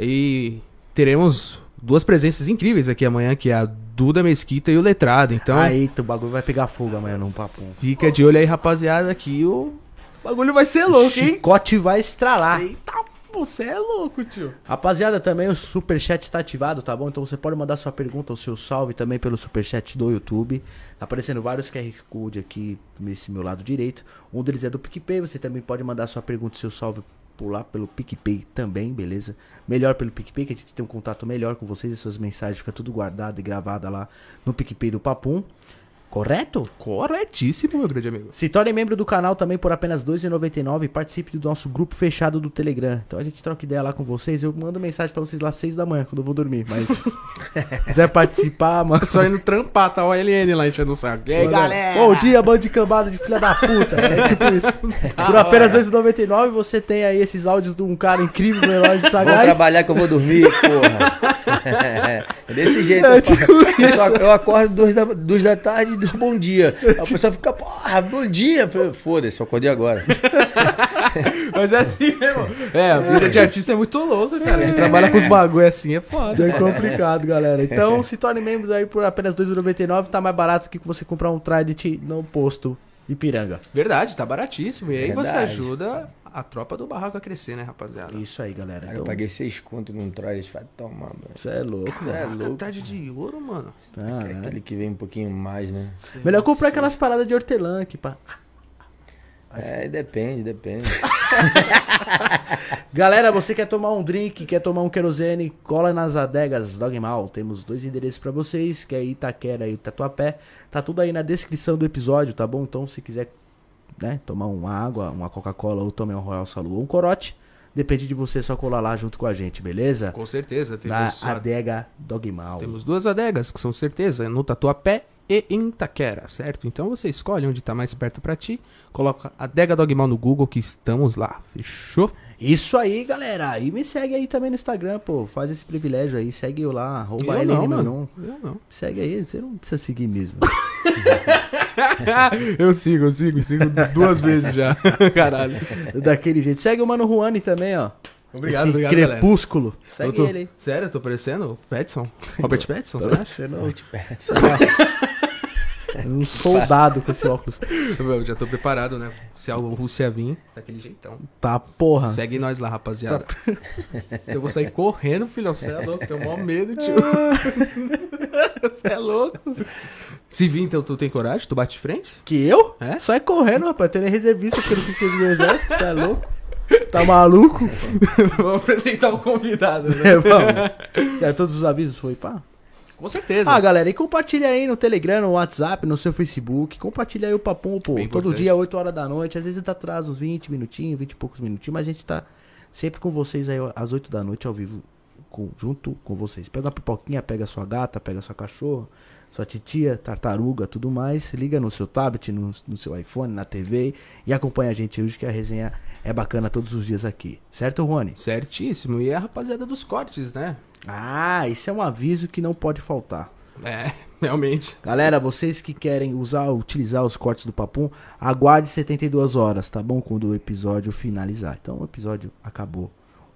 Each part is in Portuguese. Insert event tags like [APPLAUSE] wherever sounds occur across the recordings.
E teremos duas presenças incríveis aqui amanhã, que é a Duda Mesquita e o Letrado. Então, Aí, o bagulho vai pegar fogo amanhã num papo. fica de olho aí, rapaziada, que o bagulho vai ser louco, hein? Chicote vai estralar. Eita, você é louco, tio. Rapaziada, também o superchat está ativado, tá bom? Então você pode mandar sua pergunta ou seu salve também pelo superchat do YouTube. Tá aparecendo vários QR Code aqui nesse meu lado direito. Um deles é do PicPay, você também pode mandar sua pergunta e seu salve lá pelo PicPay também, beleza? Melhor pelo PicPay, que a gente tem um contato melhor com vocês e suas mensagens, fica tudo guardado e gravado lá no PicPay do Papum. Correto? Corretíssimo, meu grande amigo. Se torne membro do canal também por apenas R$ 2,99 e participe do nosso grupo fechado do Telegram. Então a gente troca ideia lá com vocês. Eu mando mensagem pra vocês lá às 6 da manhã, quando eu vou dormir. Mas [LAUGHS] se quiser participar, mano. Só indo trampar, tá o LN lá enchendo o saco. E aí, galera? Bom dia, bando de cambada de filha da puta. É [LAUGHS] tipo isso. Por apenas R$ 2,99 você tem aí esses áudios de um cara incrível, do Herói de Vou Sagaz. trabalhar que eu vou dormir, porra. [LAUGHS] É desse jeito. É eu, tipo. Eu eu acordo duas da, duas da tarde [LAUGHS] dou bom dia. A pessoa fica, porra, bom dia. Foda-se, eu acordei agora. [LAUGHS] Mas é assim, irmão? É, a vida de artista é muito louca, cara. Quem trabalha com os bagulho assim é foda. É complicado, galera. Então, [LAUGHS] se torne membro aí por apenas R$ 2,99. Tá mais barato que você comprar um Trident no posto Ipiranga. Verdade, tá baratíssimo. E aí você Verdade. ajuda a tropa do barraco a crescer, né, rapaziada? Isso aí, galera. Aí Então, eu paguei seis conto num traz, vai tomar, mano. Você é louco, É velho. louco. Vontade de ouro, mano. Ah, É né? aquele que vem um pouquinho mais, né? Melhor comprar aquelas paradas de hortelã aqui, pá. É, depende, depende. [LAUGHS] Galera, você quer tomar um drink, quer tomar um querosene, cola nas adegas Dogmal. Temos dois endereços pra vocês, que é Itaquera e Tatuapé. Tá tudo aí na descrição do episódio, tá bom? Então, se quiser né, tomar uma água, uma Coca-Cola ou também um Royal Salu ou um corote, depende de você só colar lá junto com a gente, beleza? Com certeza. Na a- adega Dogmal. temos duas adegas, que são certeza, no Tatuapé e em Itaquera, certo? Então você escolhe onde tá mais perto pra ti, coloca Adega Dogmal no Google que estamos lá, fechou? Isso aí, galera. E me segue aí também no Instagram, pô. Faz esse privilégio aí. Segue eu lá, arroba eu LN não, mano. Eu não. Segue aí, você não precisa seguir mesmo. [LAUGHS] [LAUGHS] eu sigo, eu sigo, sigo duas vezes já. [LAUGHS] Caralho. Daquele jeito. Segue o Mano Juani também, ó. Obrigado, Esse obrigado, galera. Crepúsculo. Eu Segue tô- ele aí. Sério, eu tô parecendo o Petson? [LAUGHS] Robert Petson, você acha? Você não. Um soldado com esse óculos. Eu já tô preparado, né? Se a Rússia vir, daquele jeitão. Tá, porra. Segue nós lá, rapaziada. Eu vou sair correndo, filhão. Você é louco, tenho maior medo, tio. Você é louco. Se vir, então, tu tem coragem? Tu bate de frente? Que eu? É? Só é correndo, rapaz. Tem nem reservista eu não quis servir o exército. Você é louco? Tá maluco? [LAUGHS] Vamos apresentar o convidado, né? É, vamos. É, todos os avisos foi, pá. Com certeza. Ah, galera, e compartilha aí no Telegram, no WhatsApp, no seu Facebook. Compartilha aí o papum, pô. Bem Todo importante. dia, 8 horas da noite. Às vezes tá atrás uns 20 minutinhos, 20 e poucos minutinhos, mas a gente tá sempre com vocês aí às 8 da noite ao vivo, com- junto com vocês. Pega uma pipoquinha, pega sua gata, pega sua cachorra, sua titia, tartaruga, tudo mais. Liga no seu tablet, no, no seu iPhone, na TV e acompanha a gente hoje que a resenha é bacana todos os dias aqui. Certo, Rony? Certíssimo. E é a rapaziada dos cortes, né? Ah, isso é um aviso que não pode faltar. É, [LAUGHS] realmente. Galera, vocês que querem usar, utilizar os cortes do Papum, aguarde 72 horas, tá bom? Quando o episódio finalizar. Então o episódio acabou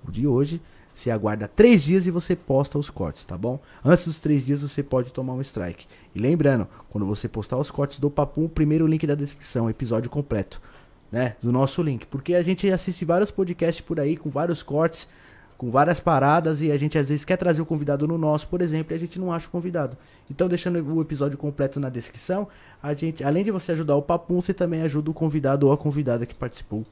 o de hoje. Você aguarda três dias e você posta os cortes, tá bom? Antes dos três dias você pode tomar um strike. E lembrando, quando você postar os cortes do Papum, primeiro link da descrição, episódio completo, né? Do nosso link. Porque a gente assiste vários podcasts por aí com vários cortes com várias paradas e a gente às vezes quer trazer o convidado no nosso, por exemplo, e a gente não acha o convidado. Então, deixando o episódio completo na descrição, a gente, além de você ajudar o Papum, você também ajuda o convidado ou a convidada que participou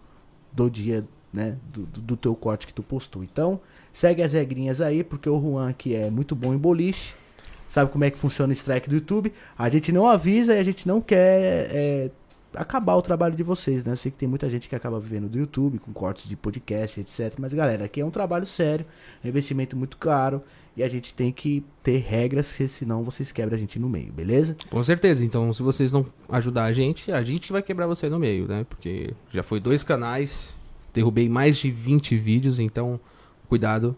do dia, né, do, do, teu corte que tu postou. Então, segue as regrinhas aí, porque o Juan que é muito bom em boliche, sabe como é que funciona o strike do YouTube. A gente não avisa e a gente não quer é, acabar o trabalho de vocês, né? Eu sei que tem muita gente que acaba vivendo do YouTube, com cortes de podcast, etc. Mas, galera, aqui é um trabalho sério, um investimento muito caro e a gente tem que ter regras, porque senão vocês quebram a gente no meio, beleza? Com certeza. Então, se vocês não ajudar a gente, a gente vai quebrar você no meio, né? Porque já foi dois canais, derrubei mais de 20 vídeos, então cuidado.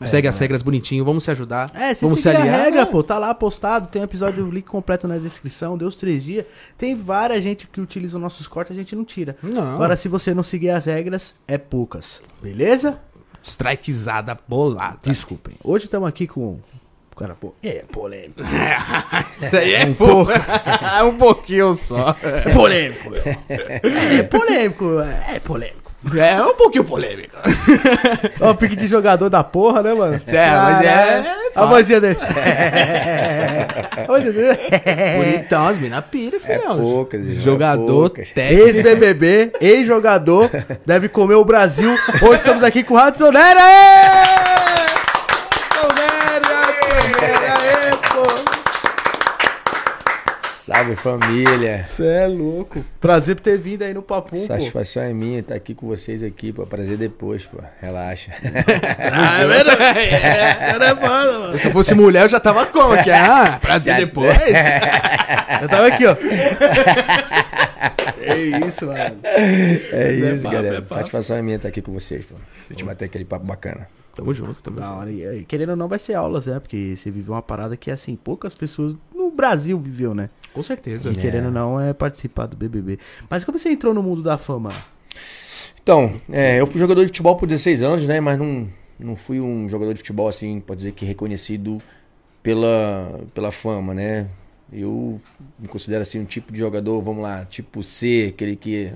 É, Segue as galera. regras bonitinho, vamos se ajudar. É, se vamos se seguir a aliar. regra, pô, tá lá postado, tem um episódio o link completo na descrição, deu os três dias. Tem várias gente que utiliza os nossos cortes, a gente não tira. Não. Agora, se você não seguir as regras, é poucas. Beleza? strikezada bolada. Desculpem. Hoje estamos aqui com. O cara, pô. É polêmico. [LAUGHS] Isso aí é Um pouco. [LAUGHS] um pouquinho só. É polêmico, meu. É polêmico. É polêmico. É um pouquinho polêmico. [LAUGHS] Ó, o pique de jogador da porra, né, mano? É, mas é- Caralho. A vozinha dele. [LAUGHS] A vozinha dele. Bonitão, as mina pira, É filhão. poucas, é Jogador poucas. técnico. Ex-BBB, ex-jogador, deve comer o Brasil. Hoje estamos aqui com o Hudson Nery! Salve família. Você é louco. Prazer por ter vindo aí no Papum, pô. Satisfação é minha estar aqui com vocês aqui, pô. Prazer depois, pô. Relaxa. [LAUGHS] Ah, é verdade. [LAUGHS] É, era foda, mano. Se eu fosse mulher, eu já tava como? Que, ah, prazer Já- depois. [LAUGHS] Eu tava aqui, ó. É isso, mano. É Mas é isso, papo, galera. é papo. Satisfação é minha estar aqui com vocês, pô. A gente bater aquele papo bacana. Tamo junto, tamo Da hora. E, querendo ou não, vai ser aulas, né? Porque você viveu uma parada que, assim, poucas pessoas no Brasil viveu, né? Com certeza. E querendo ou não, é participar do BBB. Mas como você entrou no mundo da fama? Então, é, eu fui jogador de futebol por 16 anos, né? Mas não, não fui um jogador de futebol, assim, pode dizer que reconhecido pela, pela fama, né? Eu me considero, assim, um tipo de jogador, vamos lá, tipo C, aquele que...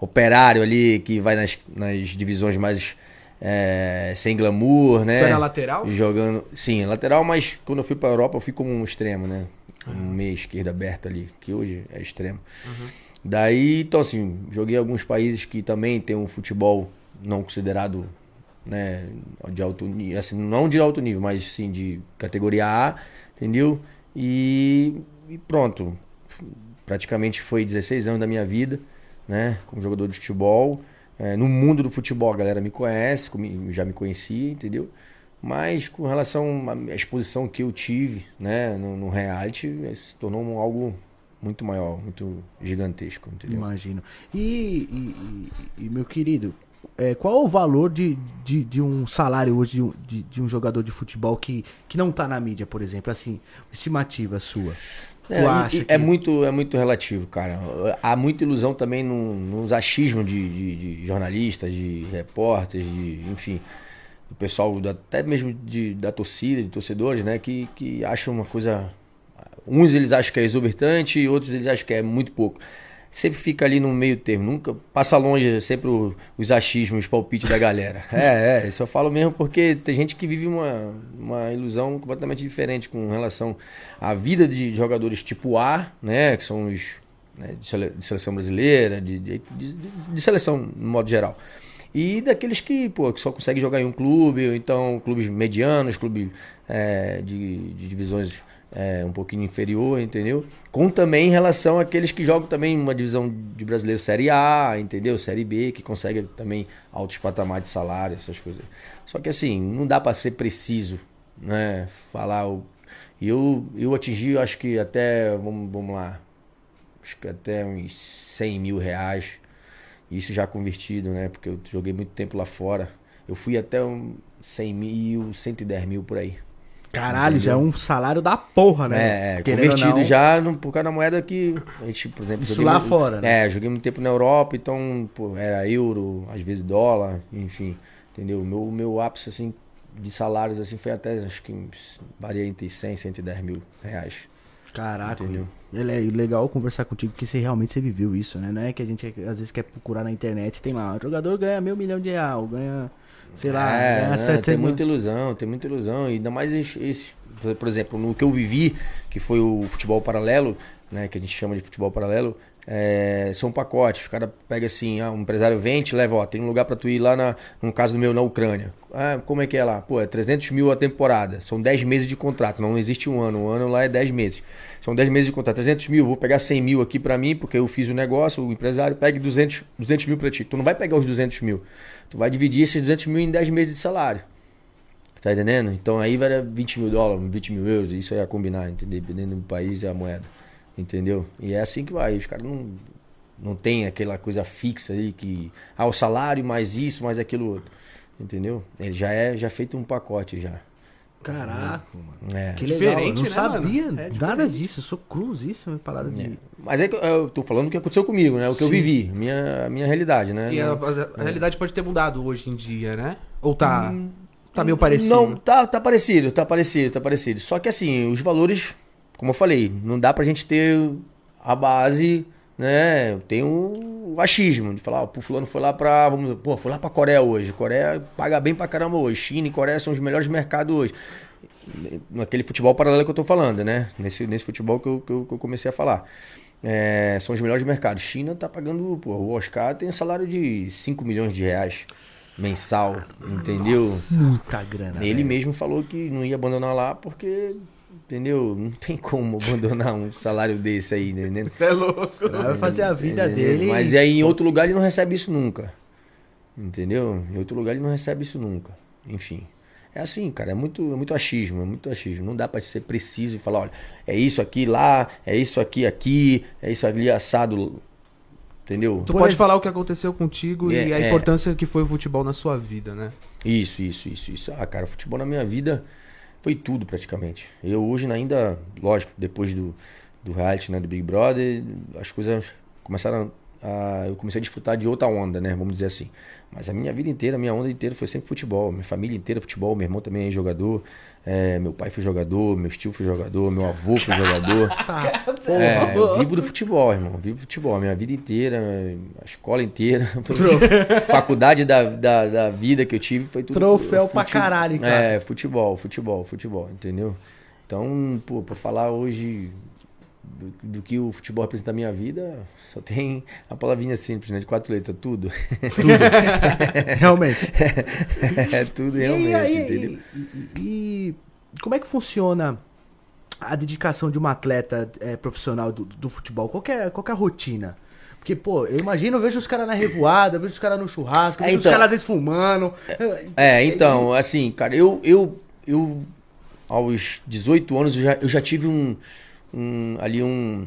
Operário ali, que vai nas, nas divisões mais é, sem glamour, né? Foi na lateral? Jogando. Sim, lateral, mas quando eu fui pra Europa eu fui como um extremo, né? Um meia esquerda aberta ali, que hoje é extremo. Daí, então assim, joguei alguns países que também tem um futebol não considerado né, de alto nível, assim, não de alto nível, mas sim de categoria A, entendeu? E, e pronto. Praticamente foi 16 anos da minha vida, né, como jogador de futebol. É, no mundo do futebol a galera me conhece, já me conhecia, entendeu? Mas com relação à exposição que eu tive né, no, no reality, se tornou algo muito maior, muito gigantesco, entendeu? Imagino. E, e- e- meu querido, é, qual o valor de, de, de um salário hoje de um, de, um jogador de futebol que, que não tá na mídia, por exemplo? Assim, estimativa sua. É, e que... é muito é muito relativo, cara. Há muita ilusão também no, nos achismos de, de- de jornalistas, de repórteres, de, enfim, do pessoal, até mesmo de, da torcida, de torcedores, né, que, que acham uma coisa. Uns eles acham que é exorbitante e outros eles acham que é muito pouco. Sempre fica ali no meio termo, nunca passa longe sempre o- os achismos, os palpites da galera. [LAUGHS] É, é, isso eu falo mesmo porque tem gente que vive uma, uma ilusão completamente diferente com relação à vida de jogadores tipo A, né, que são os né, de seleção brasileira, de, de, de- de seleção no modo geral. E daqueles que, pô, que só conseguem jogar em um clube, ou então clubes medianos, clubes é, de, de divisões é, um pouquinho inferior, entendeu? Com também em relação àqueles que jogam também uma divisão de brasileiro Série A, entendeu? Série B, que conseguem também altos patamares de salário, essas coisas. Só que assim, não dá para ser preciso, né? Falar o. E eu, eu atingi, acho que até, vamos, vamos lá, acho que até uns 100 mil reais. Isso já convertido, né? Porque eu joguei muito tempo lá fora. Eu fui até um 100 mil, 110 mil por aí. Caralho, já é um salário da porra, né? É, é Querendo convertido não, já no, por causa da moeda que a gente, por exemplo... Isso lá muito- fora, né? É, joguei muito tempo na Europa, então, pô, era euro, às vezes dólar, enfim, entendeu? O meu, meu ápice, assim, de salários, assim, foi até, acho que varia entre 100 e 110 mil reais. Caraca, Entendeu? é legal conversar contigo porque você realmente você viveu isso, né? Não é que a gente às vezes quer procurar na internet, tem lá, o jogador ganha meio milhão de real, ganha, sei lá, É, ganha né, 700 tem mil. muita ilusão, tem muita ilusão. E ainda mais esse, por exemplo, no que eu vivi, que foi o futebol paralelo, né? Que a gente chama de futebol paralelo, é, são pacotes. O cara pega assim, ah, um empresário vem, te leva, ó, tem um lugar pra tu ir lá, na, no caso do meu, na Ucrânia. Ah, como é que é lá? Pô, é 300 mil a temporada. São 10 meses de contrato, não existe um ano. Um ano lá é 10 meses. São 10 meses de contrato. 300 mil, vou pegar 100 mil aqui pra mim, porque eu fiz o negócio, o empresário pega 200, 200 mil pra ti. Tu não vai pegar os 200 mil. Tu vai dividir esses 200 mil em 10 meses de salário. Tá entendendo? Então aí vai dar 20 mil dólares, 20 mil euros, isso aí é combinar, entendeu? Dependendo do país e a moeda. Entendeu? E é assim que vai. Os caras não, não tem aquela coisa fixa aí que. Ah, o salário mais isso, mais aquilo outro. Entendeu? Ele já é já feito um pacote já. Caraca, mano. É. Que legal, Diferente, eu não né, sabia mano? É nada disso, eu sou cruzíssimo, parada de... É. Mas é que eu- eu tô falando o que aconteceu comigo, né? O que eu Sim. vivi, minha, a minha realidade, né? E a, Não- a- a realidade pode ter mudado hoje em dia, né? Ou tá, tá meio parecido? Não, tá, tá parecido, tá parecido, tá parecido. Só que assim, os valores, como eu falei, não dá pra gente ter a base, né? Tem um achismo de falar, ó, o fulano foi lá pra, vamos, pô, foi lá pra Coreia hoje. Coreia paga bem pra caramba hoje. China e Coreia são os melhores mercados hoje. Naquele futebol paralelo que eu tô falando, né? Nesse, nesse futebol que eu, que eu, que eu comecei a falar. É, são os melhores mercados. China tá pagando, pô, o Oscar tem salário de 5 milhões de reais mensal, entendeu? Muita grana. Ele velho. mesmo falou que não ia abandonar lá porque, entendeu? Não tem como abandonar um salário desse aí, né? É louco. O cara vai fazer a vida Entendeu? dele. Mas aí em outro lugar ele não recebe isso nunca. Entendeu? Em outro lugar ele não recebe isso nunca. Enfim. É assim, cara, é muito, é muito achismo, é muito achismo. Não dá pra ser preciso e falar, olha, é isso aqui lá, é isso aqui aqui, é isso ali assado. Entendeu? Tu Por pode ex- falar o que aconteceu contigo e É, a é. importância que foi o futebol na sua vida, né? Isso, isso, isso, isso. Ah, cara, futebol na minha vida foi tudo praticamente. Eu hoje ainda, lógico, depois do, do reality, né, do Big Brother, as coisas começaram a. Eu comecei a desfrutar de outra onda, né? Vamos dizer assim. Mas a minha vida inteira, a minha onda inteira foi sempre futebol. Minha família inteira futebol. Meu irmão também é jogador. É, meu pai foi jogador, meu tio foi jogador, meu avô foi jogador. [LAUGHS] Tá. É, eu vivo do futebol, irmão. Vivo do futebol. Minha vida inteira, a escola inteira. [LAUGHS] faculdade da, da, da vida que eu tive foi tudo. Troféu pra caralho em casa. É, futebol, futebol, futebol, entendeu? Então, pô, pra falar hoje do, do que o futebol representa na minha vida, só tem a palavrinha simples, né? De quatro letras, tudo. [LAUGHS] Realmente. é tudo E, realmente, aí, entendeu? e- e- e como é que funciona a dedicação de um atleta é, profissional do, do futebol? Qual que, é, qual que é a rotina? Porque, pô, eu imagino, eu vejo os caras na revoada, eu vejo os caras no churrasco, eu É, vejo então. os caras às vezes fumando. É, então, assim, cara, eu, eu, eu aos 18 anos eu já, eu já tive um, um ali um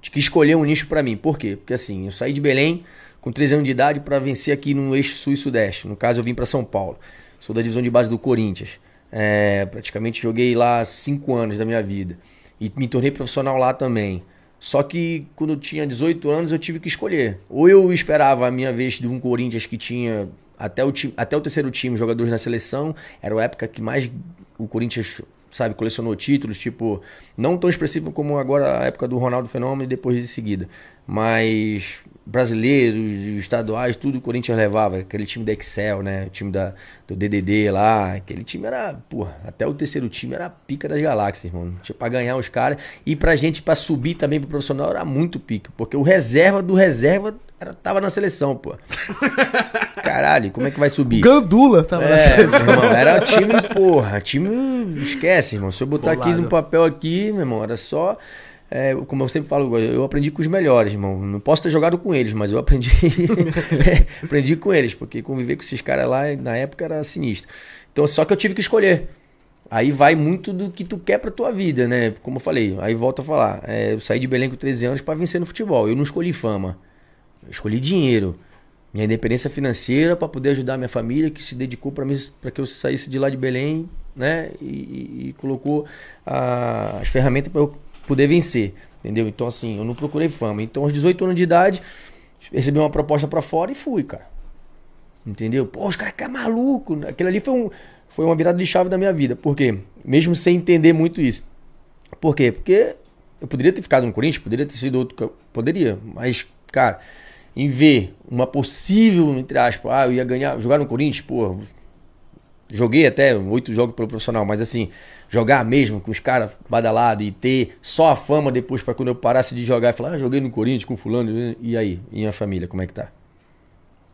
de que escolher um nicho pra mim. Por quê? Porque assim, eu saí de Belém com 13 anos de idade pra vencer aqui no eixo sul e sudeste. No caso, eu vim pra São Paulo. Sou da divisão de base do Corinthians. É, praticamente joguei lá 5 anos da minha vida e me tornei profissional lá também. Só que quando eu tinha 18 anos eu tive que escolher. Ou eu esperava a minha vez de um Corinthians que tinha até o, time, até o terceiro time jogadores na seleção. Era a época que mais o Corinthians, sabe, colecionou títulos. Tipo, não tão expressivo como agora a época do Ronaldo Fenômeno e depois de seguida. Mas brasileiros, estaduais, tudo o Corinthians levava. Aquele time da Excel, né? O time da, do DDD lá. Aquele time era, porra, até o terceiro time era a pica das galáxias, irmão. Tinha pra ganhar os caras. E pra gente, pra subir também pro profissional, era muito pica. Porque o reserva do reserva era, tava na seleção, pô. [LAUGHS] Caralho, como é que vai subir? Gandula tava na É, seleção. meu irmão, era time, porra, time, esquece, irmão. Se eu botar aqui Bolado. no papel aqui, meu irmão, era só, é, como eu sempre falo, eu aprendi com os melhores, irmão. Não posso ter jogado com eles, mas eu aprendi, [LAUGHS] aprendi com eles, porque conviver com esses caras lá na época era sinistro. Então, só que eu tive que escolher. Aí vai muito do que tu quer pra tua vida, né? Como eu falei, aí volto a falar. é, eu saí de Belém com 13 anos pra vencer no futebol. Eu não escolhi fama. Eu escolhi dinheiro. Minha independência financeira para poder ajudar minha família que se dedicou para mim para que eu saísse de lá de Belém, né? E, e- e colocou ah, as ferramentas para eu poder vencer, entendeu? Então assim, eu não procurei fama. Então aos 18 anos de idade, recebi uma proposta para fora e fui, cara. Entendeu? Pô, os caras que é maluco. Aquilo ali foi, um, foi uma virada de chave da minha vida. Por quê? Mesmo sem entender muito isso. Por quê? Porque eu poderia ter ficado no Corinthians, poderia ter sido outro. Poderia, mas, cara, em ver uma possível, entre aspas, ah, eu ia ganhar, jogar no Corinthians, pô. Joguei até oito jogos pelo profissional, mas assim, jogar mesmo com os caras badalados e ter só a fama depois para quando eu parasse de jogar e falar, ah, joguei no Corinthians com fulano, e aí? E minha família, como é que tá?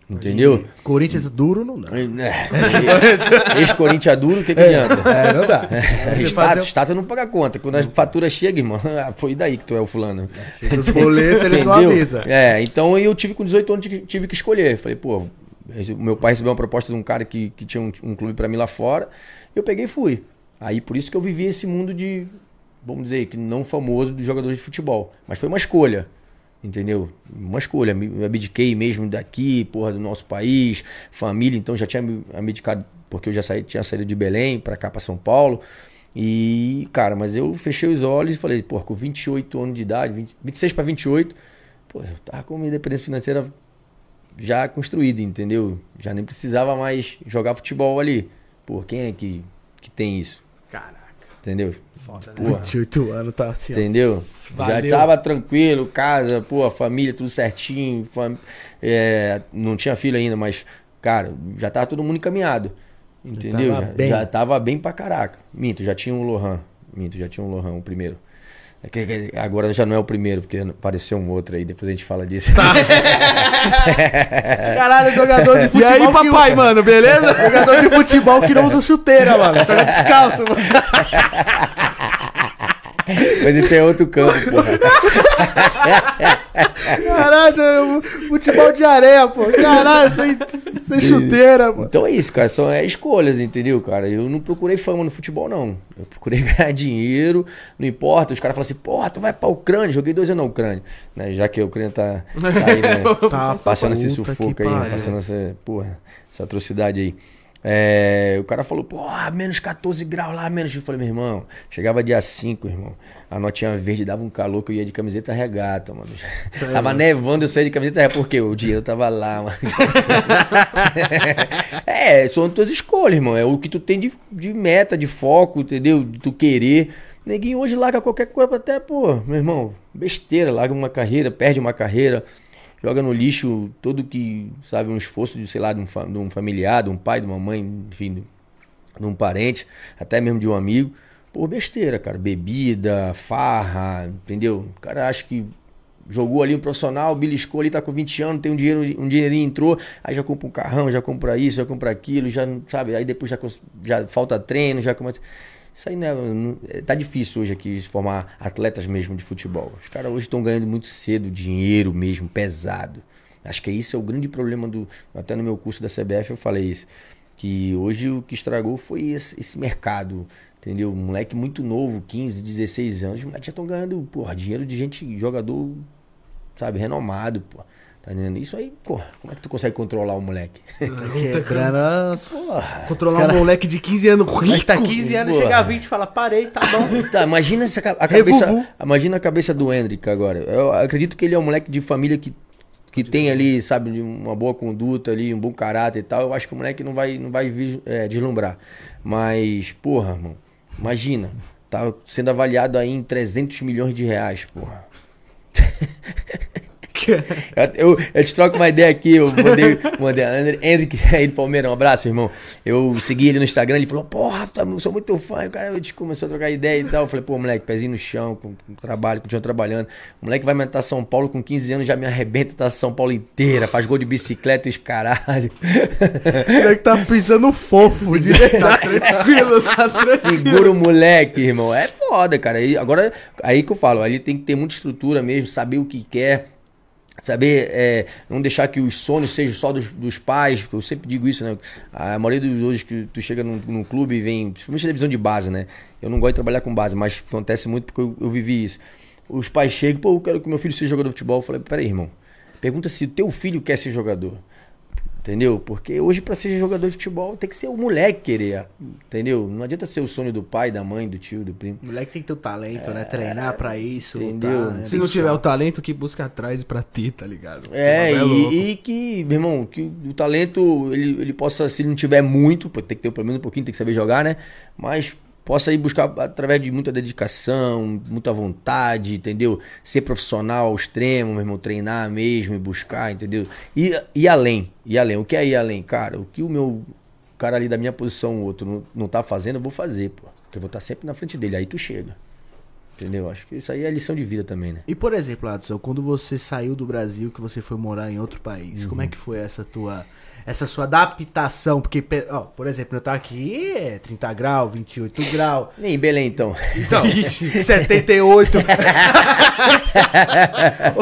Entendeu? Corinthians duro não dá. [LAUGHS] É, Ex-Corinthians duro, o que, que adianta? É, não dá. É, status, status não paga conta. Quando a fatura chega, irmão, [LAUGHS] ah, foi daí que tu é o fulano. Chega os boletos, eles não avisam. É, então eu tive com 18 anos, tive- tive que escolher. Falei, pô, meu pai recebeu uma proposta de um cara que, que tinha um, um clube pra mim lá fora. Eu peguei e fui. Aí por isso que eu vivi esse mundo de, vamos dizer, que não famoso de jogadores de futebol. Mas foi uma escolha. Entendeu? Uma escolha. Me abdiquei mesmo daqui, porra, do nosso país, família, então já tinha me abdicado, porque eu já saí, tinha saído de Belém pra cá, pra São Paulo. E, cara, mas eu fechei os olhos e falei, pô, com 28 anos de idade, 20, 26 para 28, pô, eu tava com uma independência financeira já construído, entendeu? Já nem precisava mais jogar futebol ali. Pô, quem é que, que tem isso? Caraca. Entendeu? Foda, né? Porra. 28 anos tá assim. Entendeu? Valeu. Já tava tranquilo, casa, pô, família, tudo certinho. fam- é, não tinha filho ainda, mas, cara, já tava todo mundo encaminhado. Entendeu? tava Já, bem. já tava bem pra caraca. Minto, já tinha um Lohan. Minto, já tinha um Lohan, o primeiro. É que- que- Agora já não é o primeiro, porque apareceu um outro aí, depois a gente fala disso. [LAUGHS] Caralho, jogador de E futebol. aí, que- papai, mano, beleza? Jogador de futebol que não usa chuteira, mano. Joga descalço, mano. [LAUGHS] Mas esse é outro campo, porra. Caralho, futebol de areia, pô. Caralho, sem, sem chuteira, pô. Então é isso, cara. São é, escolhas, entendeu, cara? Eu não procurei fama no futebol, não. Eu procurei [LAUGHS] ganhar dinheiro, não importa. Os caras falam assim, porra, tu vai pra Ucrânia. Joguei dois anos na Ucrânia. Né? Já que a Ucrânia tá, tá aí, né? [LAUGHS] Tá, passando esse sufoco aí, passando essa, porra, essa atrocidade aí. É, o cara falou, porra, menos 14 graus lá, menos. Eu falei, meu irmão, chegava dia 5, irmão. A notinha verde dava um calor que eu ia de camiseta regata, mano. Tava nevando, eu saía de camiseta regata, porque o dinheiro tava lá, mano. [LAUGHS] é, são tuas escolhas, irmão. É o que tu tem de, de meta, de foco, entendeu? De tu querer. Neguinho hoje larga qualquer coisa até, pô, meu irmão, besteira, larga uma carreira, perde uma carreira, joga no lixo todo que, sabe, um esforço de, sei lá, de um, de um familiar, de um pai, de uma mãe, enfim, de, de um parente, até mesmo de um amigo. Pô, besteira, cara. Bebida, farra, entendeu? O cara acha que jogou ali um profissional, beliscou ali, tá com 20 anos, tem um dinheiro, um dinheirinho entrou, aí já compra um carrão, já compra isso, já compra aquilo, já, sabe? Aí depois já, já falta treino, já começa. Isso aí, né? não- é- Tá difícil hoje aqui formar atletas mesmo de futebol. Os caras hoje estão ganhando muito cedo dinheiro mesmo, pesado. Acho que isso é o grande problema do. Até no meu curso da CBF eu falei isso. Que hoje o que estragou foi esse, esse mercado. Entendeu? Um moleque muito novo, 15, 16 anos, os moleques já estão ganhando, porra, dinheiro de gente, jogador, sabe, renomado, pô. Tá entendendo? Isso aí, porra, como é que tu consegue controlar o moleque? Quebrando as... Porra. Controlar cara- um moleque de 15 anos rico. Aí tá 15 anos, Boa. chega a 20 e fala, parei, tá bom. [LAUGHS] Tá, imagina essa, a cabeça. Revuvu. Imagina a cabeça do Hendrick agora. Eu acredito que ele é um moleque de família que, que tem ali, sabe, uma boa conduta ali, um bom caráter e tal. Eu acho que o moleque não vai, não vai vir, é, deslumbrar. Mas, porra, irmão, imagina. Tá sendo avaliado aí em 300 milhões de reais, porra. [LAUGHS] [LAUGHS] Eu, eu te troco uma ideia aqui, eu mandei, mandei André, Henrique [LAUGHS] do Palmeiras, um abraço, irmão. Eu segui ele no Instagram, ele falou, porra, tá, eu sou muito teu fã. O cara a gente começou a trocar ideia e tal. Eu falei, pô, moleque, pezinho no chão, com, com trabalho, continua trabalhando. O moleque vai aumentar São Paulo com 15 anos, já me arrebenta tá São Paulo inteira, faz gol de bicicleta e os caralho. O moleque tá pisando fofo, de [LAUGHS] Tá tranquilo, tá tranquilo. Segura o moleque, irmão. É foda, cara. Aí, agora, aí que eu falo, aí tem que ter muita estrutura mesmo, saber o que quer. Saber, é, não deixar que os sonhos sejam só dos, dos pais, eu sempre digo isso, né? A maioria dos hoje que tu chega num, num clube e vem, principalmente televisão de base, né? Eu não gosto de trabalhar com base, mas acontece muito porque eu, eu vivi isso. Os pais chegam, pô, eu quero que meu filho seja jogador de futebol. Eu falei, peraí, irmão, pergunta se o teu filho quer ser jogador. Entendeu? Porque hoje, pra ser jogador de futebol, tem que ser o moleque querer. Entendeu? Não adianta ser o sonho do pai, da mãe, do tio, do primo. O moleque tem que ter o talento, né? Treinar pra isso. Entendeu? lutar, né? Se não tiver o talento, que busca atrás pra ti, tá ligado? É, louco. e, e que, meu irmão, que o talento, ele, ele possa, se ele não tiver muito, tem que ter pelo menos um pouquinho, tem que saber jogar, né? Mas possa ir buscar através de muita dedicação, muita vontade, entendeu? Ser profissional ao extremo, meu irmão, treinar mesmo e buscar, entendeu? E, e além, e além, o que é ir além? Cara, o que o meu cara ali da minha posição, o outro, não, não tá fazendo, eu vou fazer, pô. Porque eu vou estar sempre na frente dele, aí tu chega. Entendeu? Acho que isso aí é lição de vida também, né? E por exemplo, Adson, quando você saiu do Brasil, que você foi morar em outro país, como é que foi essa tua essa sua adaptação? Porque, ó, por exemplo, eu tava aqui, é 30 graus, 28 graus, Nem em Belém, então. então, 78,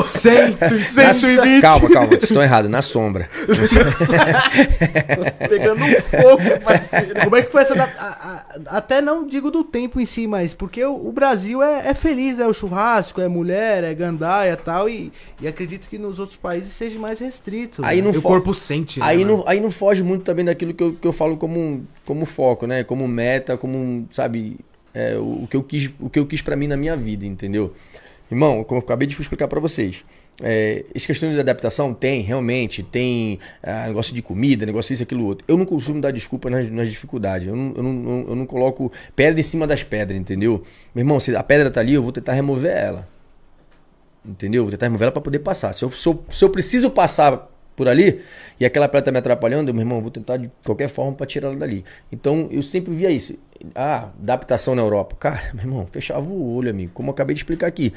100, 120, Calma, calma, vocês estão errados, na sombra. [LAUGHS] pegando um fogo, parceiro. Como é que foi essa adap- a- a- Até não digo do tempo em si, mas porque o, o Brasil é, é feliz, é o churrasco, é mulher, é gandaia e tal, e, acredito que nos outros países seja mais restrito. Aí né? não E o corpo sente, né, Aí mano? não, aí não foge muito também daquilo que eu, que eu falo como, como foco, né? Como meta, como, sabe, é, o, o que eu quis, o que eu quis para mim na minha vida, entendeu? Irmão, como eu acabei de explicar para vocês. É, essa questão de adaptação tem, realmente, tem ah, negócio de comida, negócio isso, aquilo outro. Eu não costumo dar desculpa nas, nas dificuldades. Eu não, eu, não, eu não coloco pedra em cima das pedras, entendeu? Meu irmão, se a pedra tá ali, eu vou tentar remover ela. Entendeu? Vou tentar remover ela para poder passar. Se eu, se, eu, se eu preciso passar por ali e aquela pedra tá me atrapalhando, meu irmão, eu vou tentar de qualquer forma para tirar ela dali. Então eu sempre via isso. Ah, adaptação na Europa. Cara, meu irmão, fechava o olho, amigo. Como eu acabei de explicar aqui.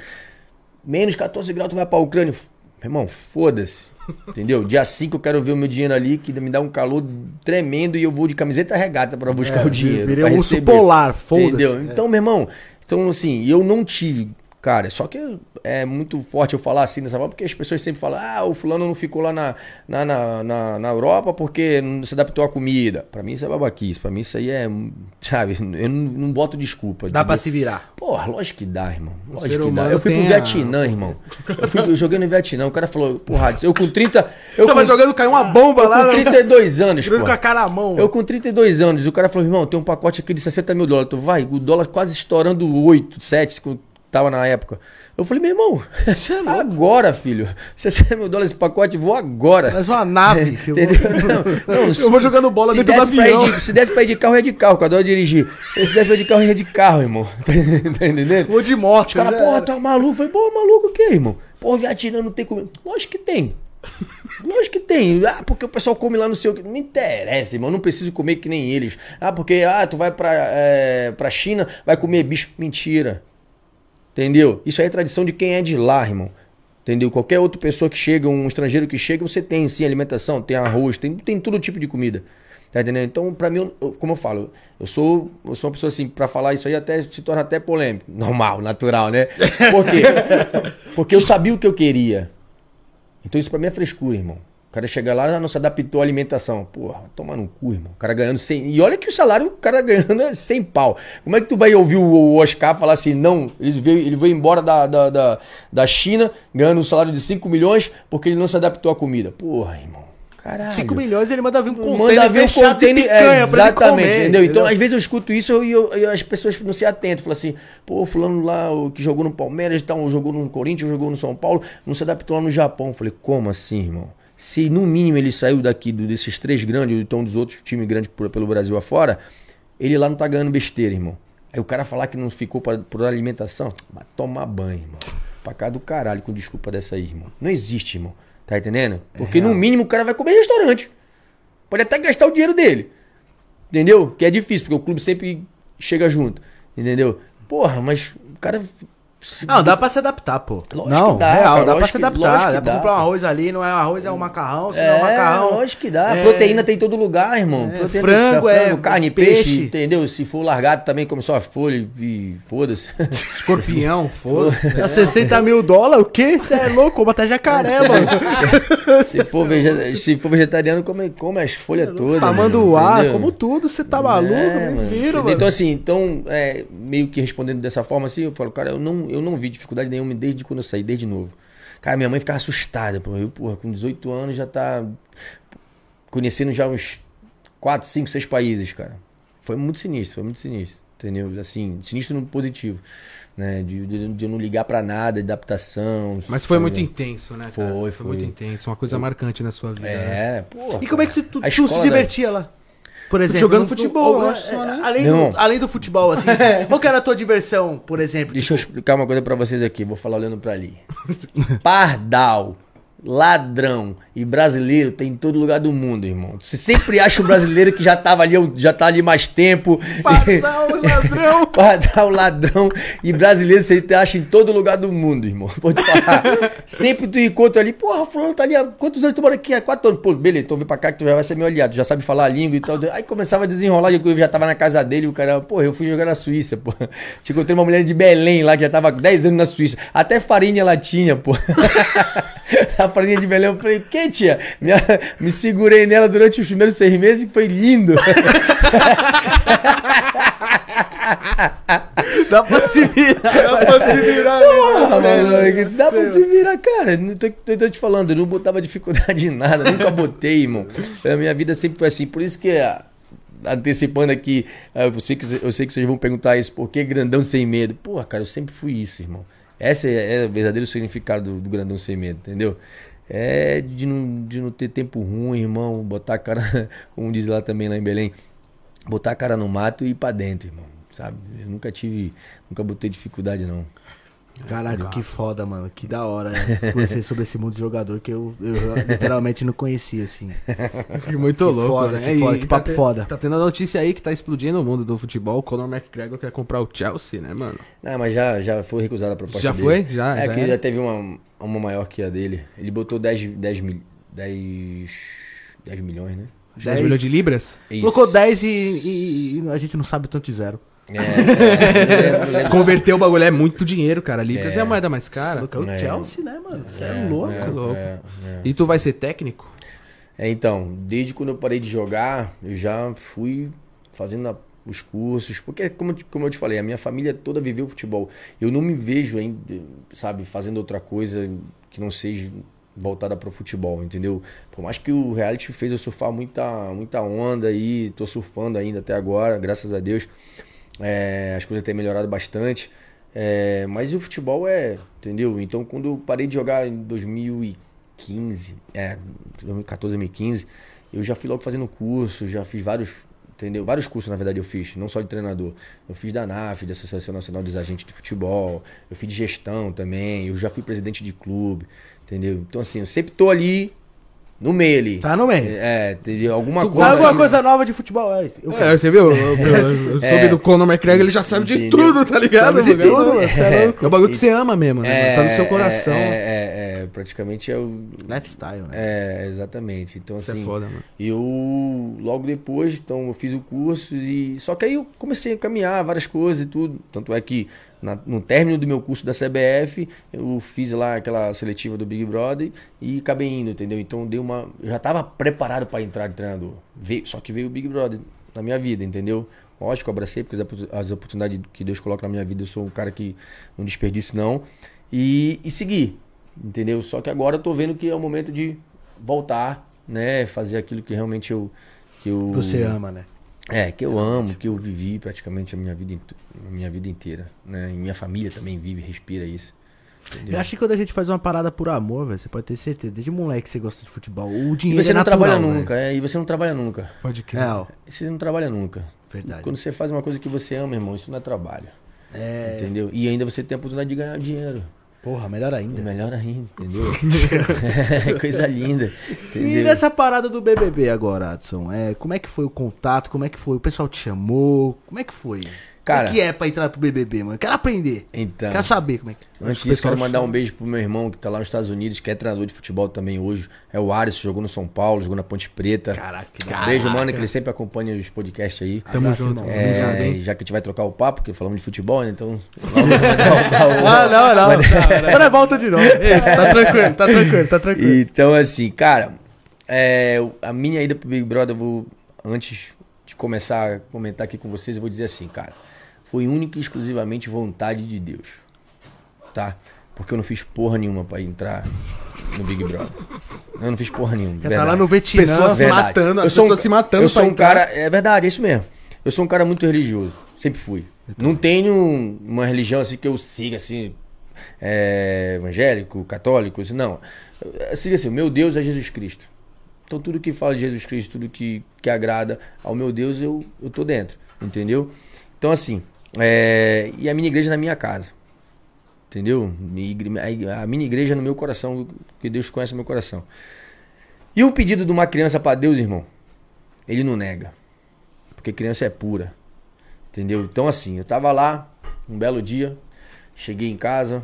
Menos 14 graus, tu vai pra Ucrânia. Meu irmão, foda-se. Entendeu? Dia 5 eu quero ver o meu dinheiro ali, que me dá um calor tremendo e eu vou de camiseta regata para buscar É, o dinheiro. virei um urso polar, foda-se. Entendeu? É. Então, meu irmão, então assim, eu não tive, cara, só que é muito forte eu falar assim dessa forma, porque as pessoas sempre falam, ah, o fulano não ficou lá na, na, na, na, na Europa porque não se adaptou à comida. Pra mim isso é babaquice, pra mim isso aí é, [LAUGHS] sabe, eu não, não boto desculpa. Dá pra entendeu? se virar. Porra, lógico que dá, irmão. Lógico que dá. Eu fui pro a- Vietnã, irmão. Eu, fui, eu joguei no Vietnã. O cara falou, porra, eu com 30. Eu Tava com, jogando, caiu uma bomba eu lá. com né? 32 anos, Tirando com a cara à mão. Eu com 32 anos, o cara falou, irmão, tem um pacote aqui de 60 mil dólares. Tu vai, o dólar quase estourando 8, 7, que tava na época. Eu falei, meu irmão, agora, filho. 60 mil dólares esse pacote, vou agora. Mas uma nave. que eu vou-? Não, não, [LAUGHS] Eu vou jogando bola dentro do avião. de- se desse pra ir de carro, é de carro, que eu adoro dirigir. Se desse pra ir de carro, é de carro, irmão. [LAUGHS] tá entendendo? Vou de moto. Os caras, já porra, tu é maluco? Eu falei, porra, maluco o quê, irmão? Porra, Vietnã não tem comida. Lógico que tem. [LAUGHS] Lógico que tem. Ah, porque o pessoal come lá no seu. Não me interessa, irmão. Eu não preciso comer que nem eles. Ah, porque ah, tu vai pra, é, pra China, vai comer bicho. Mentira. Entendeu? Isso aí é tradição de quem é de lá, irmão. Entendeu? Qualquer outra pessoa que chega, um estrangeiro que chega, você tem sim alimentação, tem arroz, tem, tem todo tipo de comida. Tá entendendo? Então, pra mim, eu- como eu falo, eu sou, eu sou uma pessoa assim, pra falar isso aí até se torna até polêmico. [LAUGHS] Normal, natural, né? Por quê? [LAUGHS] Porque eu sabia o que eu queria. Então isso pra mim é frescura, irmão. O cara chega lá, não se adaptou à alimentação. Porra, toma no cu, irmão. O cara ganhando 100. E olha que o salário, o cara [LAUGHS] ganhando é 100 pau. Como é que tu vai ouvir o Oscar falar assim, não, ele veio, ele veio embora da, da, da, da China ganhando um salário de 5 milhões porque ele não se adaptou à comida? Porra, irmão. Caralho. 5 milhões ele manda vir um container Manda fechado de container. É, exatamente, comer, entendeu? Então, às vezes eu escuto isso e eu, eu- as pessoas não se atentam. Falam assim, pô, fulano lá o que jogou no Palmeiras, tal, jogou no Corinthians, jogou no São Paulo, não se adaptou lá no Japão. Eu falei, como assim, irmão? Se no mínimo ele saiu daqui do- desses três grandes, ou então dos outros times grandes pelo Brasil afora, ele lá não tá ganhando besteira, irmão. Aí o cara falar que não ficou pra- por alimentação, vai tomar banho, irmão. Pra cá do caralho com desculpa dessa aí, irmão. Não existe, irmão. Tá entendendo? Porque no mínimo o cara vai comer em restaurante. Pode até gastar o dinheiro dele. Entendeu? Que é difícil, porque o clube sempre chega junto. Entendeu? Porra, mas o cara. Não, dá pra se adaptar, pô. Lógico não, dá, real, cara, dá pra se adaptar. Dá pra comprar um arroz ali, não é arroz, é um macarrão, se não é É, um macarrão. lógico que dá. É, Proteína tem em todo lugar, irmão. É, Proteína frango, tem é, carne, peixe. peixe, entendeu? Se for largado também, come só folha e foda-se. [LAUGHS] Escorpião, foda-se. [LAUGHS] Dá 60 mil dólares, o quê? Você é louco? Como até jacaré, mano. [LAUGHS] se, for vege- se for vegetariano, come, come as folhas todas. Tamanduá, entendeu? como tudo, você tá maluco, É, me mano. viro, Entendeu? mano. Então, assim, então, é, meio que respondendo dessa forma, assim, eu falo, cara, eu não, eu não vi dificuldade nenhuma desde quando eu saí, desde novo. Cara, minha mãe ficava assustada, pô. Eu, porra, com 18 anos já tá conhecendo já uns 4, 5, 6 países, cara. Foi muito sinistro, foi muito sinistro. Entendeu? Assim, sinistro no positivo. Né? De, de, de eu não ligar pra nada, adaptação. Mas foi sabe? muito intenso, né? cara? Foi, Foi muito foi. intenso. Uma coisa marcante na sua vida. né? É, porra. E como é que você, tu, tu se da- divertia lá? Por exemplo, Jogando no- futebol, no- acho só, né? além, do, além do futebol, assim, [LAUGHS] qual que era a tua diversão, por exemplo? Deixa eu explicar uma coisa pra vocês aqui, vou falar olhando pra ali. Pardal, ladrão e brasileiro tem em todo lugar do mundo, irmão. Você sempre acha o brasileiro que já tava ali, já tá ali mais tempo. Pardal, [LAUGHS] ladrão. Pardal, ladrão e brasileiro você acha em todo lugar do mundo, irmão. Vou te falar. Sempre tu encontra ali, porra, fulano tá ali há quantos anos tu mora aqui? Há quatro anos. Pô, beleza, então vem pra cá que tu já vai ser meu aliado, tu já sabe falar a língua e tal. Aí começava a desenrolar, eu já tava na casa dele, e o cara, pô, eu fui jogar na Suíça, pô. Te encontrei uma mulher de Belém lá, que já tava há 10 anos na Suíça. Até farinha ela tinha, pô. [LAUGHS] a farinha de Belém, eu falei, que tia? Me, me segurei nela durante os primeiros seis meses e foi lindo. [LAUGHS] Dá pra se virar. Dá pra se virar, Porra, mano, dá pra se virar, cara. Não tô, tô- tô te falando, eu não botava dificuldade [LAUGHS] em nada, nunca botei, irmão. A minha vida sempre foi assim. Por isso que, ah, antecipando aqui, ah, eu sei, que, eu sei que vocês vão perguntar isso, por que grandão sem medo? Porra, cara, eu sempre fui isso, irmão. Esse é, é o verdadeiro significado do, do grandão sem medo, entendeu? É de não, de não ter tempo ruim, irmão, botar a cara, [LAUGHS] como diz lá também lá em Belém, botar a cara no mato e ir pra dentro, irmão, sabe? Eu nunca tive, nunca botei dificuldade não. Caralho, que foda, mano. Que da hora né? [LAUGHS] conhecer sobre esse mundo de jogador que eu, eu literalmente não conhecia, assim. [LAUGHS] Muito Que louco, foda, né? que foda, E que papo tá foda. Tá tendo a notícia aí que tá explodindo o mundo do futebol. O Conor McGregor quer comprar o Chelsea, né, mano? Não, mas já, já foi recusada a proposta Já dele. foi? Já, É já que era? já teve uma, uma maior que a dele. Ele botou 10, 10, mil, 10, 10 milhões, né? 10 milhões de libras? Isso. Colocou 10 e, e- e a gente não sabe tanto de zero. É, [LAUGHS] é, Se converter o bagulho é muito dinheiro, cara. Libras é, É. a moeda mais cara. Colocou o É. Chelsea, né, mano? Você é, é, louco. é, louco. é, é. E tu vai ser técnico? É, então, desde quando eu parei de jogar, eu já fui fazendo a- os cursos, porque como, eu te- como eu te falei, a minha família toda viveu futebol. Eu não me vejo ainda, sabe, fazendo outra coisa que não seja voltada para o futebol, entendeu? Por mais que o reality fez eu surfar muita, muita onda aí, tô surfando ainda até agora, graças a Deus. É, as coisas têm melhorado bastante. É, mas o futebol é, entendeu? Então quando eu parei de jogar em 2015, é, 2014, 2015, eu já fui logo fazendo curso, já fiz vários, entendeu? Vários cursos, na verdade, eu fiz, não só de treinador. Eu fiz da ANAF, da Associação Nacional dos Agentes de Futebol, eu fiz de gestão também, eu já fui presidente de clube, entendeu? Então, assim, eu sempre tô ali, no meio ali. Tá no meio. É, entendeu? Alguma Tu coisa. Sabe alguma coisa nova de futebol? É, eu É, você viu? Eu, eu- eu [LAUGHS] soube É. do Conor McGregor, ele já sabe de tudo, tá ligado? Sabe de mano? tudo, mano, é louco. É o bagulho que você ama mesmo, né? Tá no seu coração. É, é, é, praticamente é o. Lifestyle, né? É, exatamente. Então, Isso é assim. foda, mano. Eu, logo depois, então, eu fiz o curso e... Só que aí eu comecei a caminhar várias coisas e tudo. Tanto é que na- no término do meu curso da CBF, eu fiz lá aquela seletiva do Big Brother e acabei indo, entendeu? Então deu uma... Eu já estava preparado para entrar de treinador. Veio, só que veio o Big Brother na minha vida, entendeu? Lógico, abracei, porque as opor- as oportunidades que Deus coloca na minha vida, eu sou um cara que não desperdiço, não. E, e segui, entendeu? Só que agora eu tô vendo que é o momento de voltar, né? Fazer aquilo que realmente eu. Que eu Você ama, né? É, que eu amo, que eu vivi praticamente a minha vida, a minha vida inteira, né? E minha família também vive, respira isso. Entendeu? Eu acho que quando a gente faz uma parada por amor, velho, você pode ter certeza. Desde moleque você gosta de futebol. O E dinheiro você é não natural, trabalha nunca, é, e você não trabalha nunca. Pode crer. É, Você não trabalha nunca. verdade. Quando você faz uma coisa que você ama, irmão, isso não é trabalho. É, Entendeu? E ainda você tem a oportunidade de ganhar dinheiro. Porra, melhor E ainda. melhor ainda, entendeu? [LAUGHS] é coisa linda. E Entendeu? nessa parada do BBB agora, Adson, é, como é que foi o contato? Como é que foi? O pessoal te chamou? Como é que foi? Cara- o que é pra entrar pro BBB, mano? Quero aprender. Então. Quero saber como é que Antes disso, quero mandar um beijo pro meu irmão que tá lá nos Estados Unidos, que é treinador de futebol também hoje. É o Ares, jogou no São Paulo, jogou na Ponte Preta. Caraca, Um beijo, mano, que ele sempre acompanha os podcasts aí. Tamo Abraço, junto. irmão. Tamo junto, É, já que a gente vai trocar o papo, porque falamos de futebol, né? Então. [LAUGHS] Ah, não, não. Agora volta de novo. [LAUGHS] Isso, tá tranquilo, tá tranquilo, tá tranquilo. Então, assim, cara, é, a minha ida pro Big Brother, eu vou, antes de começar a comentar aqui com vocês, eu vou dizer assim, cara, foi única e exclusivamente vontade de Deus, tá? Porque eu não fiz porra nenhuma pra entrar no Big Brother. Eu não fiz porra nenhuma. Tá lá no Vietnã. Pessoas se matando, Eu as um pessoas ca- se matando Eu sou um entrar. cara, é verdade, é isso mesmo. Eu sou um cara muito religioso, sempre fui. Não tenho uma religião assim que eu siga assim, é, evangélico, católico, assim, não. Eu sigo assim, o meu Deus é Jesus Cristo. Então tudo que fala de Jesus Cristo, tudo que, que agrada ao meu Deus, eu, eu tô dentro, entendeu? Então assim, é, e a minha igreja na minha casa. Entendeu? A minha igreja no meu coração, que Deus conhece o meu coração. E um pedido de uma criança para Deus, irmão, ele não nega. Porque criança é pura. Entendeu? Então, assim, eu tava lá, um belo dia, cheguei em casa,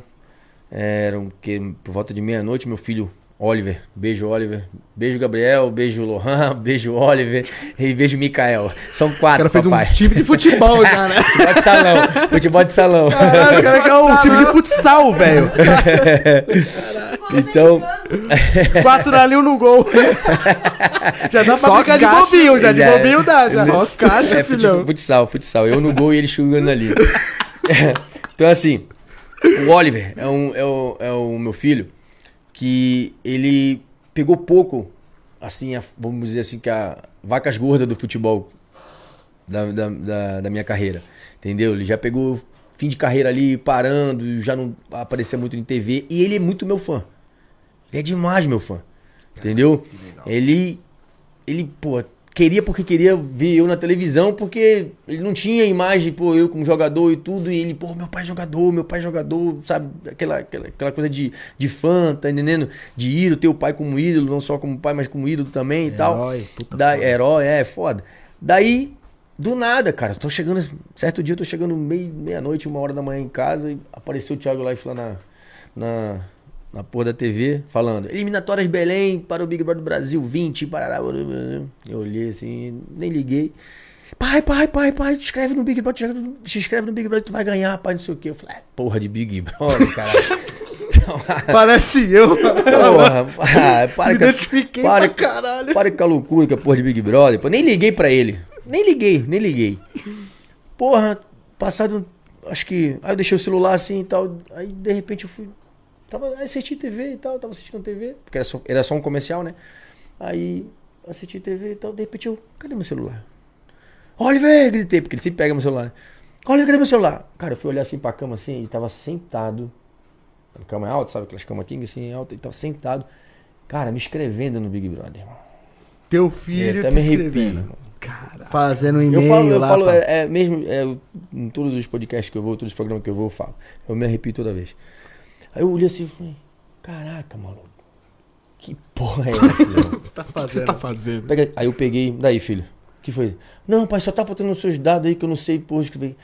era um, que, por volta de meia-noite, meu filho Oliver, beijo Oliver, beijo Gabriel, beijo Lohan, [LAUGHS] beijo Oliver e beijo Mikael. São O quatro, cara fez papai. um time de futebol já, né? [LAUGHS] Futebol de salão, futebol de salão. Caralho, o cara quer um time de futsal, velho. [LAUGHS] Então, Quatro ali, um no gol. Já dá pra Só brincar de caixa. bobinho, já de Já é. bobinho dá. Já. Só caixa, é, filhão. futsal, futsal. Eu no gol e ele jogando ali. então, assim, o Oliver é, um, é, o, é o meu filho que ele pegou pouco, assim, a- vamos dizer assim, que a vacas gordas do futebol da, da, da, da minha carreira. Entendeu? Ele já pegou fim de carreira ali, parando, já não aparecia muito em TV. E ele é muito meu fã. Ele é demais meu fã. Entendeu? Ele. Ele, pô, queria porque queria ver eu na televisão, porque ele não tinha imagem, pô, eu como jogador e tudo, e ele, pô, meu pai é jogador, meu pai é jogador, sabe? Aquela, aquela, aquela coisa de, de fã, tá entendendo? De ídolo, ter o pai como ídolo, não só como pai, mas como ídolo também e tal. Herói, puta da, foda. Herói, é, foda. Daí, do nada, cara, tô chegando, certo dia eu tô chegando meia-noite, uma hora da manhã em casa, e apareceu o Thiago Life lá na, na, na porra da TV, falando, eliminatórias Belém para o Big Brother Brasil 20, parará, eu olhei assim, nem liguei. Pai, pai, pai, pai, te inscreve no Big Brother, te inscreve no- Big Brother, tu vai ganhar, pai, não sei o quê. Eu falei, ah, porra de Big Brother, cara. [LAUGHS] Parece eu. Porra, ah, [LAUGHS] para Me a- identifiquei para, pra caralho. Para com a loucura que é porra de Big Brother. Pô, nem liguei pra ele. Nem liguei, nem liguei. Porra, passado, acho que. Aí eu deixei o celular assim e tal. Aí de repente eu fui. Tava assistindo TV e tal, tava assistindo TV, porque era só, era só um comercial, né? Aí assisti TV e tal, de repente eu. Cadê meu celular? Oliver! Gritei, porque ele sempre pega meu celular. Olha, cadê meu celular? Cara, eu fui olhar assim pra cama assim, ele tava sentado. A cama é alta, sabe? Aquelas camas king assim, alta, ele tava sentado. Cara, me escrevendo no Big Brother, irmão. Teu Eu filho até te me arrepio, escrevendo. irmão. Fazendo um e-mail Eu falo, eu lá. falo é, é mesmo, é, eu- em todos os podcasts que eu vou, todos os programas que eu vou, eu falo. Eu me arrepio toda vez. Aí eu olhei assim e falei, caraca, maluco. Que porra é essa? [LAUGHS] Tá O que você fazendo. tá fazendo? Pega- Aí eu peguei, daí, filho. O que foi? Não, pai, só tá faltando os seus dados aí que eu não sei, porra, escrever.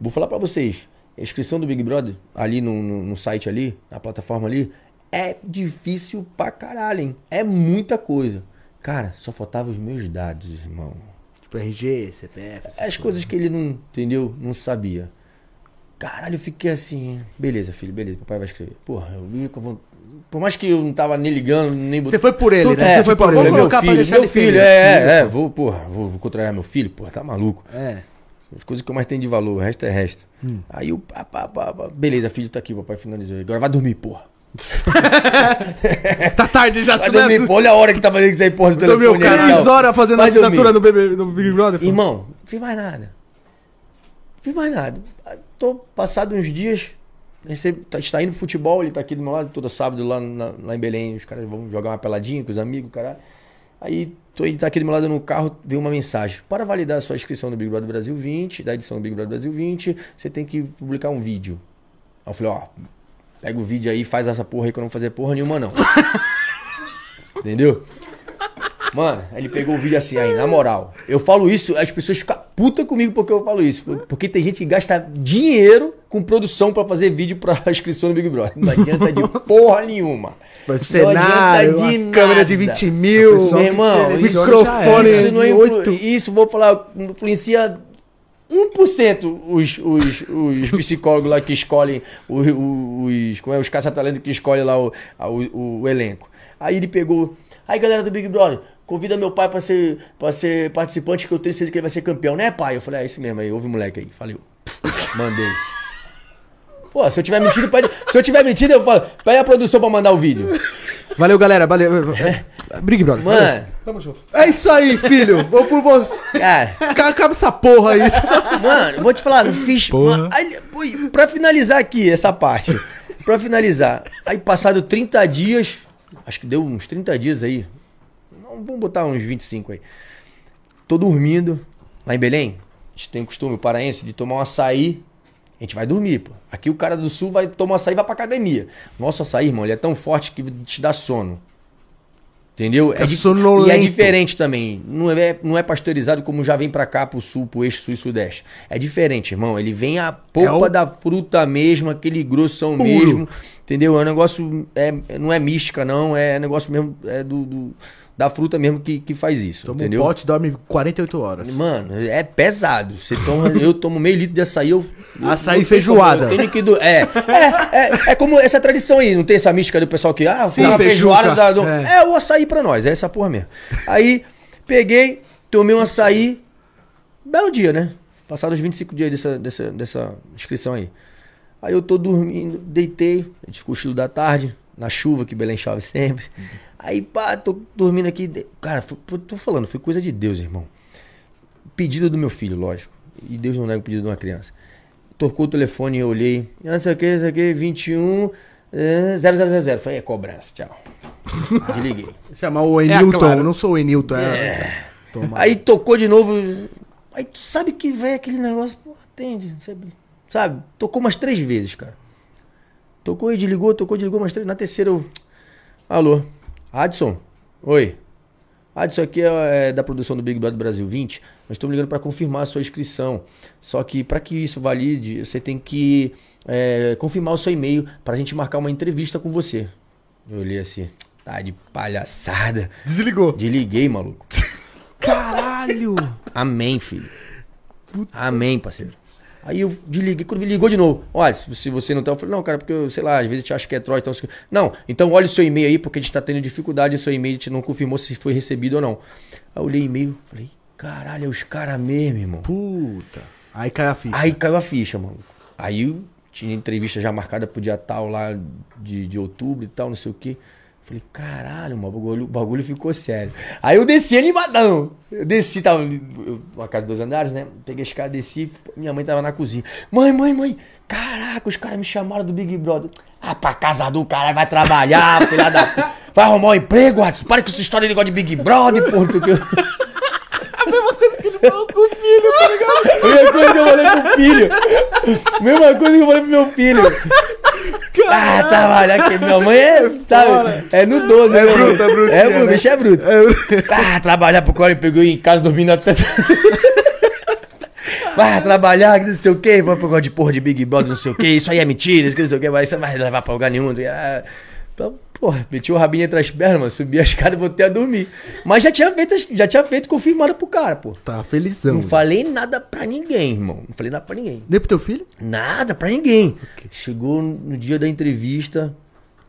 Vou falar pra vocês. A inscrição do Big Brother, ali no, no, no site ali, na plataforma ali, é difícil pra caralho, hein? É muita coisa. Cara, só faltava os meus dados, irmão. Tipo, RG, CPF. As coisas que ele não, entendeu? Não sabia. Caralho, eu fiquei assim. Beleza, filho, beleza, papai vai escrever. Porra, eu vi que eu vou. Por mais que eu não tava nem ligando, nem Você foi por ele, né? É, Você foi tipo, por ele. meu colocar pra filho, meu ele filho, é, é, é, vou, porra, vou, vou contrariar meu filho, porra, tá maluco. É. As coisas que eu mais tenho de valor, o resto é resto. Hum. Aí o pá, pá, pá, pá, beleza, filho, tá aqui, papai finalizou. Agora vai dormir, porra. [LAUGHS] Tá tarde já, [LAUGHS] Vai dormir, porra. Olha a hora que tava fazendo isso aí, porra, do Dormiu telefone. e três tal. horas fazendo Vai assinatura no, BB, no Big Brother. pô. Irmão, não fiz mais nada. Fiz mais nada. Tô passado uns dias, recebo, tá, está indo pro futebol, ele tá aqui do meu lado, todo sábado lá, na- lá em Belém, os caras vão jogar uma peladinha com os amigos, caralho. Aí tô, ele tá aqui do meu lado no carro, veio uma mensagem. Para validar a sua inscrição no Big Brother Brasil 20, da edição do Big Brother Brasil 20, você tem que publicar um vídeo. Aí eu falei, ó, pega o vídeo aí, faz essa porra aí que eu não vou fazer porra nenhuma não. [LAUGHS] Entendeu? Mano, ele pegou o vídeo assim, aí, na moral. Eu falo isso, as pessoas ficam puta comigo porque eu falo isso. Porque tem gente que gasta dinheiro com produção pra fazer vídeo pra [LAUGHS] inscrição no Big Brother. Não adianta de porra nenhuma. Mas cenário, de uma câmera de nada. 20 mil, Meu irmão, isso- microfone isso, não é, 8. isso, vou falar, influencia 1% os, os, os psicólogos lá que escolhem o- o- os, como é, os caça-talentos que escolhem lá o, o, o elenco. Aí ele pegou. Aí galera do Big Brother, convida meu pai pra ser, pra ser participante que eu tenho certeza que ele vai ser campeão, né, pai? Eu falei, é isso mesmo aí, ouve moleque aí. Falei, mandei. Pô, se eu tiver mentindo, pede, se eu tiver mentindo, eu falo, pede a produção pra mandar o vídeo. Valeu, galera. Valeu. Big Brother. valeu. Mano, Tamo junto. É isso aí, filho. Vou por você. cara. Acaba essa porra aí. Mano, eu vou te falar, não fiz. Mano, aí, pra finalizar aqui essa parte. Pra finalizar. Aí passado 30 dias. Acho que deu uns 30 dias aí. Vamos botar uns 25 aí. Tô dormindo lá em Belém. A gente tem costume, o paraense, de tomar um açaí. A gente vai dormir, pô. Aqui o cara do sul vai tomar um açaí e vai pra academia. Nosso açaí, irmão, ele é tão forte que te dá sono. Entendeu? Fica dif- sonolento. E é diferente também. Não é, não é pasteurizado como já vem pra cá, pro sul, pro eixo sul e sudeste. É diferente, irmão. Ele vem a polpa É o- da fruta mesmo, aquele grossão Puro. mesmo. Entendeu? É um negócio. É, não é mística, não. É negócio mesmo é do, do- da fruta mesmo que, que faz isso. Toma entendeu? um pote e dorme 48 horas. Mano, é pesado. Você toma, [LAUGHS] eu tomo meio litro de açaí, eu. eu- Açaí feijoada. como, eu tenho que do, é, é, é, é como essa tradição aí, não tem essa mística do pessoal que, ah, Sim, uma feijoada da, do- É. é. o açaí pra nós, é essa porra mesmo. Aí, peguei, tomei um açaí, belo dia, né? Passados os 25 dias dessa, dessa, dessa inscrição aí. Aí eu tô dormindo, deitei, de cochilo da tarde, na chuva, que Belém chove sempre. Aí, pá, tô dormindo aqui. de- Cara, tô falando, foi coisa de Deus, irmão. Pedido do meu filho, lógico. E Deus não nega o pedido de uma criança. tocou o telefone, eu olhei. Não sei o que, não sei o que, 21 eh, 0000. Falei, é cobrança, tchau. [LAUGHS] Desliguei. Chamar o É Enilton, Clara. não sou o Enilton. É. Toma. Aí tocou de novo. Aí tu sabe que vai aquele negócio, pô, atende, sabe? Sabe? Tocou umas três vezes, cara. Tocou e desligou, tocou, desligou três. Na terceira eu. Alô? Adson? Oi. Adson aqui é, é da produção do Big Brother Brasil 20. Nós estamos ligando para confirmar a sua inscrição. Só que para que isso valide, você tem que é, confirmar o seu e-mail para a gente marcar uma entrevista com você. Eu olhei assim, tá de palhaçada. Desligou. Desliguei, maluco. [LAUGHS] Caralho! Amém, filho. Amém, parceiro. Aí eu desliguei, quando me ligou de novo. Olha, se você não tá, eu falei, não, cara, porque eu, sei lá, às vezes a gente acha que é troll, então. Não, então olha o seu e-mail aí, porque a gente tá tendo dificuldade, o seu e-mail a gente não confirmou se foi recebido ou não. Aí eu olhei o e-mail, falei, caralho, é os caras mesmo, irmão. Puta. Aí cai a ficha. Aí caiu a ficha, mano. Aí tinha entrevista já marcada pro dia tal lá de, de outubro e tal, não sei o quê. Falei, caralho, mano, o bagulho, o bagulho ficou sério. Aí eu desci animadão. Eu desci, tava uma casa de dois andares, né? Peguei a escada, desci, minha mãe tava na cozinha. Mãe, mãe, mãe, caraca, os caras me chamaram do Big Brother. Ah, pra casa do cara, vai trabalhar, [LAUGHS] filha da. Vai arrumar um emprego, Watson. Para com essa história de negócio de Big Brother, porra, não sei o quê. [LAUGHS] Falou com o filho, tá ligado? Mesma coisa que eu falei pro filho. Mesma coisa que eu falei pro meu filho. Ah, trabalhar aqui. Minha mãe é, tá, é no 12, É né, mãe? bruta, é brutinha, É, o né? bicho é bruto. Ah, trabalhar pro Corey, pegou em casa dormindo até. Vai trabalhar, que não sei o quê, vai pro de porra de Big Brother, não sei o quê, isso aí é mentira, isso que não sei o quê, mas você não vai levar pra lugar nenhum. Ah, Então, porra, meti o rabinho entre as pernas, mano, subi a escada e voltei a dormir. Mas já tinha feito, já tinha feito confirmado pro cara, pô. Tá felizão. Não falei nada pra ninguém, irmão. Não falei nada pra ninguém. Nem pro teu filho? Nada pra ninguém. Chegou no dia da entrevista,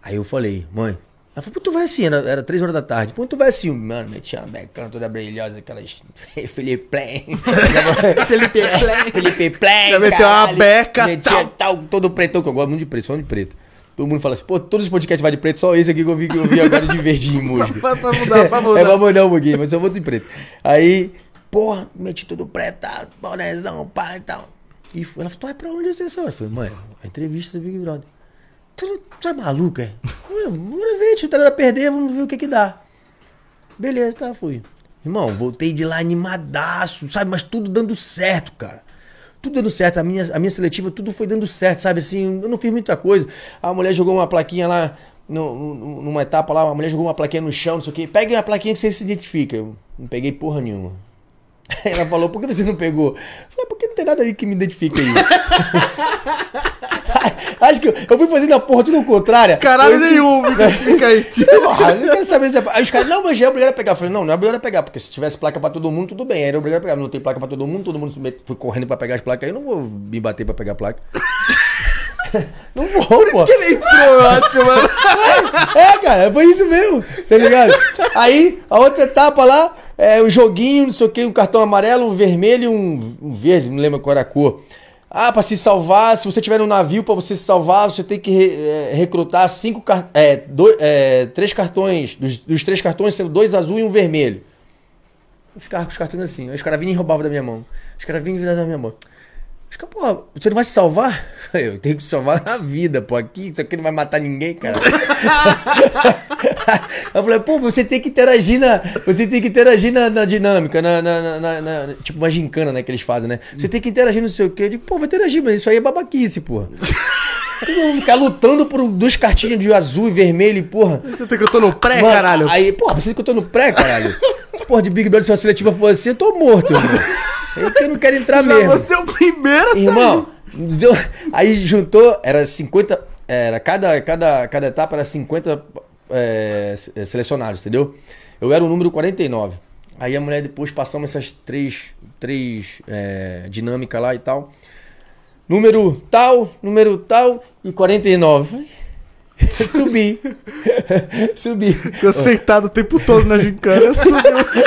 aí eu falei, mãe. Ela falou, pô, tu vai assim, era, era três horas da tarde. Pô, tu vai assim, mano, metia uma becana toda brilhosa, aquelas [LAUGHS] Felipe Plain. [LAUGHS] Felipe Plain. Felipe Plain, Já meteu uma beca, Metia tal. tal, todo pretão, que eu gosto muito de preto, só de preto. Todo mundo fala assim, pô, todos os podcasts vai de preto, só esse aqui que eu vi, que eu vi agora de verdinho [LAUGHS] música. Pra, pra mudar, pra É mudar. pra mudar um pouquinho, mas eu vou de preto. Aí, porra, meti tudo preto, tá, bonézão, pá e tal. E ela falou, tu vai pra onde essa hora? Eu falei, mãe, a entrevista do Big Brother. Tu, tu é maluco, é? [LAUGHS] Ué, Bora ver, tio, tá a perder, vamos ver o que que dá. Beleza, tá, fui. Irmão, voltei de lá animadaço, sabe? Mas tudo dando certo, cara. Tudo dando certo. A minha, a minha seletiva, tudo foi dando certo, sabe? Assim, eu não fiz muita coisa. A mulher jogou uma plaquinha lá, no- numa etapa lá, a mulher jogou uma plaquinha no chão, não sei o quê. Pegue a plaquinha que você se identifica. Eu não peguei porra nenhuma. [LAUGHS] Ela falou, por que você não pegou? Eu falei, porque não tem nada aí que me identifique aí. [LAUGHS] Acho que eu, eu fui fazendo a porra tudo ao contrário. Caralho nenhum, fica, fica aí. [LAUGHS] Porra, eu quero saber se é... Aí os caras, não, mas já é obrigado a pegar. Eu falei, não, não é obrigado a pegar, porque se tivesse placa pra todo mundo, tudo bem. Aí era obrigado a pegar. Não tem placa pra todo mundo, todo mundo foi correndo pra pegar as placas. Aí eu não vou me bater pra pegar a placa. [LAUGHS] não vou, pô. Ele entrou, eu acho, mano. [LAUGHS] É, cara, foi isso mesmo, tá ligado? Aí, a outra etapa lá, é o joguinho, não sei o que, um cartão amarelo, um vermelho e um, um verde, não lembro qual era a cor. Ah, pra se salvar, se você tiver no navio, pra você se salvar, você tem que re- é, recrutar cinco é, dois, é, três cartões. Dos, dos três cartões, sendo dois azul e um vermelho. Eu ficava com os cartões assim. Os caras vinham e roubavam da minha mão. Os caras vinham e davam da minha mão. Os caras, pô, você não vai se salvar? [LAUGHS] Eu tenho que salvar na vida, pô. Aqui, isso aqui não vai matar ninguém, cara. [LAUGHS] Eu falei, pô, você tem que interagir na. Você tem que interagir na, na dinâmica, na, na- na- Tipo uma gincana, né, que eles fazem, né? Você tem que interagir no sei o quê. Eu digo, pô, vou interagir, mas isso aí é babaquice, que [LAUGHS] eu vou ficar lutando por duas cartinhas de azul e vermelho, e porra. Você tem que eu tô no pré, Mano, caralho. Aí, porra, precisa que eu tô no pré, caralho. Se porra de Big Brother, se uma seletiva for assim, eu tô morto, irmão. Eu que não quero entrar [LAUGHS] Já mesmo. você é o primeiro a. Irmão, deu- aí juntou, era 50, era cada, cada, cada etapa era 50 é, se- selecionados, entendeu? Eu era o número 49. Aí a mulher depois passamos essas três, três é, dinâmicas lá e tal. Número tal, número tal e 49. Falei, [LAUGHS] Subi. [LAUGHS] Subi. Ficou sentado o tempo todo na gincana. subiu.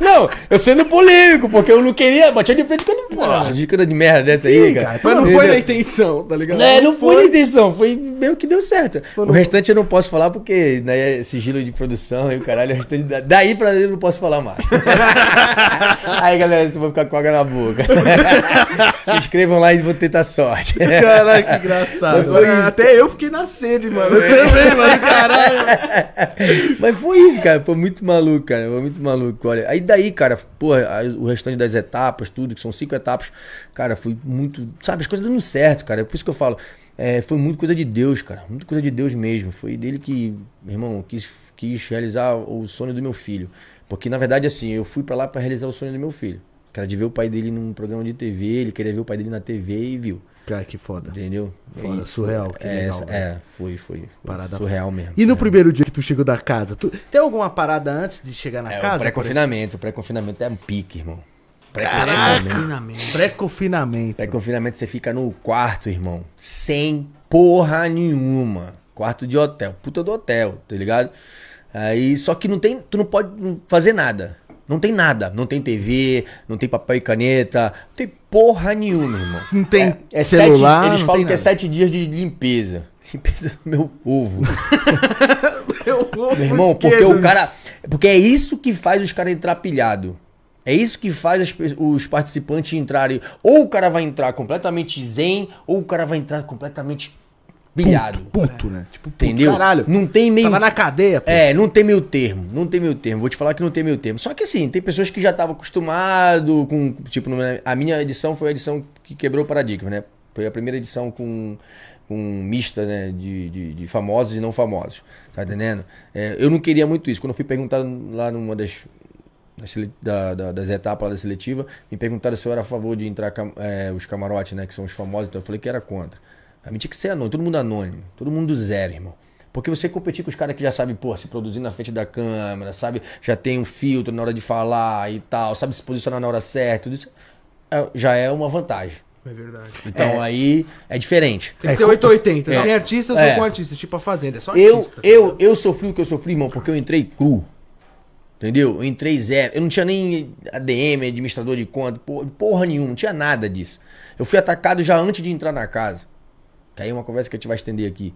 Não, eu sendo polêmico, porque eu não queria. Batia de frente com ele. Porra, dica de merda dessa aí, cara. Mas não foi na intenção, tá ligado? É, não foi na intenção, foi meio que deu certo. O restante eu não posso falar porque né, é sigilo de produção e o caralho, o daí pra eu não posso falar mais. [LAUGHS] Aí galera, vocês vão ficar com água na boca. [LAUGHS] Se inscrevam lá e vou tentar sorte. Caralho, que engraçado. Foi. Até eu fiquei na sede, mano. Eu também, mano, caralho. Mas foi isso, cara. Foi muito maluco, cara. Foi muito maluco. Olha, aí daí, cara, porra, o restante das etapas, tudo, que são cinco etapas, cara, foi muito. Sabe, as coisas dando certo, cara. É por isso que eu falo. é, foi muito coisa de Deus, cara. Muito coisa de Deus mesmo. Foi dele que, meu irmão, quis, quis realizar o sonho do meu filho. Porque, na verdade, assim, eu fui pra lá pra realizar o sonho do meu filho. Que era de ver o pai dele num programa de TV, ele queria ver o pai dele na TV e viu. Cara, que foda. Entendeu? Foda, E- surreal, que é, legal, essa- velho. é, foi, foi. foi Parada surreal mesmo. E no É. primeiro dia que tu chegou da casa, tu tem alguma parada antes de chegar na É, casa? pré-confinamento. Pré-confinamento é um pique, irmão. Caraca. Finalmente. Pré-confinamento. Pré-confinamento você fica no quarto, irmão. Sem porra nenhuma. Quarto de hotel. Puta do hotel, tá ligado? Aí, só que não tem. Tu não pode fazer nada. Não tem nada. Não tem TV, não tem papel e caneta. Não tem porra nenhuma, irmão. Não tem É, é celular, sete, eles falam que é nada. sete dias de limpeza. [LAUGHS] Limpeza do meu ovo. [LAUGHS] Eu vou Meu irmão, porque o cara. Porque é isso que faz os caras entrar pilhado. É isso que faz as os participantes entrarem. Ou o cara vai entrar completamente zen, ou o cara vai entrar completamente pilhado. Puto, né? Tipo, puto. Entendeu? Caralho. Não tem meio. Tava na cadeia, pô. É, não tem meio termo. Não tem meio termo. Vou te falar que não tem meio termo. Só que assim, tem pessoas que já estavam acostumadas com. Tipo, a minha edição foi a edição que quebrou o paradigma, né? Foi a primeira edição com, com mista, né? De, de, de famosos e não famosos. Tá entendendo? É, eu não queria muito isso. Quando eu fui perguntado lá numa das. das da- da- das etapas da seletiva, me perguntaram se eu era a favor de entrar é, os camarotes, né? Que são os famosos, então eu falei que era contra. A mim tinha que ser anônimo, todo mundo anônimo, todo mundo do zero, irmão. Porque você competir com os caras que já sabem, pô, se produzir na frente da câmera, sabe? Já tem um filtro na hora de falar e tal, sabe se posicionar na hora certa, tudo isso é- já é uma vantagem. É verdade. Então aí é diferente. Tem que ser 880. É. Sem artistas É. ou com artista, tipo a Fazenda. É só Eu, artista. tá eu, eu sofri o que eu sofri, irmão, porque eu entrei cru. Entendeu? Eu entrei zero. Eu não tinha nem ADM, administrador de conta, porra, porra nenhuma, não tinha nada disso. Eu fui atacado já antes de entrar na casa. Que aí é uma conversa que a gente vai estender aqui.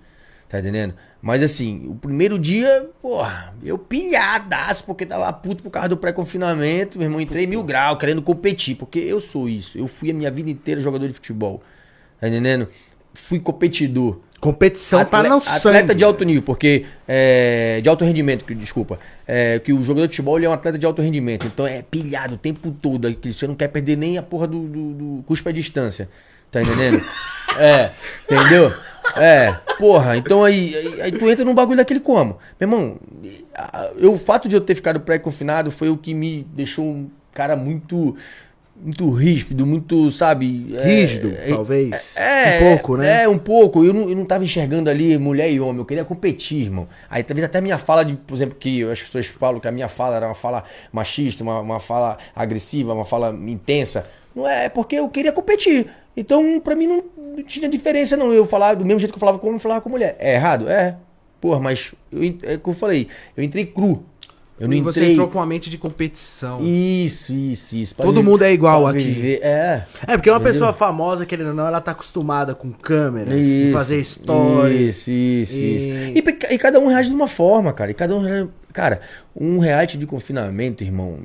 Tá entendendo? Mas assim, o primeiro dia, porra, eu pilhadaço, porque tava puto por causa do pré-confinamento. Meu irmão, entrei mil grau, querendo competir, porque eu sou isso. Eu fui a minha vida inteira jogador de futebol. Tá entendendo? Fui competidor. Competição tá Atle- no atleta sangue. de alto nível, porque é, de alto rendimento, desculpa, é, que o jogador de futebol ele é um atleta de alto rendimento, então é pilhado o tempo todo, que você não quer perder nem a porra do, do, do cuspe à distância, tá entendendo? [LAUGHS] é, entendeu? É, porra, então aí, aí, aí tu entra num bagulho daquele como? Meu irmão, eu, o fato de eu ter ficado pré-confinado foi o que me deixou um cara muito muito ríspido, muito, sabe? é, Rígido, é, talvez. é, Um pouco, né? É, um pouco. Eu não, eu não tava enxergando ali mulher e homem. Eu queria competir, irmão. Aí talvez até a minha fala, de, por exemplo, que as pessoas falam que a minha fala era uma fala machista, uma, uma fala agressiva, uma fala intensa. Não é, é porque eu queria competir. Então, pra mim, não, tinha diferença, não. Eu falar do mesmo jeito que eu falava com homem, eu falava com mulher. É errado? É. Porra, mas eu, é como eu falei, eu entrei cru. Eu não E você entrei. entrou com uma mente de competição. Isso, isso, isso. Pra Todo viver- mundo é igual aqui. viver- É. É, porque uma Entendeu? pessoa famosa, querendo ou não, ela tá acostumada com câmeras, Isso, fazer stories. Isso, isso, E- isso. E, e cada um reage de uma forma, cara. E cada um. reage- Cara, um reality de confinamento, irmão.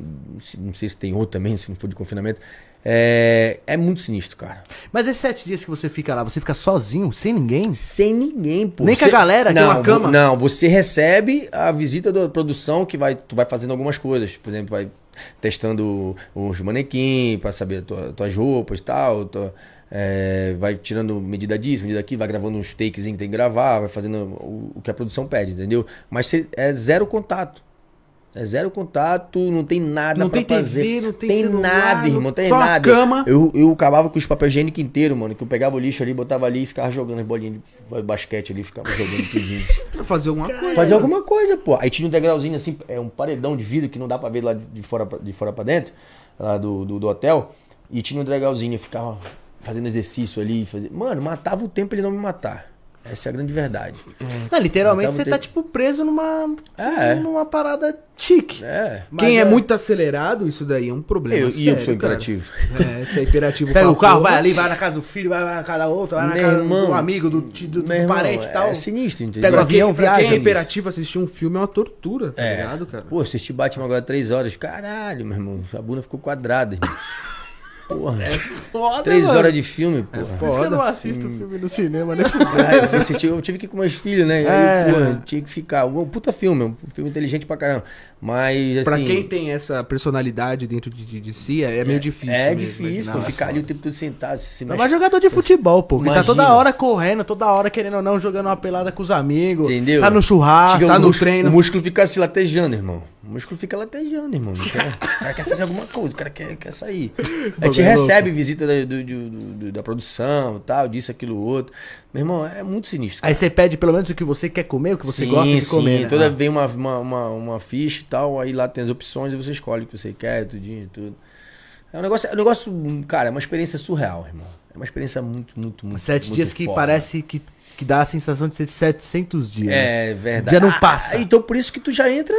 Não sei se tem outro também, se não for de confinamento. É, é muito sinistro, cara. Mas esses sete dias que você fica lá, você fica sozinho, sem ninguém? Sem ninguém, pô. Nem com a galera, tem não, uma cama? Não, você recebe a visita da produção que vai, tu vai fazendo algumas coisas. Por exemplo, vai testando os manequins pra saber tua, tuas roupas e tal. tua- é, vai tirando medida disso, medida aqui, vai gravando uns takes que tem que gravar, vai fazendo o, o que a produção pede, entendeu? Mas cê- é zero contato. É zero contato, não tem nada Não pra tem TV, fazer. não tem celular, nada, irmão, não tem só a nada. cama. Eu, eu acabava com os papel higiênico inteiro, mano. Que eu pegava o lixo ali, botava ali e ficava jogando as bolinhas de basquete ali, ficava jogando tudinho. [LAUGHS] Pra fazer alguma coisa. Fazer alguma coisa, pô. Aí tinha um degrauzinho assim, é um paredão de vidro que não dá pra ver lá de fora pra, de fora pra dentro, lá do, do, do hotel. E tinha um degrauzinho, eu ficava fazendo exercício ali. Fazia... Mano, matava o tempo ele não me matar. Essa é a grande verdade. Não, literalmente Então, você tá, tipo, preso numa. É. numa parada chique. É. Quem é, é- muito acelerado, isso daí é um problema. Eu, e eu sério, que sou cara. imperativo. É, você é imperativo. [LAUGHS] Pega o carro, porra. vai ali, vai na casa do filho, vai na casa da outra, vai na Meu casa irmão, do amigo, do, do, do irmão, parente e tal. É sinistro, entendeu? Pega o avião, quem, pra quem viaja é nisso. imperativo, assistir um filme é uma tortura, tá É. ligado, cara? Pô, assisti Batman agora três horas. Caralho, meu irmão. A bunda ficou quadrada. [LAUGHS] Porra. Foda, três mano. horas de filme, porra. Por isso que eu não assisto filme no cinema, né? Ah, eu, fui eu tive que ir com meus filhos, né? Aí, É. porra, tinha que ficar. Um puta filme, um filme inteligente pra caramba. Mas, assim. Pra quem tem essa personalidade dentro de, de- de si, é, é meio difícil. É mesmo, difícil, pô, ficar ali o tempo todo sentado, se, É mexe. mais jogador de futebol, pô. Que tá toda hora correndo, toda hora querendo ou não, jogando uma pelada com os amigos. Entendeu? Tá no churrasco. Chega tá no músculo- treino. O músculo fica se latejando, irmão. O músculo fica latejando, irmão. Não quer- O cara quer fazer alguma coisa, o cara quer, quer sair. [LAUGHS] A gente recebe visita da, do- do- do- da produção, tal, disso, aquilo, outro. Meu irmão, é muito sinistro. Aí você pede pelo menos o que você quer comer, o que você sim, gosta de sim. comer. né? Toda Ah. vem uma, uma, uma, uma ficha e tal, aí lá tem as opções e você escolhe o que você quer, tudinho, tudo. É um negócio, é um negócio, cara, é uma experiência surreal, irmão. É uma experiência muito, muito, muito. Sete muito dias que parece que, que dá a sensação de ser 700 dias. né? É verdade. dia não passa. Ah, então por isso que tu já entra,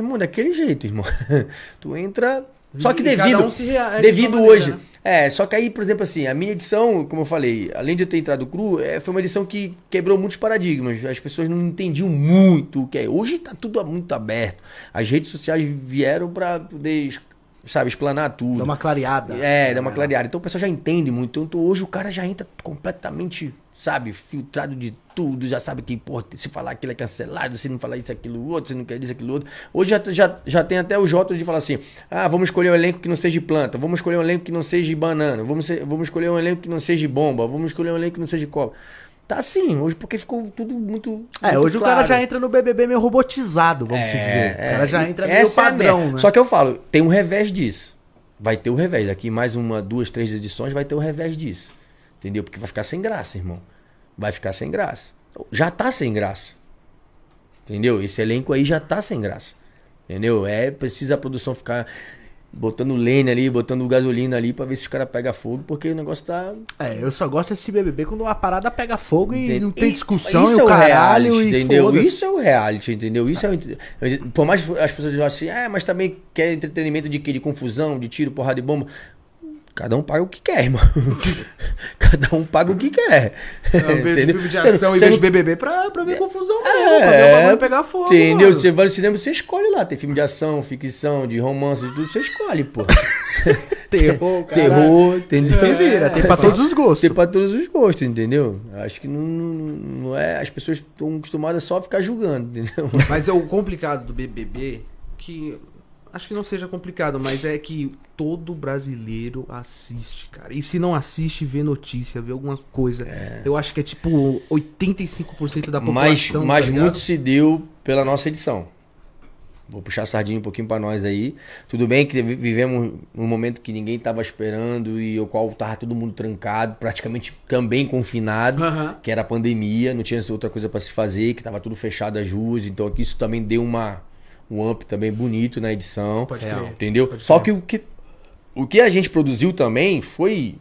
irmão, daquele jeito, irmão. [LAUGHS] tu entra. Só que cada devido. um se reage de devido maneira, hoje. né? É, só que aí, por exemplo, assim, a minha edição, como eu falei, além de eu ter entrado cru, é, foi uma edição que quebrou muitos paradigmas. As pessoas não entendiam muito o que é. Hoje tá tudo muito aberto. As redes sociais vieram pra poder, sabe, explanar tudo. Dá uma clareada. É, dá uma clareada. Então o pessoal já entende muito. Então hoje o cara já entra completamente, sabe, filtrado de tudo, já sabe que, pô, se falar aquilo é cancelado, se não falar isso, aquilo, outro, se não quer isso, aquilo, outro. Hoje já, já, já tem até os rótulos de falar assim, ah, vamos escolher um elenco que não seja de planta, vamos escolher um elenco que não seja de banana, vamos, ser- vamos escolher um elenco que não seja de bomba, vamos escolher um elenco que não seja de cola. Tá assim, hoje porque ficou tudo muito. É, muito hoje o cara claro. já entra no BBB meio robotizado, vamos É, dizer. é. O cara já entra meio é padrão, merda. né? Só que eu falo, tem um revés disso. Vai ter o revés. Daqui mais uma, duas, três edições vai ter o revés disso. Entendeu? Porque vai ficar sem graça, irmão. Vai ficar sem graça. Já tá sem graça. Entendeu? Esse elenco aí já tá sem graça. Entendeu? É, precisa a produção ficar botando lenha ali, botando gasolina ali pra ver se os caras pegam fogo, porque o negócio tá. É, eu só gosto de assistir BBB quando a parada pega fogo e Entende? não tem E- discussão isso e é o caralho reality, e entendeu? Isso é o reality, entendeu? Isso é o, por mais que as pessoas digam assim, ah, mas também quer entretenimento de quê? De confusão, de tiro, porrada de bomba. Cada um paga o que quer, irmão. [LAUGHS] Cada um paga o que quer. Eu vejo filme de Você ação e você vejo não- BBB pra, pra ver confusão mesmo, É, pra ver o bagulho pegar fogo, Entendeu? mano. Você vai no cinema, você escolhe lá. Tem filme de ação, ficção, de romance, de tudo, você escolhe, pô. [LAUGHS] [LAUGHS] Terror, caralho. Terror, entendeu? Se vira, tem pra todos os gostos. Tem pra todos os gostos, entendeu? Acho que não, não, não é. As pessoas estão acostumadas só a ficar julgando, entendeu? Mas é o complicado do BBB, que acho que não seja complicado, mas é que todo brasileiro assiste, cara. E se não assiste, vê notícia, vê alguma coisa. Eu acho que é tipo 85% da Mas, população. mas tá ligado? muito se deu pela nossa edição. Vou puxar a sardinha um pouquinho pra nós aí. Tudo bem que vi- vivemos um momento que ninguém tava esperando e o qual tava todo mundo trancado, praticamente também confinado, Aham. que era a pandemia, não tinha outra coisa pra se fazer, que tava tudo fechado as ruas, então aqui isso também deu uma um up também bonito na edição. Pode crer. Entendeu? Pode Só crer. que o que o que a gente produziu também foi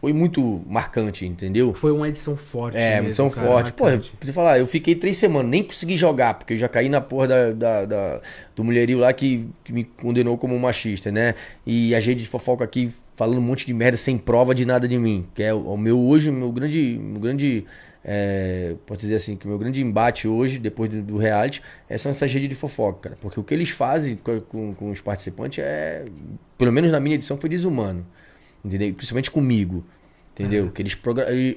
foi muito marcante, entendeu? Foi uma edição forte. É, mesmo, missão cara, forte. Pô, marcante. pra te falar, eu fiquei três semanas, nem consegui jogar, porque eu já caí na porra da, da- da- do mulherio lá que, que me condenou como machista, né? E a rede de fofoca aqui falando um monte de merda sem prova de nada de mim. Que é o, o meu hoje, o meu grande. Meu grande é, posso dizer assim, que o meu grande embate hoje, depois do, do reality, é são essas redes de fofoca, cara. Porque o que eles fazem com, com- com os participantes é, pelo menos na minha edição, foi desumano. Entendeu? Principalmente comigo. Entendeu? Que eles,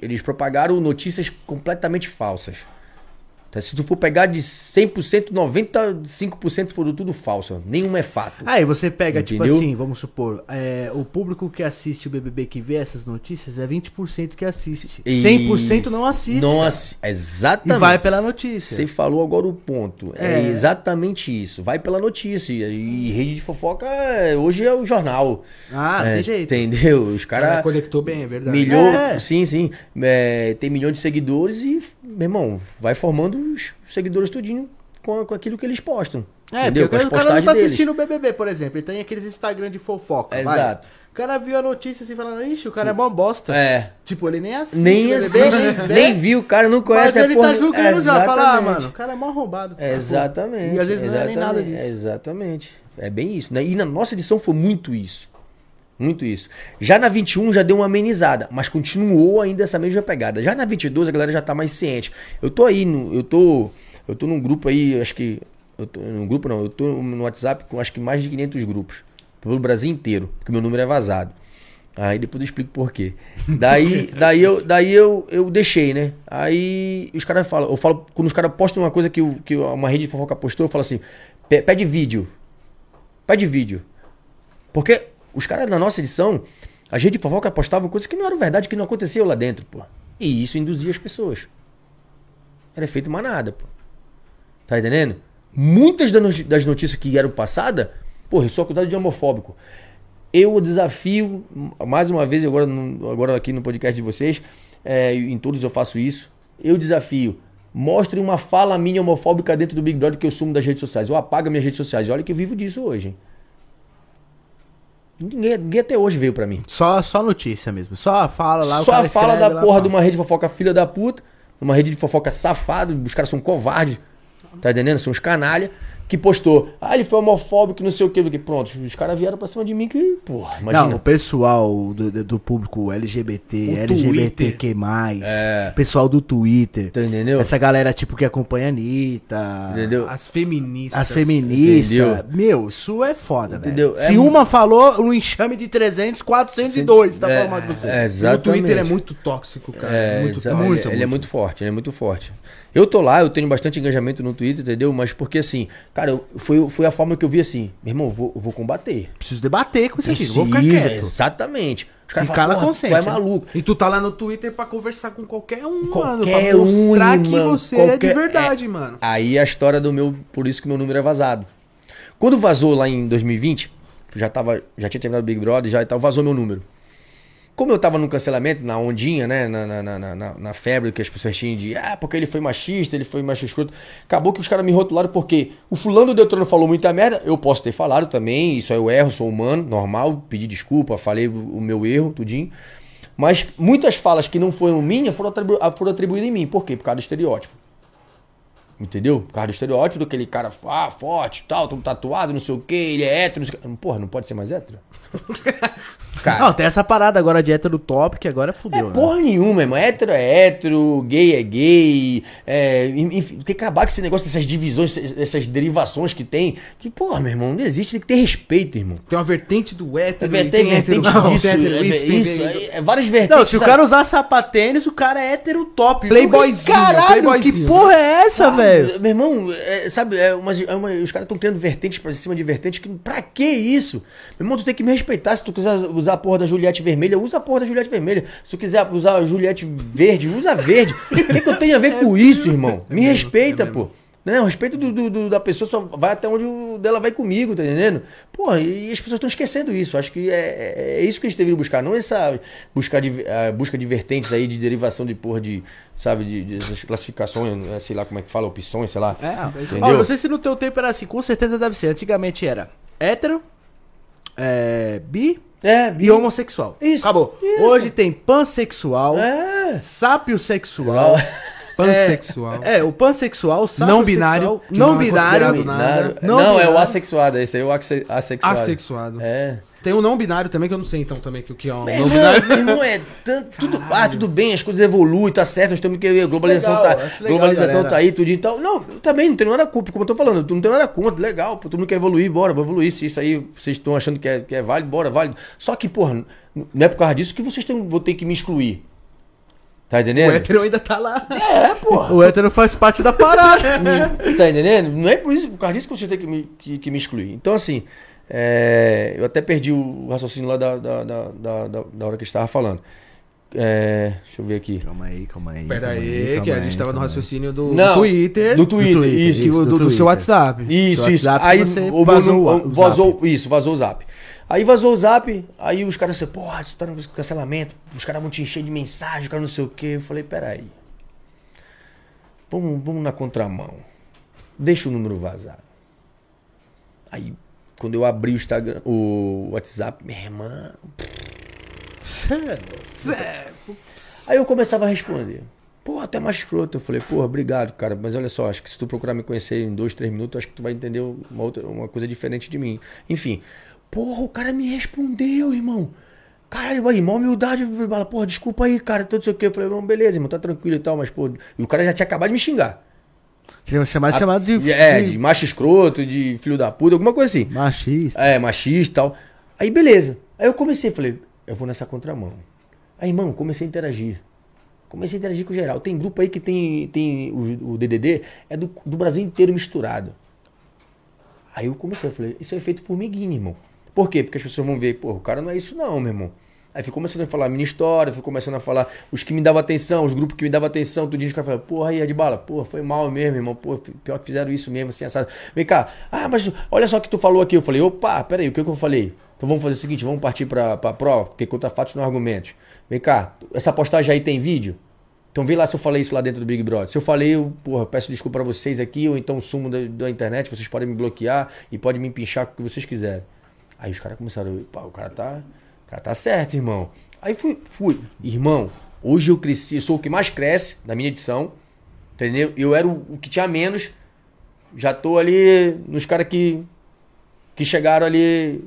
eles propagaram notícias completamente falsas. Então, se tu for pegar de 100%, 95% foram tudo falso. Nenhum é fato. Aí você pega, tipo Entendeu? assim, vamos supor, é, o público que assiste o BBB que vê essas notícias é 20% que assiste. 100% não assiste. Não assi- E Exatamente. vai pela notícia. Você falou agora o ponto. É. É. exatamente isso. Vai pela notícia. E rede de fofoca é- hoje é o jornal. Ah, É, tem jeito. Entendeu? Os caras. conectou bem, é verdade. Milhão, É. sim, sim. É, tem milhões de seguidores e, meu irmão, vai formando os seguidores tudinho com, com aquilo que eles postam. É, entendeu? Com porque o cara não tá deles. assistindo o BBB, por exemplo. Ele tem aqueles Instagram de fofoca. vai. Exato. O cara viu a notícia assim falando, ixi, o cara é mó bosta. É. Tipo, ele nem assiste. Nem assiste, nem nem viu, o cara não Mas conhece a ele porra tá julgando já, fala, ah, mano, o cara é mó arrombado. É, Exatamente. E às vezes não é nem nada disso. Exatamente. É bem isso. né? E na nossa edição foi muito isso. Muito isso. Já na 21 já deu uma amenizada, mas continuou ainda essa mesma pegada. Já na 22 a galera já tá mais ciente. Eu tô aí, no, eu tô eu tô num grupo aí, acho que eu tô num grupo não, eu tô no WhatsApp com acho que mais de 500 grupos pelo Brasil inteiro, porque meu número é vazado. Aí depois eu explico por quê. Daí, [LAUGHS] daí, eu, daí eu, eu deixei, né? Aí os caras falam, eu falo, quando os caras postam uma coisa que, que uma rede de fofoca postou, eu falo assim: "Pe- pede vídeo. Pede vídeo. Porque os caras na nossa edição, a gente de fofoca postava coisas que não eram verdade, que não aconteciam lá dentro, pô. E isso induzia as pessoas. Era feito manada, pô. Tá entendendo? Muitas das no- das notícias que eram passadas, porra, eu sou acusado de homofóbico. Eu desafio, mais uma vez, agora, agora aqui no podcast de vocês, é, em todos eu faço isso. Eu desafio, mostre uma fala minha homofóbica dentro do Big Brother que eu sumo das redes sociais. Eu apago minhas redes sociais. Olha que eu vivo disso hoje, hein? Ninguém, ninguém até hoje veio pra mim. Só, só notícia mesmo. Só fala lá. Só fala da lá, porra fala. de uma rede de fofoca filha da puta, uma rede de fofoca safado, os caras são covardes, tá entendendo? São uns canalha, que postou, ah, ele foi homofóbico, não sei o quê, porque pronto, os caras vieram pra cima de mim que, porra, imagina. Não, o pessoal do, do- público LGBT, O LGBTQ+, pessoal do Twitter, Tá entendeu? essa galera tipo que acompanha a Anitta, Entendeu? As feministas. as feministas, Entendeu? meu, isso é foda, Entendeu? velho. Se É uma falou, um enxame de 300, 402 tá É, falando você. é, O exatamente. Twitter é muito tóxico, cara. É, muito tóxico. ele, ele é muito forte, ele é muito forte. Eu tô lá, eu tenho bastante engajamento no Twitter, entendeu? Mas porque assim, cara, eu- foi, foi a forma que eu vi assim, meu irmão, eu vou, vou combater. Preciso debater com isso aqui, não vou ficar quieto. Exatamente. Os caras Ficar falam, na "Porra, consciente, tu é né?" maluco. E tu tá lá no Twitter pra conversar com qualquer um, mano. Qualquer Pra mostrar um, que irmão, você é de qualquer- verdade, é. mano. Aí a história do meu, por isso que meu número é vazado. Quando vazou lá em 2020, já tava, já tinha terminado o Big Brother, já e tal, vazou meu número. Como eu tava no cancelamento, na ondinha, né? Na, na, na, na- febre que as pessoas tinham de ah, porque ele foi machista, ele foi macho escroto. Acabou que os caras me rotularam porque o fulano do Deuterono falou muita merda, eu posso ter falado também, isso aí eu erro, sou humano, normal, pedi desculpa, falei o, meu erro, tudinho. Mas muitas falas que não foram minhas foram, atribu foram atribuídas em mim. Por quê? Por causa do estereótipo. Entendeu? Por causa do estereótipo do aquele cara, ah, forte, tal, todo tatuado, não sei o que, ele é hétero, não sei o quê. Porra, não pode ser mais hétero? [LAUGHS] Cara, Não, tem essa parada agora de hétero top que agora é fudeu, né? porra nenhuma, irmão. Hétero é hétero, gay é gay. É, enfim, tem que acabar com esse negócio dessas divisões, essas derivações que tem. Que, porra, meu irmão, não existe, tem que ter respeito, irmão. Tem uma vertente do É, hétero. e tem hétero vertente não, disso, tem hétero é, isso, tem isso, gay. é, é várias vertentes. Não, se o cara usar sapatênis, o cara é hétero top. Playboyzinho, Caralho, playboyzinho. que porra é essa, velho? Meu irmão, é, sabe, é umas- é uma- os caras estão criando vertentes pra cima de vertentes. Que, pra que isso? Meu irmão, tu tem que me respeitar. Se tu quiser usar a porra da Juliette vermelha, usa a porra da Juliette vermelha. Se tu quiser usar a Juliette verde, usa verde. O que, que eu tenho a ver [LAUGHS] com isso, irmão? Me respeita, pô. Né? O respeito do, do- do- da pessoa só vai até onde o dela vai comigo, tá entendendo? Porra, e as pessoas estão esquecendo isso. Acho que é, é- é isso que a gente deveria buscar, não essa buscar de, a busca de vertentes aí de derivação de porra de, sabe, de, de essas classificações, né? sei lá como é que fala, opções, sei lá. É, é. Entendeu? Ó, não sei se no teu tempo era assim, com certeza deve ser. Antigamente era hétero, é, bi É, e bi- homossexual. Isso, Acabou. isso. Hoje tem pansexual, É. sapiosexual. Pansexual. É, o pansexual, Não binário, não não é binário. Não, Não é o binário. assexuado, esse aí é o assexuado. Assexuado. É. Tem o não binário também, que eu não sei então também que o que é um Meu não irmão, binário. meu irmão, é tanto, tudo, ah, tudo bem, as coisas evoluem, tá certo, nós temos que a globalização Legal, tá, legal, globalização galera. tá aí, tudo e tal. Não, eu também não tenho nada culpa, como eu tô falando, tu não tem nada contra, legal, pô, tu não quer evoluir, bora, vou evoluir, se isso aí vocês estão achando que é, que é válido, bora, válido. Só que, porra, não é por causa disso que vocês têm, vão ter que me excluir. Tá O entendendo? hétero ainda tá lá. É, porra. O hétero faz parte da parada. [LAUGHS] Tá entendendo? Não é por, isso, por causa disso que você tem que me, que, que me excluir. Então, assim, é, eu até perdi o raciocínio lá da, da, da, da, da- hora que a gente tava falando. É, deixa eu ver aqui. calma aí, calma aí. Pera calma aí, calma que a gente tava no raciocínio do, Não, do Twitter. Do Twitter, Do Twitter, isso. o- do, do Twitter. seu WhatsApp. Isso, isso. WhatsApp Aí você o- vazou o- o- o vazou, isso, vazou o zap. Aí vazou o zap, aí os caras assim, porra, isso tá no cancelamento, os caras vão te encher de mensagem, os caras não sei o quê. Eu falei, peraí. Vamos, vamos na contramão. Deixa o número vazar. Aí quando eu abri o Instagram, o WhatsApp, minha irmã. Aí eu começava a responder. Pô, até mais escroto. Eu falei, pô, obrigado, cara. Mas olha só, acho que se tu procurar me conhecer em dois, três minutos, acho que tu vai entender uma, outra, uma coisa diferente de mim. Enfim. Porra, o cara me respondeu, irmão. Caralho, aí, mó humildade. Fala, porra, desculpa aí, cara, tudo sei o que. Eu falei, irmão, beleza, irmão, tá tranquilo e tal, mas, pô. E o cara já tinha acabado de me xingar. Chamado, chamado de, É, de de macho escroto, de filho da puta, alguma coisa assim. machista. É, machista e tal. Aí, beleza. Aí eu comecei, falei, eu vou nessa contramão. Aí, irmão, comecei a interagir. Comecei a interagir com geral. Tem grupo aí que tem, tem o, o DDD, é do, do Brasil inteiro misturado. Aí eu comecei, eu falei, isso é efeito formiguinha, irmão. Por quê? Porque as pessoas vão ver, pô, o cara não é isso não, meu irmão. Aí fui começando a falar minha história, fui começando a falar os que me davam atenção, os grupos que me davam atenção, tudinho, os caras falaram, porra, aí, Adbala, porra, foi mal mesmo, irmão, pô, pior que fizeram isso mesmo, assim, assado. Vem cá, ah, mas olha só o que tu falou aqui. Eu falei, opa, peraí, o que, que eu falei? Então vamos fazer o seguinte, vamos partir pra, pra prova, porque conta fatos não argumentos. Vem cá, essa postagem aí tem vídeo? Então vê lá se eu falei isso lá dentro do Big Brother. Se eu falei, eu porra, peço desculpa pra vocês aqui, ou então sumo da, da internet, vocês podem me bloquear e podem me pinchar com o que vocês quiserem. Aí os caras começaram, pá, o cara tá. Cara tá certo, irmão. Aí fui, fui. Irmão, hoje eu cresci, eu sou o que mais cresce da minha edição. Entendeu? Eu era o, o que tinha menos. Já tô ali nos caras que. que chegaram ali.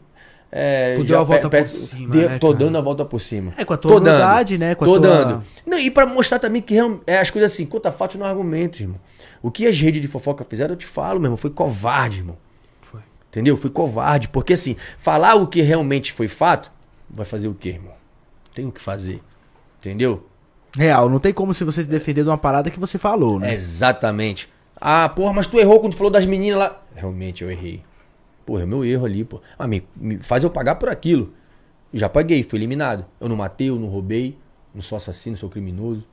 É, Tu deu a volta pe- por cima, deu- né, tô cara? dando a volta por cima. É, com a tua Tô dando. né? Com Tô tua- dando. Não, e pra mostrar também que é as coisas assim, conta fatos não argumentos, irmão. O que as redes de fofoca fizeram, eu te falo, meu irmão, foi covarde, irmão. Foi. Entendeu? Foi covarde. Porque assim, falar o que realmente foi fato, vai fazer o quê, irmão? Tem o que fazer. Entendeu? Real, não tem como se você se defender de uma parada que você falou, né? Exatamente. Ah, porra, mas tu errou quando tu falou das meninas lá. Realmente eu errei. Porra, é meu erro ali, pô. Ah, me, me faz eu pagar por aquilo. Já paguei, fui eliminado. Eu não matei, eu não roubei, não sou assassino, sou criminoso.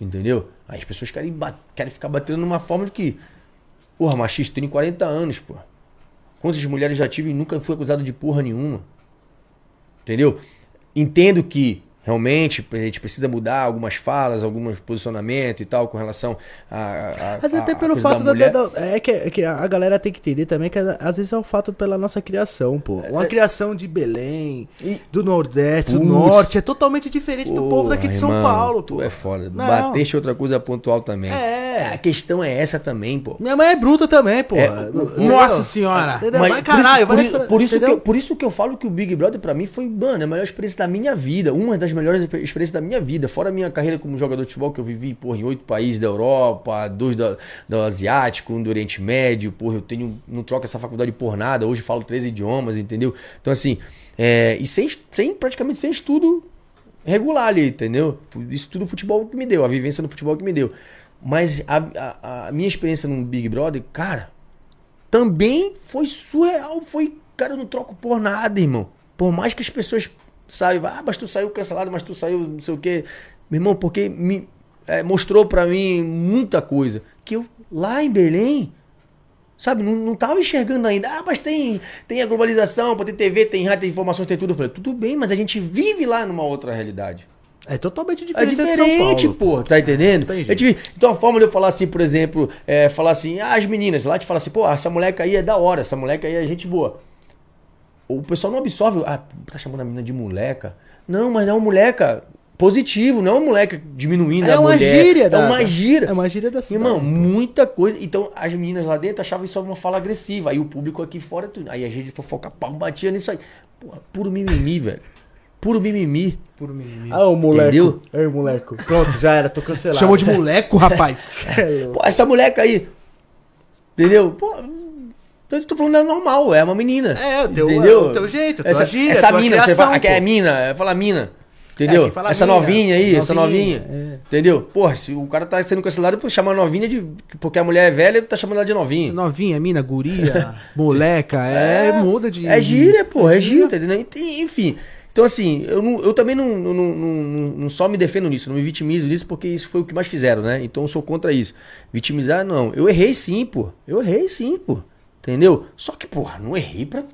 Entendeu? Aí as pessoas querem, querem ficar batendo numa forma de que. Porra, machista, tenho 40 anos, pô. Quantas mulheres já tive e nunca fui acusado de porra nenhuma. Entendeu? Entendo que realmente a gente precisa mudar algumas falas, alguns posicionamentos e tal com relação a. a- Mas até a pelo fato da, mulher. da- é, que, é que a galera tem que entender também que às vezes é o fato pela nossa criação, pô. Uma criação de Belém, E- do Nordeste, do Putz. Norte, é totalmente diferente do povo daqui de São Porra, Paulo, irmão, pô. Tu é foda. Não. Bateste outra coisa pontual também. É. A questão é essa também, pô. Minha mãe é bruta também, pô. É, o- Nossa senhora! Entendeu? Mas Vai caralho, por, isso, por, por isso que eu, por isso que eu falo que o Big Brother pra mim foi, mano, a melhor experiência da minha vida. Uma das melhores exper- experiências da minha vida. Fora a minha carreira como jogador de futebol, que eu vivi, porra, em oito países da Europa, dois do Asiático, um do Oriente Médio, porra, eu tenho, não troco essa faculdade por nada, hoje falo três idiomas, entendeu? Então, assim, é, e sem, sem, praticamente sem estudo regular ali, entendeu? Isso tudo o futebol que me deu, a vivência no futebol que me deu. Mas a, a- a minha experiência no Big Brother, cara, também foi surreal. Foi, cara, eu não troco por nada, irmão. Por mais que as pessoas saibam, ah, mas tu saiu cancelado, mas tu saiu não sei o quê. Meu irmão, porque me é, mostrou pra mim muita coisa. Que eu, lá em Belém, sabe, não, não tava enxergando ainda. Ah, mas tem, tem a globalização, pode ter TV, tem rádio, tem informações, tem tudo. Eu falei, tudo bem, mas a gente vive lá numa outra realidade. É totalmente É diferente, de diferente, pô, tá entendendo? É. Então a forma de eu falar assim, por exemplo, é, falar assim, ah, as meninas, lá te fala assim, pô, essa moleca aí é da hora, essa moleca aí é gente boa. O pessoal não absorve, ah, tá chamando a menina de moleca. Não, mas não é uma moleca positivo, não é uma moleca diminuindo É a uma mulher. gíria, É da- uma gíria. É uma gíria da cidade. Irmão, muita coisa. Então, as meninas lá dentro achavam isso uma fala agressiva. Aí o público aqui fora, tudo. aí a gente fofoca pau, batia nisso aí. Porra, puro mimimi, velho. Puro mimimi. Puro mimimi. Ah, o moleque. Entendeu? Ei, moleque. Pronto, já era, tô cancelado. Chamou de [LAUGHS] moleco, rapaz. Pô, essa moleca aí. Entendeu? Pô, eu tô falando é normal, é uma menina. É, o teu- entendeu? é o teu jeito, essa, gíria, essa mina, você criação, fala que é mina, fala mina. Entendeu? É, essa mina, novinha aí, essa novinha, novinha. Entendeu? Porra, se o cara tá sendo cancelado por chamar novinha de. Porque a mulher é velha, ele tá chamando ela de novinha. Novinha, mina, guria, [LAUGHS] moleca, é, muda de. É gíria, pô, é gíria, tá entendendo? E- Enfim. Então, assim, eu, não- eu também não, não, não, não- não só me defendo nisso, não me vitimizo nisso, porque isso foi o que mais fizeram, né? Então eu sou contra isso. Vitimizar, não. Eu errei sim, pô. Eu errei sim, pô. Entendeu? Só que, porra, não errei pra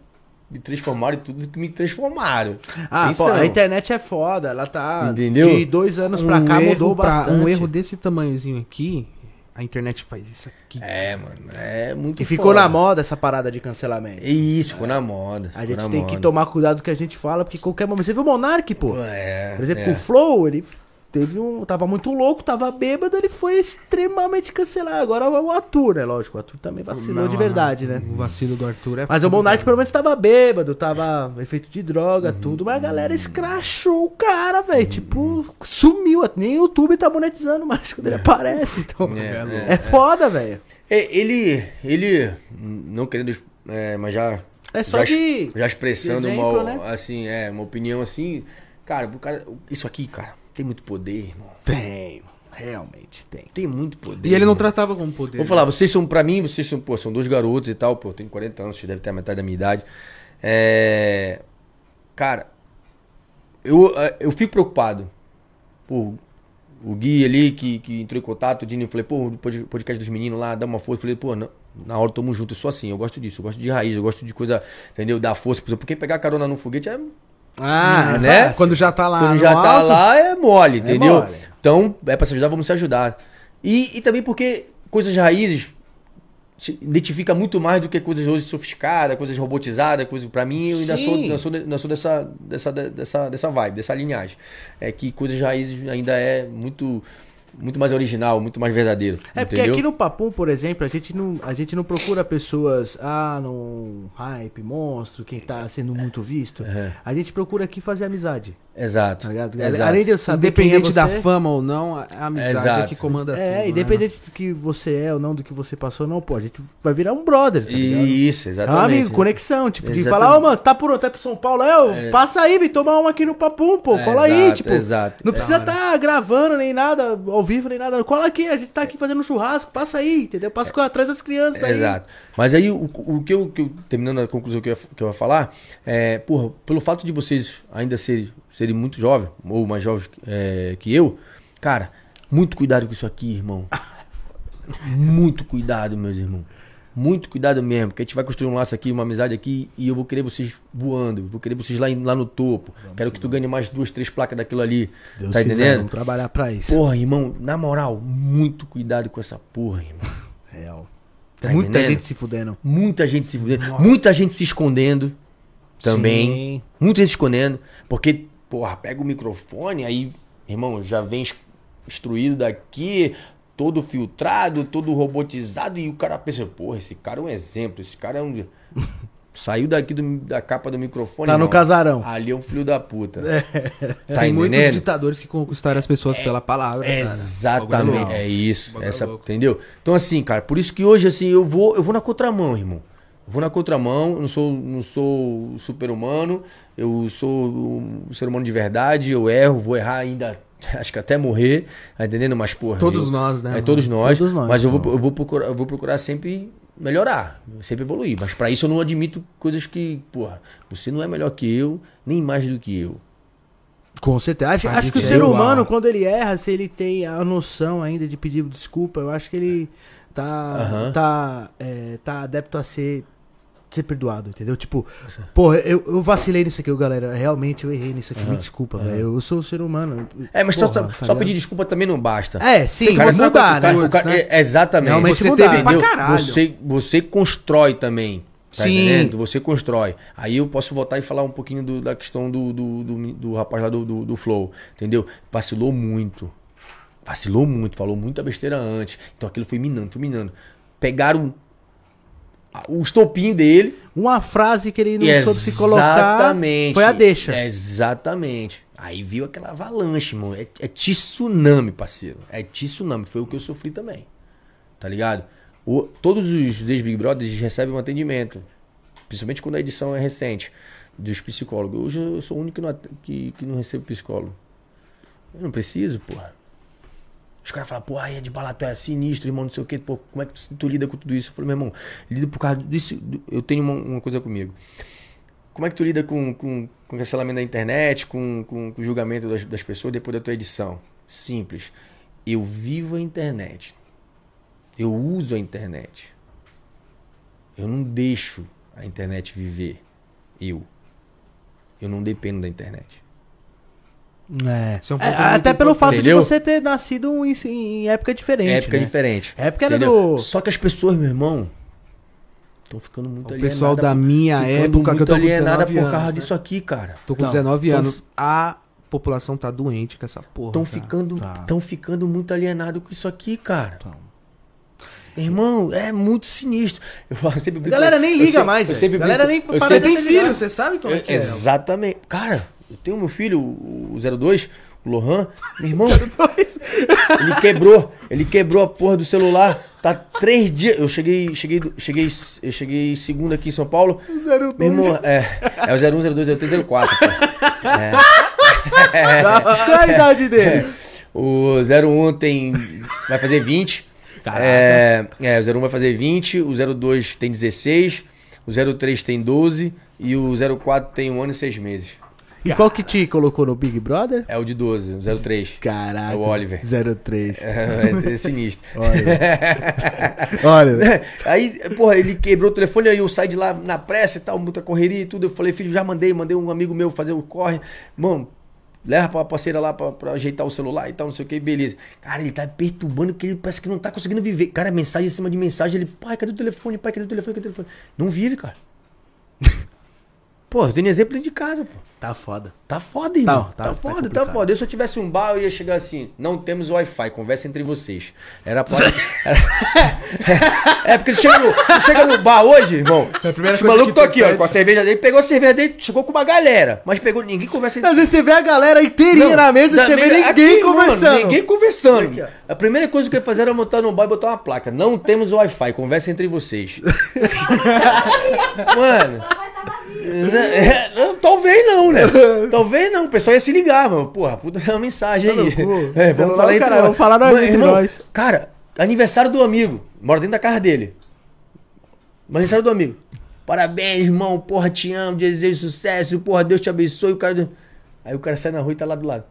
me transformar em tudo que me transformaram. Ah, pô, a internet é foda, ela tá. Entendeu? De dois anos pra um cá erro mudou pra- bastante. Um erro desse tamanhozinho aqui, a internet faz isso aqui. É, mano, é muito E ficou foda. na moda essa parada de cancelamento. Isso, ficou na moda. A gente tem que moda. tomar cuidado com o que a gente fala, porque qualquer momento. Você viu o Monark, pô? É, Por exemplo, é. o Flow, ele teve um. Tava muito louco, tava bêbado, ele foi extremamente cancelado. Agora é o Arthur, né? Lógico, o Arthur também vacilou Não, de verdade, né? O vacilo do Arthur é. Mas o Monark pelo menos tava bêbado, tava efeito de droga, Uhum. tudo, mas a galera escrachou o cara, velho. Tipo, sumiu. Nem o YouTube tá monetizando mais [LAUGHS] quando ele aparece. Então, É, é, foda, velho. É, ele, ele, não querendo, é, mas já, É só já, de- já expressando de exemplo, uma, né? assim, é, uma opinião assim, cara, o cara, isso aqui, cara, tem muito poder, irmão. Tem, realmente tem. Tem muito poder. E ele não irmão. tratava como poder. Vou falar, vocês são, pra mim, vocês são, pô, são dois garotos e tal, pô, eu tenho 40 anos, vocês devem ter a metade da minha idade. É. Cara, eu, eh, eu fico preocupado. Pô, o Gui ali que, que entrou em contato, o Dini, eu falei, pô, podcast dos meninos lá, dá uma força. Eu falei, pô, não, na hora tamo junto, eu sou assim, eu gosto disso, eu gosto de raiz, eu gosto de coisa, entendeu? Dar força, porque pegar carona num foguete é Ah, Né? né? Quando já tá lá. quando já tá alto, lá é mole, entendeu? mole. Então, é pra se ajudar, vamos se ajudar. E, e também porque coisas raízes se identifica muito mais do que coisas hoje sofisticadas, coisas robotizadas, coisas para mim eu ainda sou, Sim. ainda sou, ainda sou dessa, dessa, dessa, dessa vibe, dessa linhagem. É que coisas raízes ainda é muito muito mais original, muito mais verdadeiro, É porque entendeu? aqui no Papum, por exemplo, a gente não, a gente não procura pessoas, ah, no hype, monstro, quem tá sendo muito visto. É. A gente procura aqui fazer amizade, Exato. tá ligado? exato. Além de eu saber é Independente da você- fama ou não, a amizade é Exato. que comanda tudo. É, né? independente do que você é ou não, do que você passou, não, pô, a gente vai virar um brother, tá ligado? Isso, É um exatamente. amigo, conexão, tipo, de Exatamente. falar, ô, mano, tá por? Tá pro São Paulo? É, ô, passa aí, vem tomar uma aqui no Papum, pô, É, cola aí, exato, tipo. exato. Não É. precisa tá gravando nem nada, ao vivo nem nada. Cola aqui, a gente tá aqui fazendo um churrasco, passa aí, entendeu? Passa com atrás das crianças aí. Exato. Mas aí, o, o que, eu, que eu- terminando a conclusão que eu, ia, que eu ia falar, é, porra, pelo fato de vocês ainda serem, serem muito jovens, ou mais jovens é, que eu, cara, muito cuidado com isso aqui, irmão. [LAUGHS] Muito cuidado, meus irmãos. Muito cuidado mesmo, porque a gente vai construir um laço aqui, uma amizade aqui, e eu vou querer vocês voando, vou querer vocês lá, lá no topo. Quero que tu ganhe mais duas, três placas daquilo ali. Se Deus tá quiser, entendendo? Vamos trabalhar pra isso. Porra, irmão, na moral, muito cuidado com essa porra, irmão. [LAUGHS] Real. Tá muita entendendo? gente se fudendo. Muita gente se fudendo, muita gente se escondendo também. Sim. Muita gente se escondendo. Porque, porra, pega o microfone, aí, irmão, já vem instruído daqui, todo filtrado, todo robotizado, e o cara pensa, porra, esse cara é um exemplo, esse cara é um. [LAUGHS] Saiu daqui do- da capa do microfone. Tá no irmão. casarão. Ali é um filho da puta. Tá Tem muitos entendendo? ditadores que conquistaram as pessoas pela palavra. cara. Bagulho Exatamente, é isso, essa, entendeu? Então assim, cara, por isso que hoje assim eu vou, eu vou na contramão, irmão. Vou na contramão, eu não sou, não sou super-humano, eu sou um ser humano de verdade, eu erro, vou errar ainda, [LAUGHS] acho que até morrer, tá entendendo? Mas porra, Todos eu- nós, né, É todos nós, Todos nós, mas eu vou, mano. eu vou procurar, eu vou procurar sempre melhorar, sempre evoluir, mas pra isso eu não admito coisas que, porra, você não é melhor que eu, nem mais do que eu. Com certeza. Acho, A acho que o ser é humano, quando ele erra, se ele tem a noção ainda de pedir desculpa, eu acho que ele tá, Aham. tá, é, tá adepto a ser, ser perdoado, entendeu? Tipo, porra, eu, eu vacilei nisso aqui, galera. Realmente eu errei nisso aqui. Me desculpa, velho. Eu sou um ser humano. É, mas só, Porra, só tá ligado? pedir desculpa também não basta. É, sim, mostrar mudar, pra- né? O cara- né? é, exatamente. Realmente Você mudar. teve pra caralho. Você, você constrói também. Tá Sim. entendendo? Você constrói. Aí eu posso voltar e falar um pouquinho do- da questão do, do, do, do rapaz lá do, do, do Flow. Entendeu? Vacilou muito. Vacilou muito, falou muita besteira antes. Então aquilo foi minando, foi minando. Pegaram o estopim dele. Uma frase que ele não soube se colocar foi a deixa. Exatamente. Aí viu aquela avalanche, mano. É, é tsunami, parceiro. É tsunami. Foi o que eu sofri também. Tá ligado? O- todos os ex-Big Brothers recebem um atendimento. Principalmente quando a edição é recente. Dos psicólogos. Hoje eu sou o único que não, que, que não recebo psicólogo. Eu não preciso, porra. Os caras falam, pô, aí é de balaté, é sinistro, irmão, não sei o quê. Pô, como é que tu, tu lida com tudo isso? Eu falei, meu irmão, lido por causa disso. Eu tenho uma, uma coisa comigo. Como é que tu lida com, com, com cancelamento da internet, com, com, com o julgamento das, das pessoas depois da tua edição? Simples. Eu vivo a internet. Eu uso a internet. Eu não deixo a internet viver. Eu. Eu não dependo da internet. É. É um É, até pelo fato Entendeu? de você ter nascido em, em época diferente. época né? diferente. Época era entendeu? do. Só que as pessoas, meu irmão, estão ficando muito O pessoal da por- minha época, que eu tô com alienada 19 por anos, causa né? disso aqui, cara. Tô com Então, 19 tão- anos. A população tá doente com essa porra. Estão ficando, Tá. tão ficando muito alienado com isso aqui, cara. Então. Irmão, é muito sinistro. Eu eu sempre brinco- galera nem eu liga sempre- mais, eu sempre galera nem eu Você tem filho, você sabe como é que é. Exatamente. Cara, eu tenho meu filho, o 02, o Lohan, meu irmão. ele quebrou, ele quebrou a porra do celular. Tá três dias. Eu cheguei, cheguei, cheguei, eu cheguei segunda aqui em São Paulo. Meu irmão, é, é o 01, 02, 03, 04. pô. Qual a idade deles? O 01 tem. Vai fazer 20. É, é, o 01 vai fazer 20, o 02 tem 16, o 03 tem 12 e o 04 tem um ano e seis meses. E qual que te colocou no Big Brother? É o de 12, o 03. Caraca. É o Oliver. 03. [LAUGHS] É, é sinistro. Olha. [LAUGHS] Aí, porra, ele quebrou o telefone, aí eu saí de lá na pressa e tal, muita correria e tudo. Eu falei, filho, já mandei, mandei um amigo meu fazer o corre. Mano, leva pra parceira lá pra, pra ajeitar o celular e tal, não sei o que, beleza. Cara, ele tá perturbando porque ele parece que não tá conseguindo viver. Cara, mensagem em cima de mensagem, ele, pai, cadê o telefone? Pai, cadê o telefone? Cadê o telefone? Não vive, cara. Pô, eu tenho exemplo dentro de casa, pô. Tá foda. Tá foda, irmão. Tá, Tá, tá- tá foda, tá, complicado. foda. Eu se eu tivesse um bar, eu ia chegar assim, não temos Wi-Fi, conversa entre vocês. Era pra... [LAUGHS] é porque ele chega, no, ele chega no bar hoje, irmão. É coisa maluco tô tu aqui, ó, com a cerveja dele, pegou a cerveja dele, chegou com uma galera. Mas pegou, ninguém conversa entre Às vezes você vê a galera inteirinha Não, na mesa e você vê ninguém aqui, mano, conversando. ninguém conversando. Aqui, ó. a primeira coisa que eu ia fazer era montar no bar e botar uma placa. Não temos Wi-Fi, conversa entre vocês. [LAUGHS] Mano. Não, talvez não, né? [LAUGHS] Talvez não. O pessoal ia se ligar, mano. Porra, puta é uma mensagem Tá aí. [LAUGHS] É, vamos falar entre cara, nós. vamos falar Mano, entre irmão, nós. Cara, aniversário do amigo. Mora dentro da casa dele. Aniversário do amigo. Parabéns, irmão. Porra, te amo. Desejo sucesso. Porra, Deus te abençoe. O cara... Aí o cara sai na rua e tá lá do lado.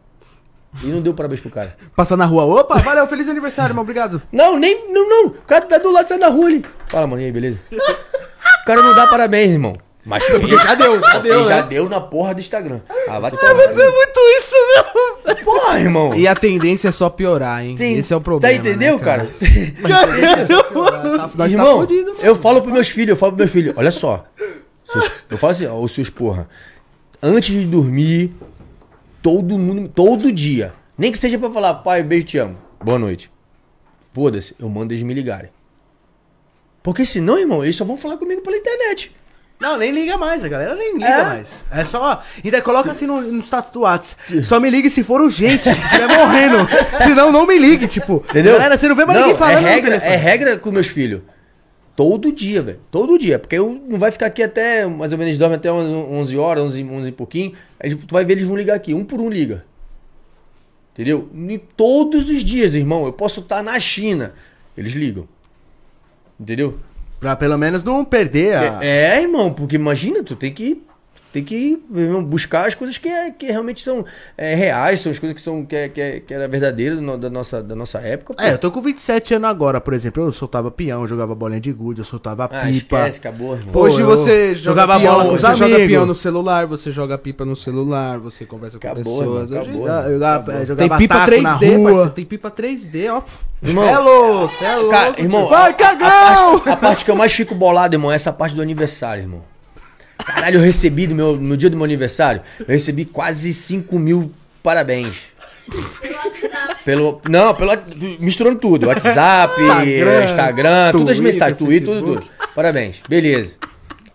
E não deu parabéns pro cara. Passar na rua. Opa, valeu, feliz aniversário, irmão. Obrigado. Não, nem. Não, não. O cara tá do lado, sai na rua ali. Fala, mano, e aí, beleza? o cara não dá parabéns, irmão. Mas porque já deu, já deu, já né? deu na porra do Instagram. Ah, vai tomar. Mas é muito isso mesmo. Porra, irmão. E a tendência é só piorar, hein? Sim. Esse é o problema. Tá entendeu, né, cara? Tá, nós tá Irmão, fudido. eu falo pros meus filhos, eu falo pros meus filhos, olha só. Eu falo assim, ó, os seus porra. Antes de dormir, todo mundo, todo dia. Nem que seja pra falar, pai, beijo, te amo. Boa noite. Foda-se, eu mando eles me ligarem. Porque senão, irmão, eles só vão falar comigo pela internet. Não, nem liga mais, a galera nem liga É? mais. É só. Ainda coloca assim no, no status do WhatsApp. Só me ligue se for urgente, se estiver morrendo. [LAUGHS] Senão não me ligue, tipo. Entendeu? Galera, você não vê mais ninguém falando é regra, é regra com meus filhos. Todo dia, velho. Todo dia. Porque eu não vai ficar aqui até, mais ou menos, dorme até 11 horas, 11, 11 e pouquinho. Aí tu vai ver, eles vão ligar aqui. Um por um liga. Entendeu? E todos os dias, irmão. Eu posso estar na China. Eles ligam. Entendeu? Pra pelo menos não perder a. É, é, irmão. Porque imagina, tu tem que... Tem que buscar as coisas que, é- que realmente são é, reais, são as coisas que são que, é, que, é, que era verdadeira no- da, nossa, da nossa época. pô. É, eu tô com 27 anos agora, por exemplo. Eu soltava peão, jogava bolinha de gude, eu soltava Ah, pipa. esquece, acabou, irmão. Pô, Hoje eu você joga jogava peão, bola com você joga peão no celular, você joga pipa no celular, você conversa com Acabou, pessoas. irmão, acabou. Eu jogava, Acabou. é, Tem pipa taco 3D, na rua. parceiro. Tem pipa 3D, ó. Irmão, É louco, cê é louco. Cara, irmão. Vai, a- cagão! A, parte, a parte que eu mais fico bolado, irmão, é essa parte do aniversário, irmão. Caralho, eu recebi do meu, no dia do meu aniversário, eu recebi quase 5 mil parabéns. Pelo. Não, pelo, misturando tudo. WhatsApp, Instagram, Instagram, todas as mensagens, Twitter, tudo, tudo. Parabéns. Beleza.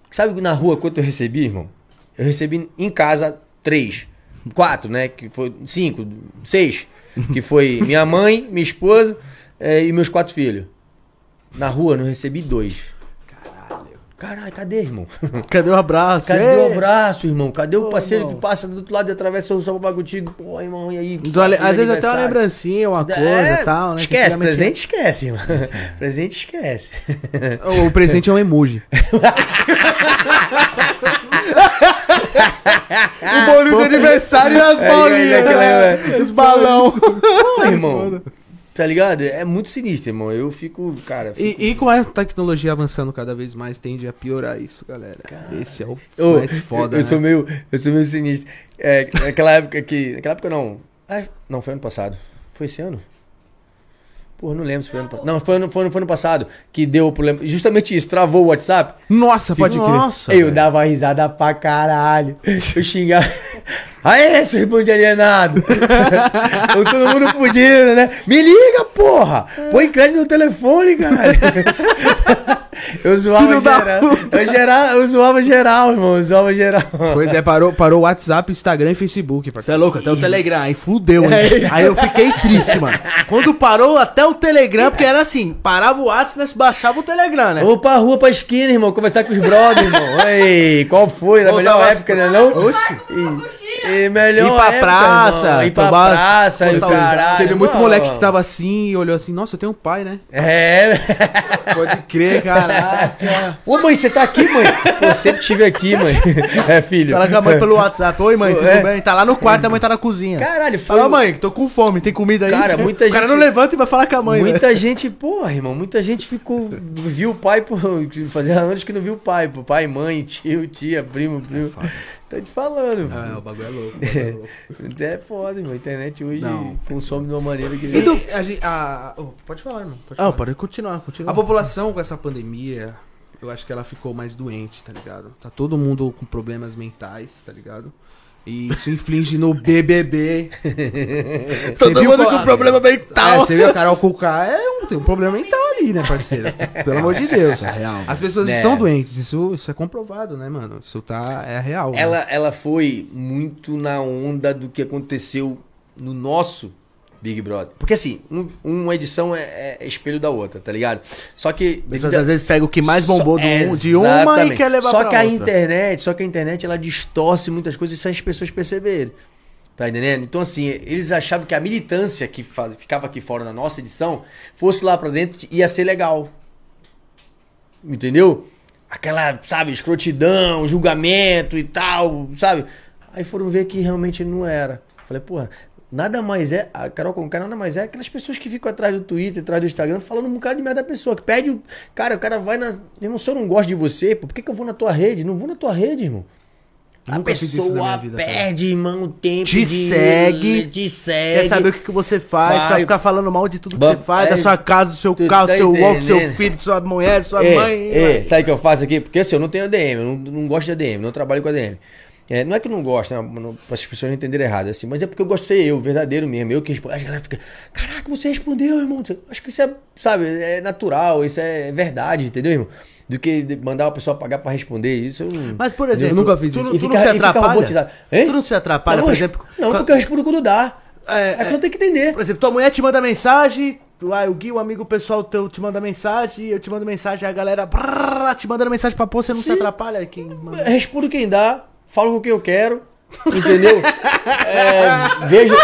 Sabe na rua quanto eu recebi, irmão? Eu recebi em casa três. Quatro, né? Que foi. Cinco, seis. Que foi minha mãe, minha esposa eh, e meus quatro filhos. Na rua não recebi dois. Caralho, cadê, irmão? Cadê o abraço? Cadê Ei! o abraço, irmão? Cadê o parceiro irmão. que passa do outro lado e atravessa o só pra contigo? Pô, irmão, e aí? Às vezes até uma lembrancinha, uma coisa É, e tal, né? que Esquece, presente esquece, irmão. presente esquece. O presente é um emoji. O bolinho de aniversário e as É, bolinhas. é, é, né? é, é. Os balão. Pô, irmão. Tá ligado? É muito sinistro, irmão. Eu fico, cara. fico- E, e com a tecnologia avançando cada vez mais, tende a piorar isso, galera. Esse é o Ô, mais foda, eu, eu né? sou meio, eu sou meio sinistro. É, naquela época que. Naquela época não. Ah, não, foi ano passado. Foi esse ano? Porra, não lembro se foi ano passado. Não, foi ano, foi, ano, foi ano passado que deu problema. Justamente isso, travou o WhatsApp. Nossa, pode crer. Nossa. eu velho. dava risada pra caralho. Eu xingava. Aê, seu irmão de alienado! [LAUGHS] Todo mundo fudindo, né? Me liga, porra! Põe crédito no telefone, caralho! [LAUGHS] Eu zoava Filho geral. Eu, geral. eu zoava geral, irmão. Eu zoava geral. Pois é, parou, parou o WhatsApp, Instagram e Facebook, Você é louco, até o Telegram. Aí fudeu, hein? É. Aí eu fiquei triste, mano. Quando parou até o Telegram, porque era assim, parava o WhatsApp, nós baixava o Telegram, né? Vamos pra rua, pra esquina, irmão, conversar com os brothers, irmão. Ei, qual foi? Na Vou melhor época, né não? Oxi. E, e melhor Ir pra época, praça, irmão. ir pra tomar- praça, e o postar os- caralho. Teve muito mano. moleque que tava assim e olhou assim, nossa, eu tenho um pai, né? É. Pode crer, caraca. [LAUGHS] Ô, mãe, você tá aqui, mãe? Pô, eu sempre tive aqui, mãe. [LAUGHS] É, filho. Fala com a mãe pelo WhatsApp. Oi, mãe, tudo É. bem? Tá lá no quarto, a mãe tá na cozinha. Caralho, foi... Fala, mãe, tô com fome, tem comida aí? Cara, [LAUGHS] muita O cara gente- não levanta e vai falar com a mãe, velho. Muita gente, porra, irmão, muita gente ficou. Viu o pai, por, fazia anos que não viu o pai, pô, pai, mãe, tio, tia, primo, primo. Tô te falando. É, o bagulho é louco. o [LAUGHS] bagulho é louco. É foda, irmão. A internet hoje Não. consome de uma maneira que. E do- a gente- a- oh, pode falar, irmão. Pode Ah, falar. pode continuar, continua. A população com essa pandemia, eu acho que ela ficou mais doente, tá ligado? Tá todo mundo com problemas mentais, tá ligado? E isso inflige no [LAUGHS] BBB. Todo mundo com problema É, mental. você viu a Carol Kuká, é um, tem um problema mental ali, né, parceiro? Pelo amor de Deus. é real. As pessoas É. estão doentes, isso, isso é comprovado, né, mano? Isso tá, é real. né? Ela, ela foi muito na onda do que aconteceu no nosso Big Brother. Porque assim, um- uma edição é, é espelho da outra, tá ligado? Só que. As pessoas às vezes pegam o que mais bombou do- Só- de uma e quer levar Só pra que a outra. internet, só que a internet ela distorce muitas coisas sem as pessoas perceberem. Tá entendendo? Então, assim, eles achavam que a militância que ficava aqui fora na nossa edição fosse lá pra dentro ia ser legal. Entendeu? Aquela, sabe, escrotidão, julgamento e tal, sabe? Aí foram ver que realmente não era. Falei, porra, nada mais é. A Carol Conká nada mais é aquelas pessoas que ficam atrás do Twitter, atrás do Instagram, falando um bocado de merda da pessoa. Que pede. Cara, o cara vai na. Irmão, se eu não gosto de você, por que, que eu vou na tua rede? Não vou na tua rede, irmão. A Nunca pessoa vida, perde, irmão, o tempo Te de- segue, Te segue. Quer saber o que, que você faz, Vai. quer ficar falando mal de tudo que Ba- você faz, da é, sua casa, do seu carro, do tá seu walk, do seu filho, de sua mulher, de sua É, mãe. é, sabe o que eu faço aqui? Porque assim, eu não tenho ADM, eu não, não gosto de ADM, não trabalho com ADM. É, não é que eu não gosto, né, para as pessoas não entenderem errado, assim, mas é porque eu gosto de ser eu, verdadeiro mesmo, eu que respondo. A galera fica, caraca, você respondeu, irmão. Acho que isso é, sabe, é natural, isso é verdade, entendeu, irmão? Do que mandar uma pessoa pagar para responder isso. Eu não... Mas, por exemplo, nunca fiz tu, isso. E tu fica- não se atrapalha? Tu não se atrapalha, não, por eu- exemplo... Não, porque eu respondo quando dá. É, É, que eu tenho que entender. Por exemplo, tua mulher te manda mensagem, lá, o Gui, o amigo pessoal teu te manda mensagem, eu te mando mensagem, a galera brrr, te mandando mensagem pra pôr, você não se Sim. atrapalha? Quem manda? respondo quem dá, falo com quem eu quero, entendeu? [LAUGHS] É, vejo,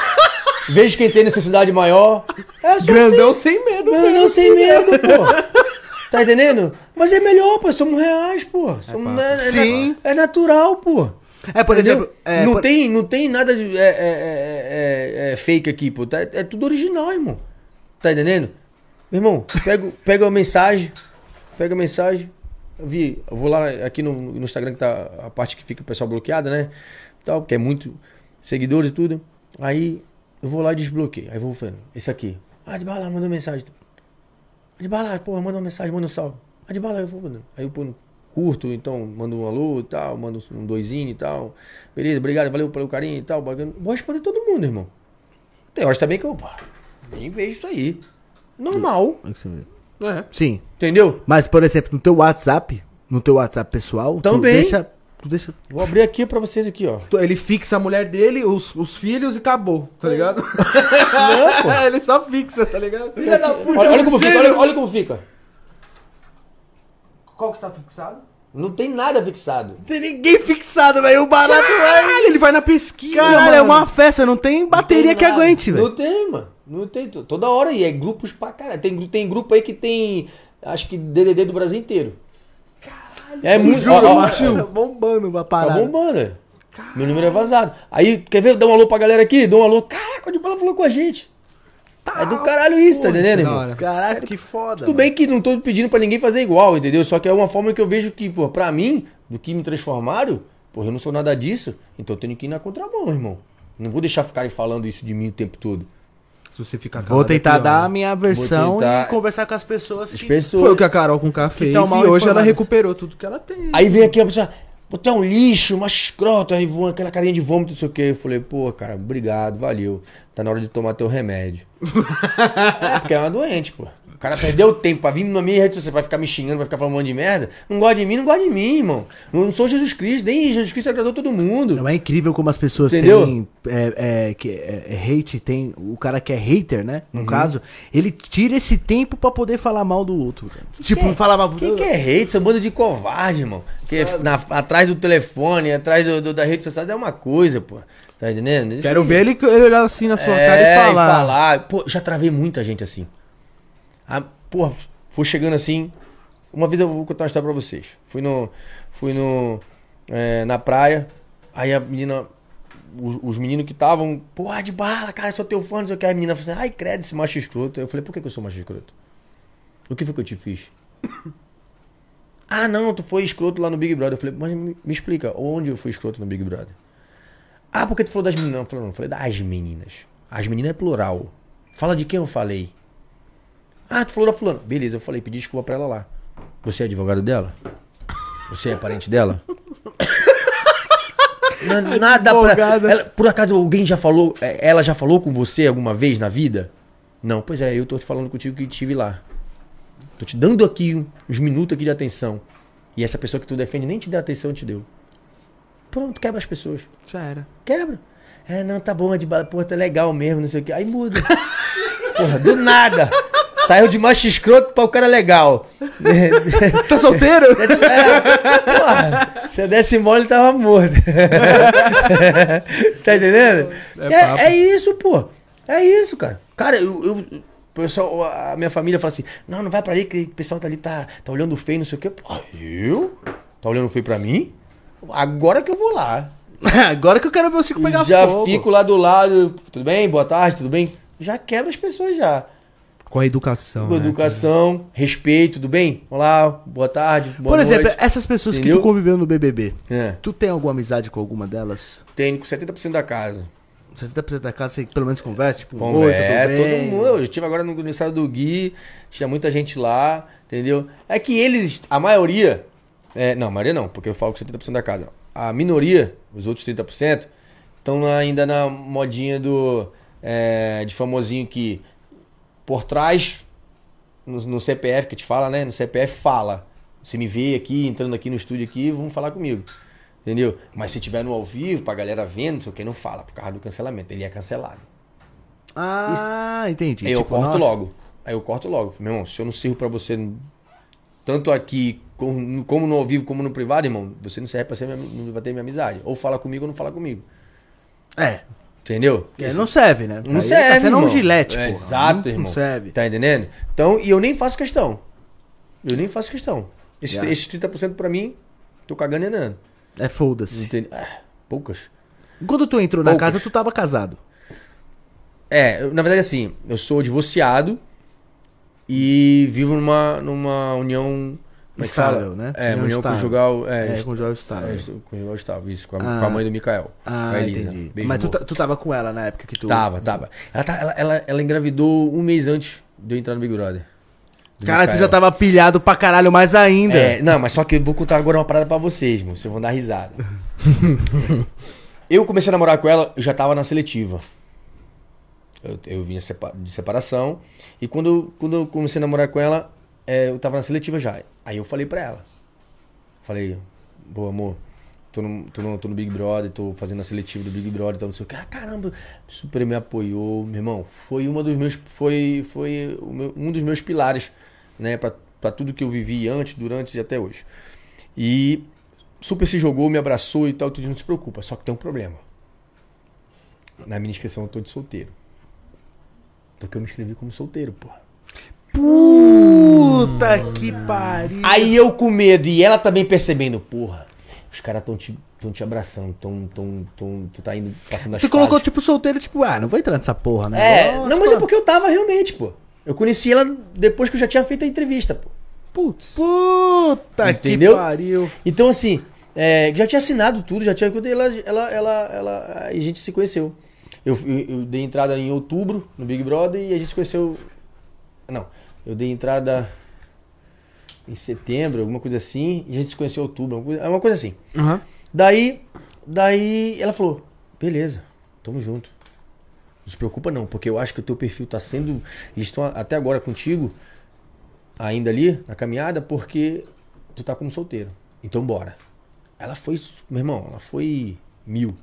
vejo quem tem necessidade maior. É só Grandão assim. sem medo, Grandão velho. sem medo, pô. Tá entendendo? Mas é melhor, pô. Somos reais, pô. Somos, é, é, Sim. é natural, pô. É, por Entendeu? exemplo... é, não, por- tem, não tem nada de é, é, é, é, é fake aqui, pô. Tá- é tudo original, irmão. Tá entendendo? Meu irmão, pega, pega a mensagem. Pega a mensagem. Eu vi, eu vou lá aqui no, no Instagram que tá a parte que fica o pessoal bloqueado, né? Tal, porque é muito seguidores e tudo. Aí eu vou lá e desbloqueio. Aí eu vou falando, esse aqui. Ah, de bala, mandou mensagem. Ah, de bala, porra, manda uma mensagem, manda um salve. Ah, de bala, eu vou. Aí eu pô, curto, então mando um alô e tal, mando um doisinho e tal. Beleza, obrigado, valeu pelo carinho e tal. bacana. Vou responder todo mundo, irmão. Tem horas também que eu, pá, nem vejo isso aí. Normal, É. Sim. entendeu? Mas, por exemplo, no teu WhatsApp, no teu WhatsApp pessoal, Também. tu deixa... Tu deixa... Vou abrir aqui pra vocês aqui, ó. Ele fixa a mulher dele, os, os filhos e acabou, tá ligado? Não, pô. [LAUGHS] ele só fixa, tá ligado? Filha da puta, Olha, olha como gênio. fica, olha, olha como fica. Qual que tá fixado? Não tem nada fixado. Tem ninguém fixado, velho. O barato vai... Ele vai na pesquisa, Caralho, é mano. uma festa, não tem bateria Não tem que aguente, velho. Não tem, mano. Não tem. to- Toda hora e é grupos pra caralho. Tem, tem grupo aí que tem, acho que DDD do Brasil inteiro. Caralho, é muito. ó, ó? Tá bombando uma Tá parada. bombando, é. Meu número é vazado. Aí, quer ver? Dá um alô pra galera aqui? Dá um alô. Caraca, o de bola falou com a gente. tal. É do caralho isso, tá entendendo, irmão? Caraca, que foda. Tudo bem que não tô pedindo pra ninguém fazer igual, entendeu? Só que é uma forma que eu vejo que, pô, pra mim, do que me transformaram, pô, eu não sou nada disso, então eu tenho que ir na contramão, irmão. Não vou deixar ficarem falando isso de mim o tempo todo. Se você ficar Vou calado, é tentar pior, dar a minha versão tentar- e conversar com as pessoas As que... pessoas. Foi o que a Carol com K fez e hoje ela recuperou tudo que ela tem. Aí vem aqui a pessoa, você é um lixo, uma escrota, aí voa aquela carinha de vômito, não sei o que. Eu falei, pô, cara, obrigado, valeu. Tá na hora de tomar teu remédio. é, [LAUGHS] porque é uma doente, pô. O cara perdeu tempo pra vir na minha rede social, vai ficar me xingando, vai ficar falando um monte de merda. Não gosta de mim, não gosta de mim, irmão. Não, sou Jesus Cristo, nem Jesus Cristo agradou todo mundo. Não é incrível como as pessoas Entendeu? têm é, é, que é, é hate, tem o cara que é hater, né? Uhum. No caso, ele tira esse tempo pra poder falar mal do outro. cara. tipo, que é- falar mal Quem que é hate? São bando de covarde, irmão. Que é na- atrás do telefone, atrás do, do- da rede social é uma coisa, pô. Tá entendendo? Quero ver ele, ele olhar assim na sua É, cara e falar. Pô, já travei muita gente assim. Ah, porra, foi chegando assim. Uma vez eu vou contar uma história pra vocês. Fui no. Fui no. é, na praia. Aí a menina. Os, os meninos que estavam. Porra, de bala, cara, sou teu fã, não sei o que. A menina falou assim: ai, credo, esse macho escroto. Eu falei: por que, que eu sou macho escroto? O que foi que eu te fiz? [COUGHS] ah, não, tu foi escroto lá no Big Brother. Eu falei: mas me, me explica, onde eu fui escroto no Big Brother? Ah, porque tu falou das meninas? Não, eu falei, não, eu falei das meninas. As meninas é plural. Fala de quem eu falei. Ah, tu falou da fulana. Beleza, eu falei, pedi desculpa pra ela lá. Você é advogado dela? Você é parente dela? Não, [LAUGHS] nada pra... Ela- por acaso alguém já falou, é, ela já falou com você alguma vez na vida? Não, pois é, eu tô falando contigo que estive lá. Tô te dando aqui uns minutos aqui de atenção. E essa pessoa que tu defende nem te deu atenção, te deu. Pronto, quebra as pessoas. Já era. Quebra. É, não, tá bom, é de bala, porra, tá legal mesmo, não sei o que. Aí muda. [LAUGHS] Porra, do nada. Saiu de macho escroto pra o cara legal. [LAUGHS] Tá solteiro? É, porra, se eu desse mole, tava morto. [LAUGHS] tá entendendo? É É, é isso, pô. É isso, cara. Cara, eu, eu- pessoal, a minha família fala assim: não, não vai pra ali, que o pessoal tá ali, tá, tá olhando feio, não sei o quê. Pô, eu? Tá olhando feio pra mim? Agora que eu vou lá. [LAUGHS] Agora que eu quero ver o Chico pegar já fogo. fico lá do lado. Tudo bem? Boa tarde, tudo bem? Já quebra as pessoas já. Com a educação. Com né, educação, respeito, tudo bem? Olá, boa tarde, boa Por noite. exemplo, essas pessoas que Entendeu? tu conviveu no BBB, É. tu tem alguma amizade com alguma delas? Tenho com 70% da casa. 70% da casa você pelo menos conversa, tipo, Conversa, todo mundo. Eu estive agora no aniversário do Gui, tinha muita gente lá, entendeu? É que eles, a maioria, é, não, a maioria não, porque eu falo com 70% da casa. A minoria, os outros 30%, estão ainda na modinha do é, de famosinho que por trás, no, no CPF que te fala, né? No CPF fala. Se me vê aqui, entrando aqui no estúdio aqui, vamos falar comigo. Entendeu? Mas se tiver no ao vivo, pra galera vendo, não sei o que, não fala, por causa do cancelamento. Ele é cancelado. Ah, entendi. Aí eu Tipo, corto nossa, logo. Aí eu corto logo. Meu irmão, se eu não sirvo pra você, tanto aqui como, como no ao vivo, como no privado, irmão, você não serve pra ser minha, não vai ter minha amizade. Ou fala comigo ou não fala comigo. É, Entendeu? porque não serve, né? Não Aí serve, Tá sendo um gilete, É, porra. Exato, não, irmão. Não serve. Tá entendendo? Então, e eu nem faço questão. Eu nem faço questão. Esse, Yeah. Esses 30% pra mim, tô cagando e andando. É foda-se. Ah, poucas. Quando tu entrou na Poucas. casa, tu tava casado. É, eu- na verdade, assim, eu sou divorciado e vivo numa, numa união. É fala? Estável, né? É, União união conjugal. É, É, é, Estável. est- conjugal estável, isso, com a, Ah. com a mãe do Mikael. Ah, a Elisa. entendi. Beijo, Mas tu, ta- tu tava com ela na época que tu... Tava, tava. Ela, tá- ela, ela, ela engravidou um mês antes de eu entrar no Big Brother. Cara, tu já tava pilhado pra caralho mais ainda. É, não, mas só que eu vou contar agora uma parada pra vocês, mano. Vocês vão dar risada. [LAUGHS] eu comecei a namorar com ela, eu já tava na seletiva. Eu, eu vinha de separação. E quando, quando eu comecei a namorar com ela, é, eu tava na seletiva já. Aí eu falei pra ela. Falei, pô, amor, tô no, tô, no, tô no Big Brother, tô fazendo a seletiva do Big Brother, então não sei o que. Ah, caramba, super me apoiou, meu irmão. Foi uma dos meus. Foi, foi meu- um dos meus pilares, né, pra, pra tudo que eu vivi antes, durante e até hoje. E super se jogou, me abraçou e tal, tudo não se preocupa. Só que tem um problema. Na minha inscrição eu tô de solteiro. Porque eu me inscrevi como solteiro, porra. Puta que pariu. Aí eu com medo e ela também percebendo, porra, os caras tão te, tão te abraçando, tão, tão, tão, tu tá indo, passando as Tu colocou, fases. tipo, solteiro, tipo, ah, não vou entrar nessa porra, né? É, não, tipo, mas é porque eu tava realmente, pô. Eu conheci ela depois que eu já tinha feito a entrevista, pô. Putz. Puta Entendeu? que pariu. Então, assim, é, já tinha assinado tudo, já tinha. Ela, ela, ela, ela, a gente se conheceu. Eu, eu, eu dei entrada em outubro no Big Brother e a gente se conheceu. Não, eu dei entrada em setembro, alguma coisa assim, e a gente se conheceu em outubro, uma coisa, uma coisa assim. Aham. Daí, daí ela falou: beleza, tamo junto. Não se preocupa não, porque eu acho que o teu perfil tá sendo. Eles estão até agora contigo, ainda ali, na caminhada, porque tu tá como solteiro. Então bora. Ela foi, meu irmão, ela foi mil.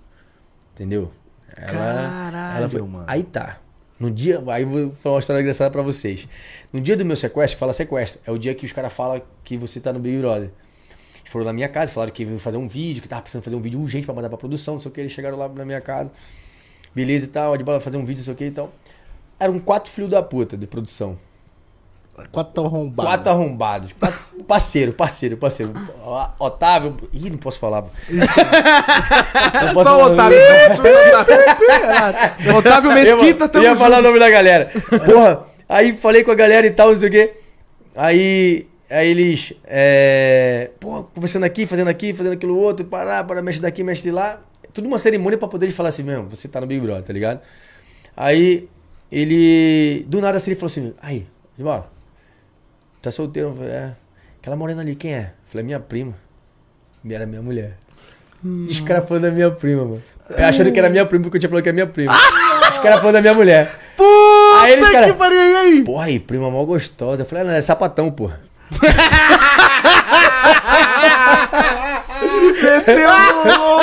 Entendeu? Ela, Caralho, ela foi, mano. Aí tá. No dia. Aí vou falar uma história engraçada pra vocês. No dia do meu sequestro, fala sequestro. É o dia que os caras falam que você tá no Big Brother. Eles foram na minha casa, falaram que iam fazer um vídeo, que tava precisando fazer um vídeo urgente pra mandar pra produção, não sei o que. Eles chegaram lá na minha casa. Beleza e tal, de bola fazer um vídeo, não sei o que e tal. Eram quatro filhos da puta de produção. Quatro arrombados. Quatro arrombados. Quatro- parceiro, parceiro, parceiro. Otávio. Ih, não posso falar. Não posso Só o falar Otávio. Otávio. Otávio Mesquita, eu tamo ia falar o junto. nome da galera. Porra, aí falei com a galera e tal, não sei o quê. Aí, aí eles, é, porra, conversando aqui, fazendo aqui, fazendo aquilo outro, parar, para, mexe daqui, mexe de lá. Tudo uma cerimônia pra poder eles falar assim mesmo, você tá no Big Brother, tá ligado? Aí, ele, do nada assim, ele falou assim, aí, ó, tá solteiro? Eu falei, é. Aquela morena ali, quem é? Eu falei, minha prima. E era minha mulher. Caras falando da minha prima, mano. Achando que era minha prima, porque eu tinha falado que era minha prima. Caras falando da minha mulher. Puta Aí eles, cara- que pariu, aí? Porra, aí, prima mó gostosa. Eu falei, ah, não, é sapatão, porra. [LAUGHS]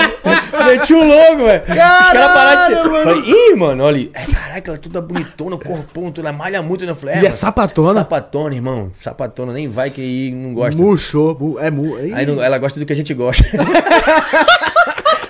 Meti o logo, velho. Os caras pararam de. mano. Falei, ih, mano, olha. É, caraca, ela é toda bonitona, corpão, toda malha muito. né? Eu falei, E é mano, sapatona? Sapatona, irmão. Sapatona, nem vai que aí não gosta. Murchou. mu- É mu... Aí não- ela gosta do que a gente gosta. [LAUGHS]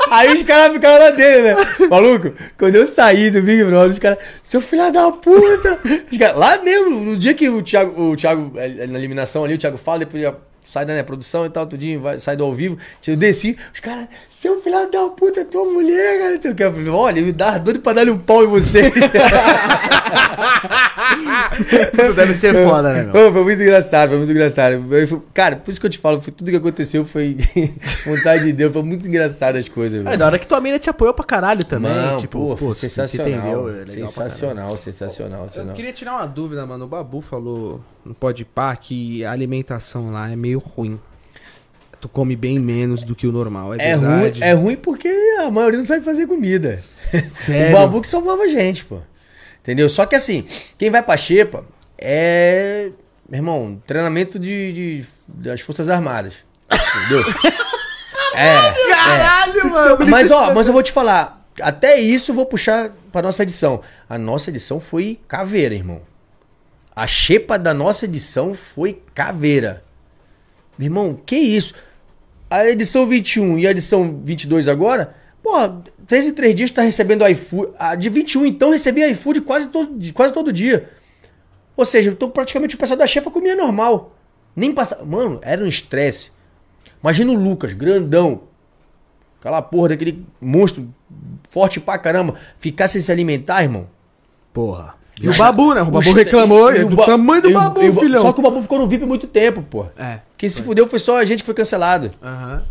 Aí os caras ficaram lá dele, né? Maluco, quando eu saí do Big Brother, os caras, seu filho da puta! Os caras, lá mesmo, no dia que o Thiago, o Thiago, eh, na eliminação ali, o Thiago fala, depois já sai da né, produção e tal, tudinho, vai, sai do ao vivo, eu desci, os caras, seu filho da puta, é tua mulher, cara. Tu quer? Eu falei, Olha, me dá doido pra dar-lhe um pau em você. [LAUGHS] Deve ser foda, né, meu? Foi muito engraçado, foi muito engraçado. Eu Cara, por isso que eu te falo, foi tudo que aconteceu foi [LAUGHS] vontade de Deus, foi muito engraçado as coisas. É, da hora que tua mina te apoiou pra caralho também. Não, tipo, pô, você sensacional. entendeu, é pra sensacional, sensacional, Eu sensacional. queria tirar uma dúvida, mano. O Babu falou no Podpah que a alimentação lá é meio ruim. Tu come bem menos do que o normal, é, É ruim, verdade? é ruim porque a maioria não sabe fazer comida. [LAUGHS] Sério? O Babu que salvava a gente, pô. Entendeu? Só que assim, quem vai pra Xepa é, meu irmão, treinamento de, de- das Forças Armadas. Entendeu? [LAUGHS] é. Caralho, mano! Mas ó, mas eu vou te falar, até isso eu vou puxar pra nossa edição. A nossa edição foi caveira, irmão. A xepa da nossa edição foi caveira. Meu irmão, que isso? A edição 21 e a edição 22 agora, porra, três em três dias tu tá recebendo iFood. A de 21 então recebia iFood quase todo, quase todo dia. Ou seja, então praticamente o pessoal da xepa comia normal. Nem passava. Mano, era um estresse. Imagina o Lucas, grandão, Aquela porra daquele monstro forte pra caramba. Ficar sem se alimentar, irmão. Porra. E o Babu, né? O Babu reclamou e é o do Ba- tamanho do e Babu, e filhão. Só que o Babu ficou no VIP muito tempo, pô. É. Quem se fudeu foi só a gente que foi cancelado. Aham.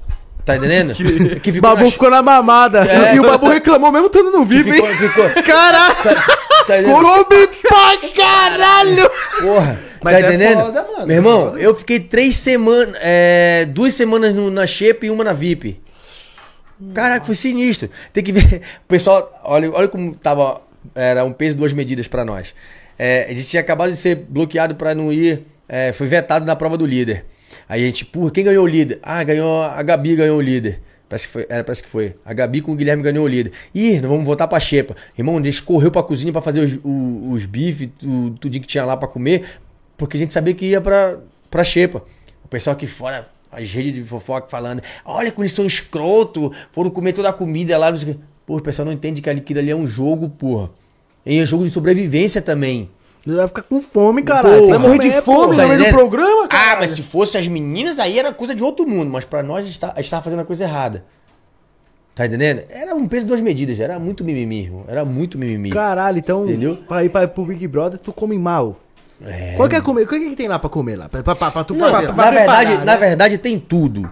Tá entendendo? [LAUGHS] que O ficou Babu na- ficou na mamada. É. E o Babu reclamou mesmo estando no que VIP, ficou, hein? ficou, Caralho! tá entendendo? Come pra caralho! Porra, Mas tá é entendendo? foda, mano, Meu é irmão, foda. eu fiquei três semanas, é, duas semanas no- na Xepa e uma na VIP. Caraca, foi sinistro. Tem que ver. O [LAUGHS] pessoal, olha, olha como tava. Era um peso, duas medidas pra nós. É, a gente tinha acabado de ser bloqueado pra não ir. é, foi vetado na prova do líder. Aí a gente, porra, quem ganhou o líder? Ah, ganhou. A Gabi ganhou o líder. Parece que foi. Era, parece que foi. A Gabi com o Guilherme ganhou o líder. Ih, nós vamos voltar pra Xepa. Irmão, a gente correu pra cozinha pra fazer os, o- os bifes, tu- tudo que tinha lá pra comer. Porque a gente sabia que ia pra, pra Xepa. O pessoal aqui fora, as redes de fofoca falando, olha como eles são escroto, foram comer toda a comida lá. não. Pô, o pessoal não entende que aquilo ali é um jogo, porra. E é um jogo de sobrevivência também. Ele vai ficar com fome, caralho. Vai morrer de É, fome tá no meio do programa, cara. Ah, mas se fosse as meninas, aí era coisa de outro mundo. Mas pra nós, a gente tá- a gente tava fazendo a coisa errada. Tá entendendo? Era um peso de duas medidas. Era muito mimimi, irmão. Era muito mimimi. Caralho, então, Entendeu? pra ir pra, pro Big Brother, tu come mal. É. Qual que é comer? O que, que tem lá pra comer lá? Pra, pra, pra- pra tu Não, fazer? na, lá? verdade, preparar, na né? verdade tem tudo.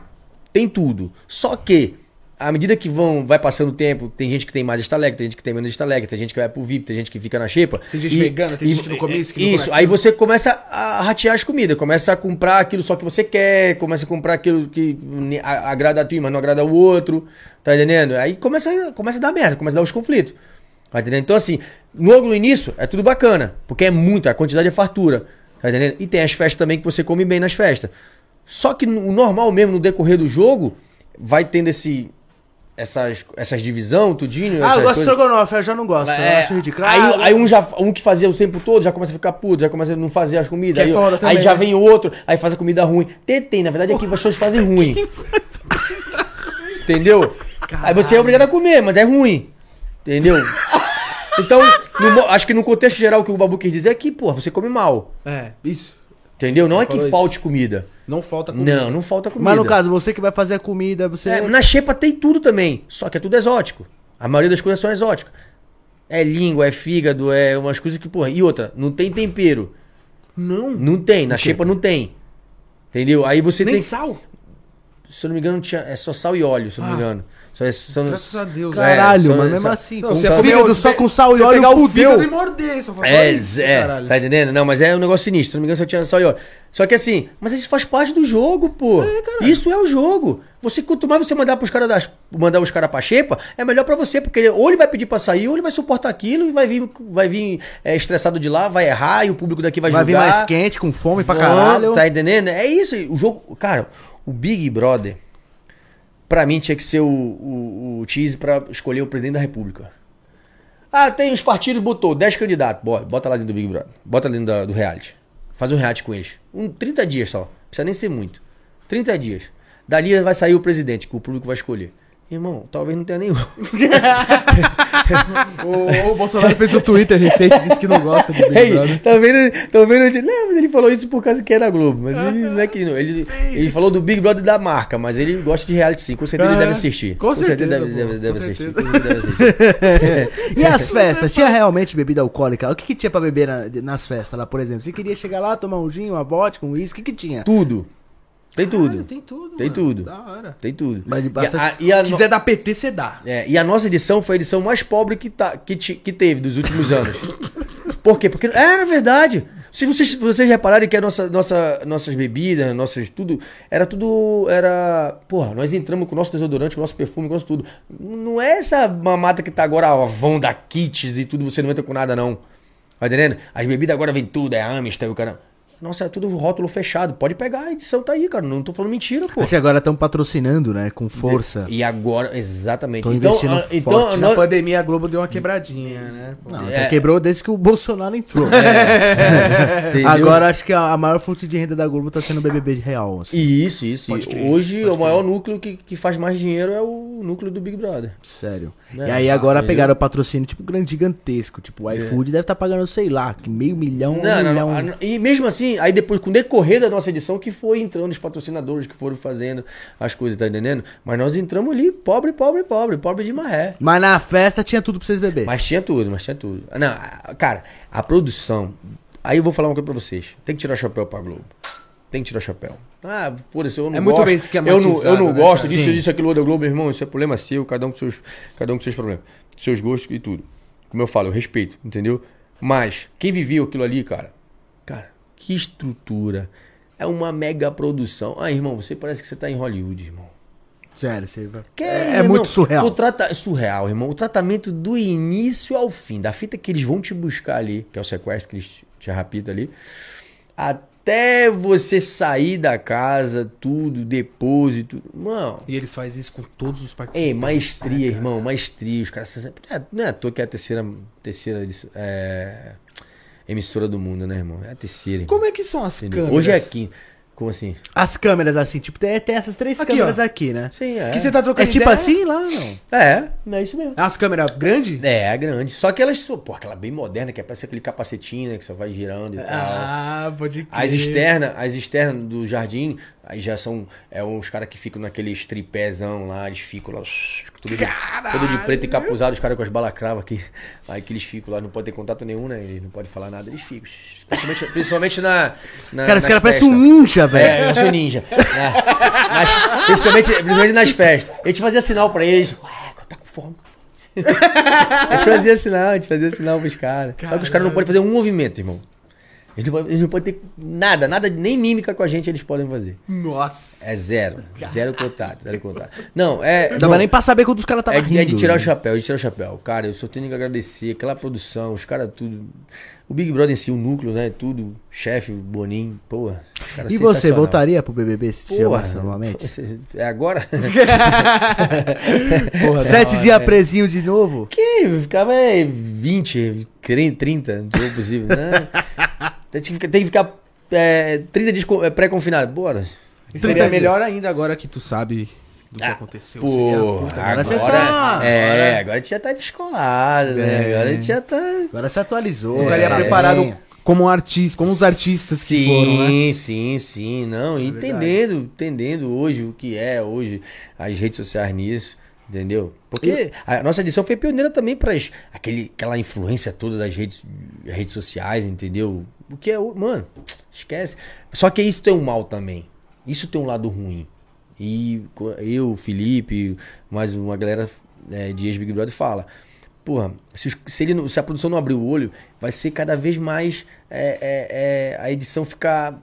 Tem tudo. Só que, à medida que vão, vai passando o tempo, tem gente que tem mais estaleca, tem gente que tem menos estaleca, tem gente que vai pro VIP, tem gente que fica na xepa. Tem gente vegana, tem gente que não come isso, que não Isso, aí você começa a ratear as comidas, começa a comprar aquilo só que você quer, começa a comprar aquilo que agrada a ti, mas não agrada o outro, tá entendendo? Aí começa, a- começa a dar merda, começa a dar os conflitos. Tá entendendo? Então, assim, logo no início é tudo bacana, porque é muito, a quantidade é fartura. Tá entendendo? E tem as festas também que você come bem nas festas. Só que o normal mesmo, no decorrer do jogo, vai tendo esse. Essas, essas divisão, tudinho. Ah, eu gosto de estrogonofe, eu já não gosto. eu É, acho ridículo. aí, Ah, aí um, já, um que fazia o tempo todo já começa a ficar puto, já começa a não fazer as comidas. É Aí, foda aí também, já né? vem o outro, aí faz a comida ruim. Tem, na verdade que as pessoas fazem [LAUGHS] ruim. Entendeu? Aí você é obrigado a comer, mas é ruim. Entendeu? Então, no acho que no contexto geral o que o Babu quis dizer é que, pô, você come mal. É, isso. Entendeu? Não é que isso. falte comida. Não falta comida. Não, não falta comida. Mas no caso, você que vai fazer a comida, você. É, na xepa tem tudo também, só que é tudo exótico. A maioria das coisas são exóticas. É língua, é fígado, é umas coisas que, porra. E outra, não tem tempero. Não. Não tem, na xepa não tem. Entendeu? Aí você Nem tem. sal. Se eu não me engano, tinha, é só sal e óleo, se eu não me Ah. engano. É- só, Graças a Deus. Caralho, mas mesmo só- assim. Não, com você comer fígado o- só com sal e óleo pegar o fudeu. fígado e morder, só É, isso, é, caralho. tá entendendo? Não, mas é um negócio sinistro. Se não me engano, só tinha sal e óleo. Só que assim, mas isso faz parte do jogo, pô. isso é o jogo. Você, quanto mais você mandar pros caras das, mandar os caras pra xepa, é melhor pra você, porque ou ele vai pedir pra sair, ou ele vai suportar aquilo e vai vir, vai vir é, estressado de lá, vai errar e o público daqui vai, Vai vir julgar. mais quente, com fome pra caralho. Tá entendendo? É isso. O jogo. Cara, o Big Brother, pra mim, tinha que ser o, o, o Cheese pra escolher o presidente da República. Ah, tem os partidos, botou 10 candidatos. Bota lá dentro do Big Brother. Bota lá dentro da- do reality. Faz um reality com eles. Um, 30 dias só. Precisa nem ser muito. 30 dias. Dali vai sair o presidente, que o público vai escolher. Irmão, talvez não tenha nenhum. [LAUGHS] O, o Bolsonaro fez o Twitter recente, disse que não gosta de Big Ei, Brother. tá vendo? Tá vendo? Não, mas ele falou isso por causa que era Globo. Mas ele não é que não. Ele, ele falou do Big Brother da marca, mas ele gosta de reality sim. Com certeza ele deve assistir. com certeza, deve, deve, com deve assistir. certeza. Com certeza deve assistir. [LAUGHS] E as festas? Tinha realmente bebida alcoólica? O que, que tinha pra beber na- nas festas lá, por exemplo? Você queria chegar lá, tomar um gin, uma vodka, um uísque, o que, que tinha? Tudo. Tem tudo. Caralho, tem tudo, Tem mano. tudo. Da hora. Tem tudo. Mas de E a- e a, Se quiser dar PT, você dá. É, e a nossa edição foi a edição mais pobre que, tá, que, ti- que teve dos últimos [LAUGHS] anos. Por quê? Porque era verdade. Se vocês, vocês repararem que a nossa, nossa, nossas bebidas, nossas tudo, era tudo, era, porra, nós entramos com o nosso desodorante, com o nosso perfume, com o nosso tudo. Não é essa mamata que tá agora, ó, vão da kits e tudo, você não entra com nada não. Tá entendendo? As bebidas agora vem tudo, é Amstel, o cara... Nossa, é tudo rótulo fechado. Pode pegar, a edição tá aí, cara. Não tô falando mentira, pô. Que agora estão patrocinando, né? Com força. E agora, exatamente. Tão então, investindo ah, então forte. Na nós- pandemia, a Globo deu uma quebradinha, né? pô. Não, É. quebrou desde que o Bolsonaro entrou. [LAUGHS] Entendeu? Agora acho que a, a maior fonte de renda da Globo tá sendo o BBB real. assim. Isso, isso. Pode crer, Hoje pode o maior núcleo que, que faz mais dinheiro é o núcleo do Big Brother. Sério. É, e aí agora pegaram o patrocínio, tipo, grande gigantesco. Tipo, o iFood deve estar pagando, sei lá, que meio milhão, um Não, não, milhão. não. Ah, E mesmo assim, aí depois, com o decorrer da nossa edição, que foi entrando os patrocinadores que foram fazendo as coisas, tá entendendo? Mas nós entramos ali, pobre, pobre, pobre, pobre de maré. Mas na festa tinha tudo pra vocês beber. Mas tinha tudo, mas tinha tudo. Não, a- cara, a produção. Aí eu vou falar uma coisa pra vocês. Tem que tirar o chapéu pra Globo. Tem que tirar o chapéu. Ah, foda-se, eu não É muito gosto. bem eu não, eu não né, gosto cara? disso, Sim. disso, aquilo outro da Globo, irmão. Isso é problema seu, cada um com seus, cada um com seus problemas. Seus gostos e tudo. Como eu falo, eu respeito, entendeu? Mas, quem viveu aquilo ali, cara, cara, que estrutura. É uma mega produção. Ah, irmão, você parece que você tá em Hollywood, irmão. Sério, você Que, é, é irmão, muito surreal. O trata... é Surreal, irmão. O tratamento do início ao fim, da fita que eles vão te buscar ali, que é o sequestro que eles te- te rapita ali, até você sair da casa, tudo, depósito. Mano, E eles fazem isso com todos os participantes. ei, maestria, né, irmão, maestria. Os caras sempre. É, não é à toa que é a terceira, terceira é, emissora do mundo, né, irmão? É a terceira. irmão. Como é que são as Entendeu? câmeras? Hoje é quinta. Como assim? As câmeras assim, tipo, tem, tem essas três Aqui, câmeras ó. aqui, né? Sim, é. Que você tá trocando É tipo ideia? assim lá, não? É, é isso mesmo. É umas câmeras grandes? É, é grande. Só que elas pô, aquela bem moderna, que é parece aquele capacetinho, né, que você vai girando e tal. Ah, pode crer. As externas, as externas do jardim, aí já são é, uns caras que ficam naqueles tripézão lá, eles ficam lá, tudo de, tudo de preto encapuzado, os caras com as balacravas aqui. Aí que eles ficam lá, não podem ter contato nenhum, né? Eles não podem falar nada, eles ficam. Principalmente, principalmente na, na. Cara, esse cara parece um ninja, velho. É, eu sou ninja. Na- nas- principalmente, principalmente nas festas. A gente fazia sinal pra eles. Ué, tá com fome. A gente fazia sinal, a gente fazia sinal pros caras. Só que os caras não podem fazer um movimento, irmão. Eles não, podem, eles não podem ter nada, nada, nem mímica com a gente eles podem fazer. Nossa. É zero. Zero contato, zero contato. Não, é. Não não, dava nem pra saber quando os caras é, estavam de- é rindo. de tirar o né? chapéu, é de tirar o chapéu. Cara, eu só tenho que agradecer aquela produção, os caras tudo. O Big Brother em si, o núcleo, né? Tudo. Chefe, o Boninho, pô. E você, voltaria pro BBB se chamasse novamente? É agora? [LAUGHS] Porra, Sete dias presinho de novo? Que ficava é, 20, 30, não foi possível, né? Tem que ficar, tem que ficar é, 30 dias é, pré-confinado. Bora. E seria melhor ainda agora que tu sabe do que Ah, aconteceu. Pô, Seria- agora, agora você tá- É, agora a gente já tá descolado, né? É. Agora a gente já tá. Agora se atualizou. Tu estaria tá preparado bem. como um artista, como os artistas sim, que foram, né? Sim, sim, sim. Não, entendendo, entendendo hoje o que é hoje as redes sociais nisso. Entendeu? Porque a nossa edição foi pioneira também para aquele aquela influência toda das redes, redes sociais, entendeu? O que é, mano, esquece. Só que isso tem um mal também. Isso tem um lado ruim. E eu, Felipe, mais uma galera é, de ex-Big Brother fala. Porra, se, se ele se a produção não abrir o olho, vai ser cada vez mais é, é, é, a edição ficar,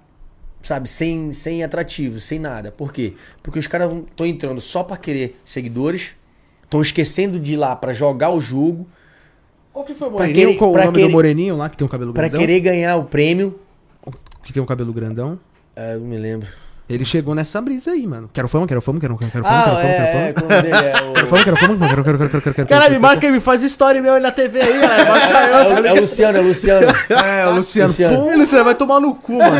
sabe, sem, sem atrativo, sem nada. Por quê? Porque os caras estão entrando só pra querer seguidores, estão esquecendo de ir lá pra jogar o jogo, Qual que foi o Pra Moreninho? querer- Qual o pra nome querer- do Moreninho lá, que tem um cabelo pra grandão? querer ganhar o prêmio. Que tem um cabelo grandão. Ah, eu me lembro. Ele chegou nessa brisa aí, mano. Quero fama, quero fama, quero, quero fama, Ah, quero fama, é, é, quero fama. como dele é [LAUGHS] o... Quero fama, quero fama, quero, quero, quero, quero, quero, quero. Cara, me marca aí, me faz story meu aí na TV aí, eu, [LAUGHS] É o, é o? Luciano, é o Luciano. É, o Luciano. Luciano. Pô, Ih, Luciano, vai tomar no cu, mano.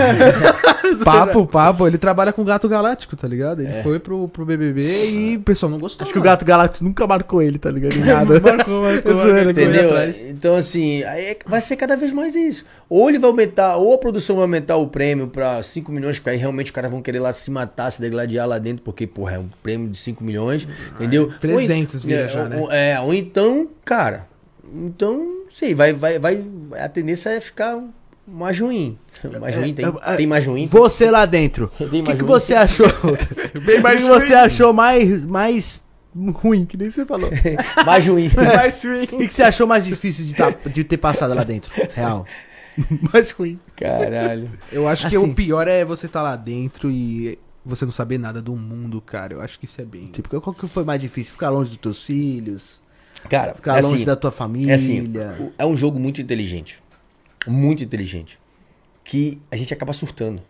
[LAUGHS] papo, papo. Ele trabalha com o Gato Galáctico, tá ligado? Ele foi pro, pro BBB e o pessoal não gostou. Acho que o Gato Galáctico nunca marcou ele, tá ligado? Nada. marcou, marcou. Entendeu? atrás. Então, assim, aí vai ser cada vez mais isso. Ou ele vai aumentar, ou a produção vai aumentar o prêmio pra 5 milhões, porque aí realmente os caras vão querer lá se matar, se degladiar lá dentro, porque, porra, é um prêmio de 5 milhões, entendeu? 300 ou, vira é, já, né? ou- É, ou então, cara, então, sei, vai, vai, vai, a tendência é ficar mais ruim. [LAUGHS] Mais ruim, tem, é, é, tem mais ruim. Você lá dentro. [LAUGHS] [LAUGHS] O que, que você achou? O mais que você achou mais, mais ruim, que nem você falou. Mais ruim. Mais ruim. O que, que você achou mais difícil de, tá- de ter passado lá dentro? Real. [LAUGHS] Mais ruim. Caralho. Eu acho que Assim. o pior é você estar lá dentro e você não saber nada do mundo, cara. Eu acho que isso é bem. Tipo, qual que foi mais difícil? Ficar longe dos teus filhos? Cara, Ficar é longe assim, da tua É família? assim, o- é um jogo muito inteligente. Muito inteligente. Que a gente acaba surtando.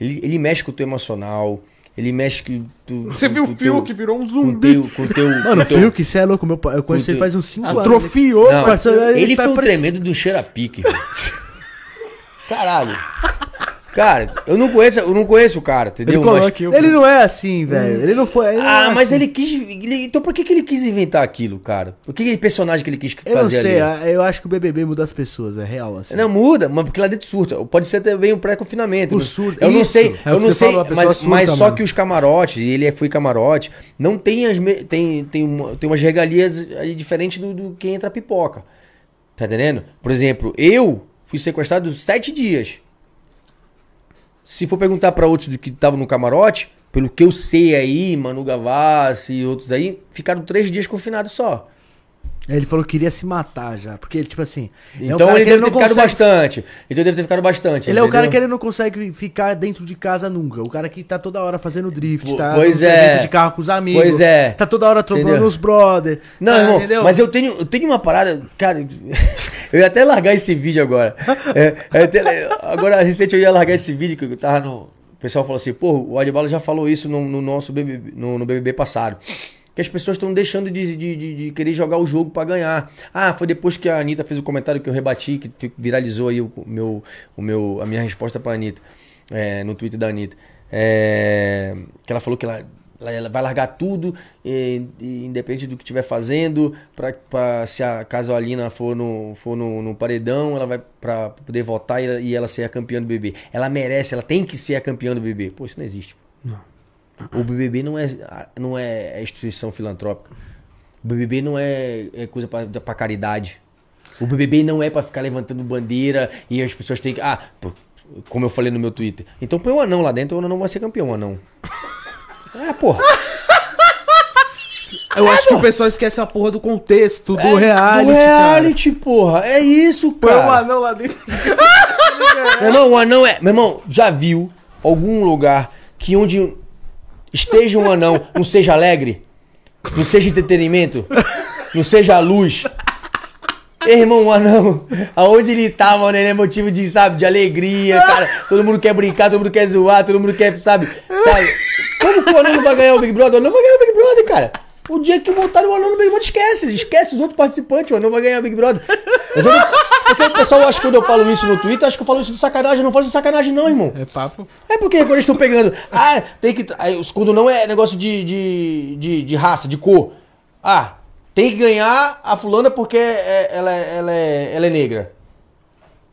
Ele, ele mexe com o teu emocional. Ele mexe com tu. Você com- viu com o Fio teu- que virou um Com zumbi? teu, com teu, Mano, com teu- Fiuk, você é louco, meu pai. Eu conheci Com ele teu- faz uns 5 anos. Atrofiou, parceiro, ele ele tá foi um tremendo do cheirapique. irmão. [LAUGHS] Caralho. Cara, eu não conheço, eu não conheço o cara, entendeu? Mas- Ele não é assim, velho. Ele não foi. ele não ah, é mas assim. ele quis. ele- então por que, que ele quis inventar aquilo, cara? O que, que personagem que ele quis Eu não fazer sei, ali? a- eu acho que o BBB muda as pessoas, é real, assim. Não muda, mas porque lá dentro surta. Pode ser também um pré-confinamento. O surto- Eu não isso. sei, É eu não sei, falou, mas, surta, mas só mano. que os camarotes, e ele foi camarote, não tem as me- tem tem, uma, tem umas regalias ali diferentes do, do que entra a pipoca. Tá entendendo? Por exemplo, eu fui sequestrado sete dias. Se for perguntar pra outros do que estavam no camarote, pelo que eu sei aí, Manu Gavassi e outros aí, ficaram três dias confinados só. Ele falou que queria se matar já. Porque, tipo assim. é um Então cara ele deve ter ficado consegue- bastante. Então ele deve ter ficado bastante. Ele é o cara entendeu? que ele não consegue ficar dentro de casa nunca. O cara que tá toda hora fazendo drift, tá pois é. de carro com os amigos. Pois é. Tá toda hora trombando Entendeu? os brother. Não, tá, irmão, entendeu? mas eu tenho, eu tenho uma parada, cara, [LAUGHS] eu ia até largar esse vídeo agora. É, é até- agora, recente eu ia largar esse vídeo que eu tava no. O pessoal falou assim, pô, o Adbala já falou isso no, no nosso BBB, no, no BBB passado. Que as pessoas estão deixando de, de, de- de querer jogar o jogo pra ganhar. Ah, foi depois que a Anitta fez o comentário que eu rebati, que viralizou aí o meu, o meu, a minha resposta pra Anitta. é, no Twitter da Anitta. É, que ela falou que ela, ela- vai largar tudo, e- e independente do que estiver fazendo, pra, pra, se a caso a Alina for no, for no, no paredão, ela vai pra poder votar e, e ela ser a campeã do BBB. Ela merece, ela tem que ser a campeã do BBB. Pô, isso não existe. Não. O BBB não é, não é instituição filantrópica. O BBB não é, é coisa pra, pra caridade. O BBB não é pra ficar levantando bandeira e as pessoas têm que. Ah, como eu falei no meu Twitter. Então põe um anão lá dentro, o anão não vai ser campeão, o anão. É, porra. Eu acho que o pessoal esquece a porra do contexto, do É, reality, do cara. reality, porra. É isso, Põe um cara. anão lá dentro. Meu irmão, o anão é. Meu irmão, já viu algum lugar que onde esteja um anão não seja alegre? Não seja entretenimento? Não seja luz? Ei, irmão, o anão, aonde ele tá, mano, ele é motivo de, sabe, de alegria, cara. Todo mundo quer brincar, todo mundo quer zoar, todo mundo quer, sabe, sabe? Como que o anão não vai ganhar o Big Brother? O anão vai ganhar o Big Brother, cara. O dia que botaram o anão no Big Brother, esquece, esquece os outros participantes, o anão vai ganhar o Big Brother. Mas eu não- porque o pessoal acha que quando eu falo isso no Twitter, acho que eu falo isso de sacanagem, eu não falo isso de sacanagem não, irmão. É papo. É porque quando eles estão pegando. Ah, tem que. Quando não é negócio de, de, de, de raça, de cor. Ah, tem que ganhar a fulana porque é- ela, é- ela, é, ela é negra.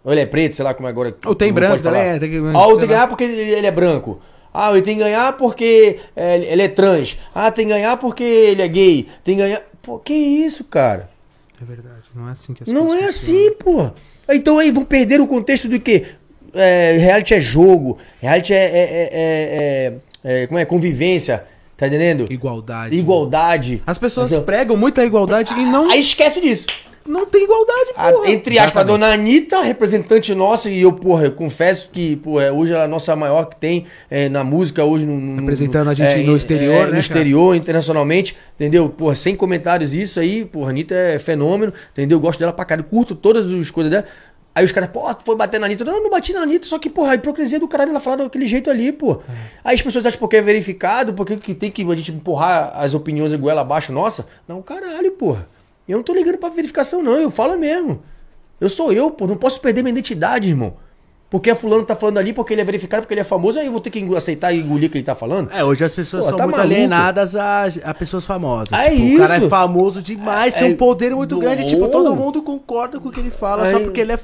Ou ele é preto, sei lá como é agora. Ou tem branco, falar. né? Tem que- ou tem que ganhar porque ele, ele é branco. Ah, ele tem que ganhar porque é, ele é trans. Ah, tem que ganhar porque ele é gay. Tem que ganhar. Pô, que isso, cara? É verdade, não é assim que as Não é assim, pô. Então aí vão perder o contexto do que? É, reality é jogo, reality é, é- é- é- é- é- como é? Convivência, tá entendendo? Igualdade. Igualdade. As pessoas ó, pregam muita igualdade e não, Aí esquece disso. Não tem igualdade, A- porra. entre aspas, a dona Anitta, representante nossa, e eu, porra, eu confesso que, porra, hoje ela é a nossa maior que tem é, na música, hoje no, no- Representando a gente no exterior, né, No cara? exterior, internacionalmente, entendeu? Porra, sem comentários isso aí, porra, a Anitta é fenômeno, entendeu? Eu gosto dela pra caralho, curto todas as coisas dela. Aí os caras, pô, tu foi bater na Anitta. Não, eu não bati na Anitta, só que, porra, a hipocrisia do caralho ela fala daquele jeito ali, pô. Aí as pessoas acham porque é verificado, porque que tem que a gente empurrar as opiniões goela abaixo nossa. Não, caralho, porra. Eu não tô ligando pra verificação, não, eu falo mesmo. Eu sou eu, pô, não posso perder minha identidade, irmão. Porque a fulano tá falando ali, porque ele é verificado, porque ele é famoso, aí eu vou ter que aceitar e engolir o que ele tá falando. É, hoje as pessoas Pô, são tá muito maluco? alienadas a, a pessoas famosas. É O cara isso? é famoso demais, É, tem um poder muito do- grande. Tipo, todo mundo concorda com o que ele fala só Aí- porque ele é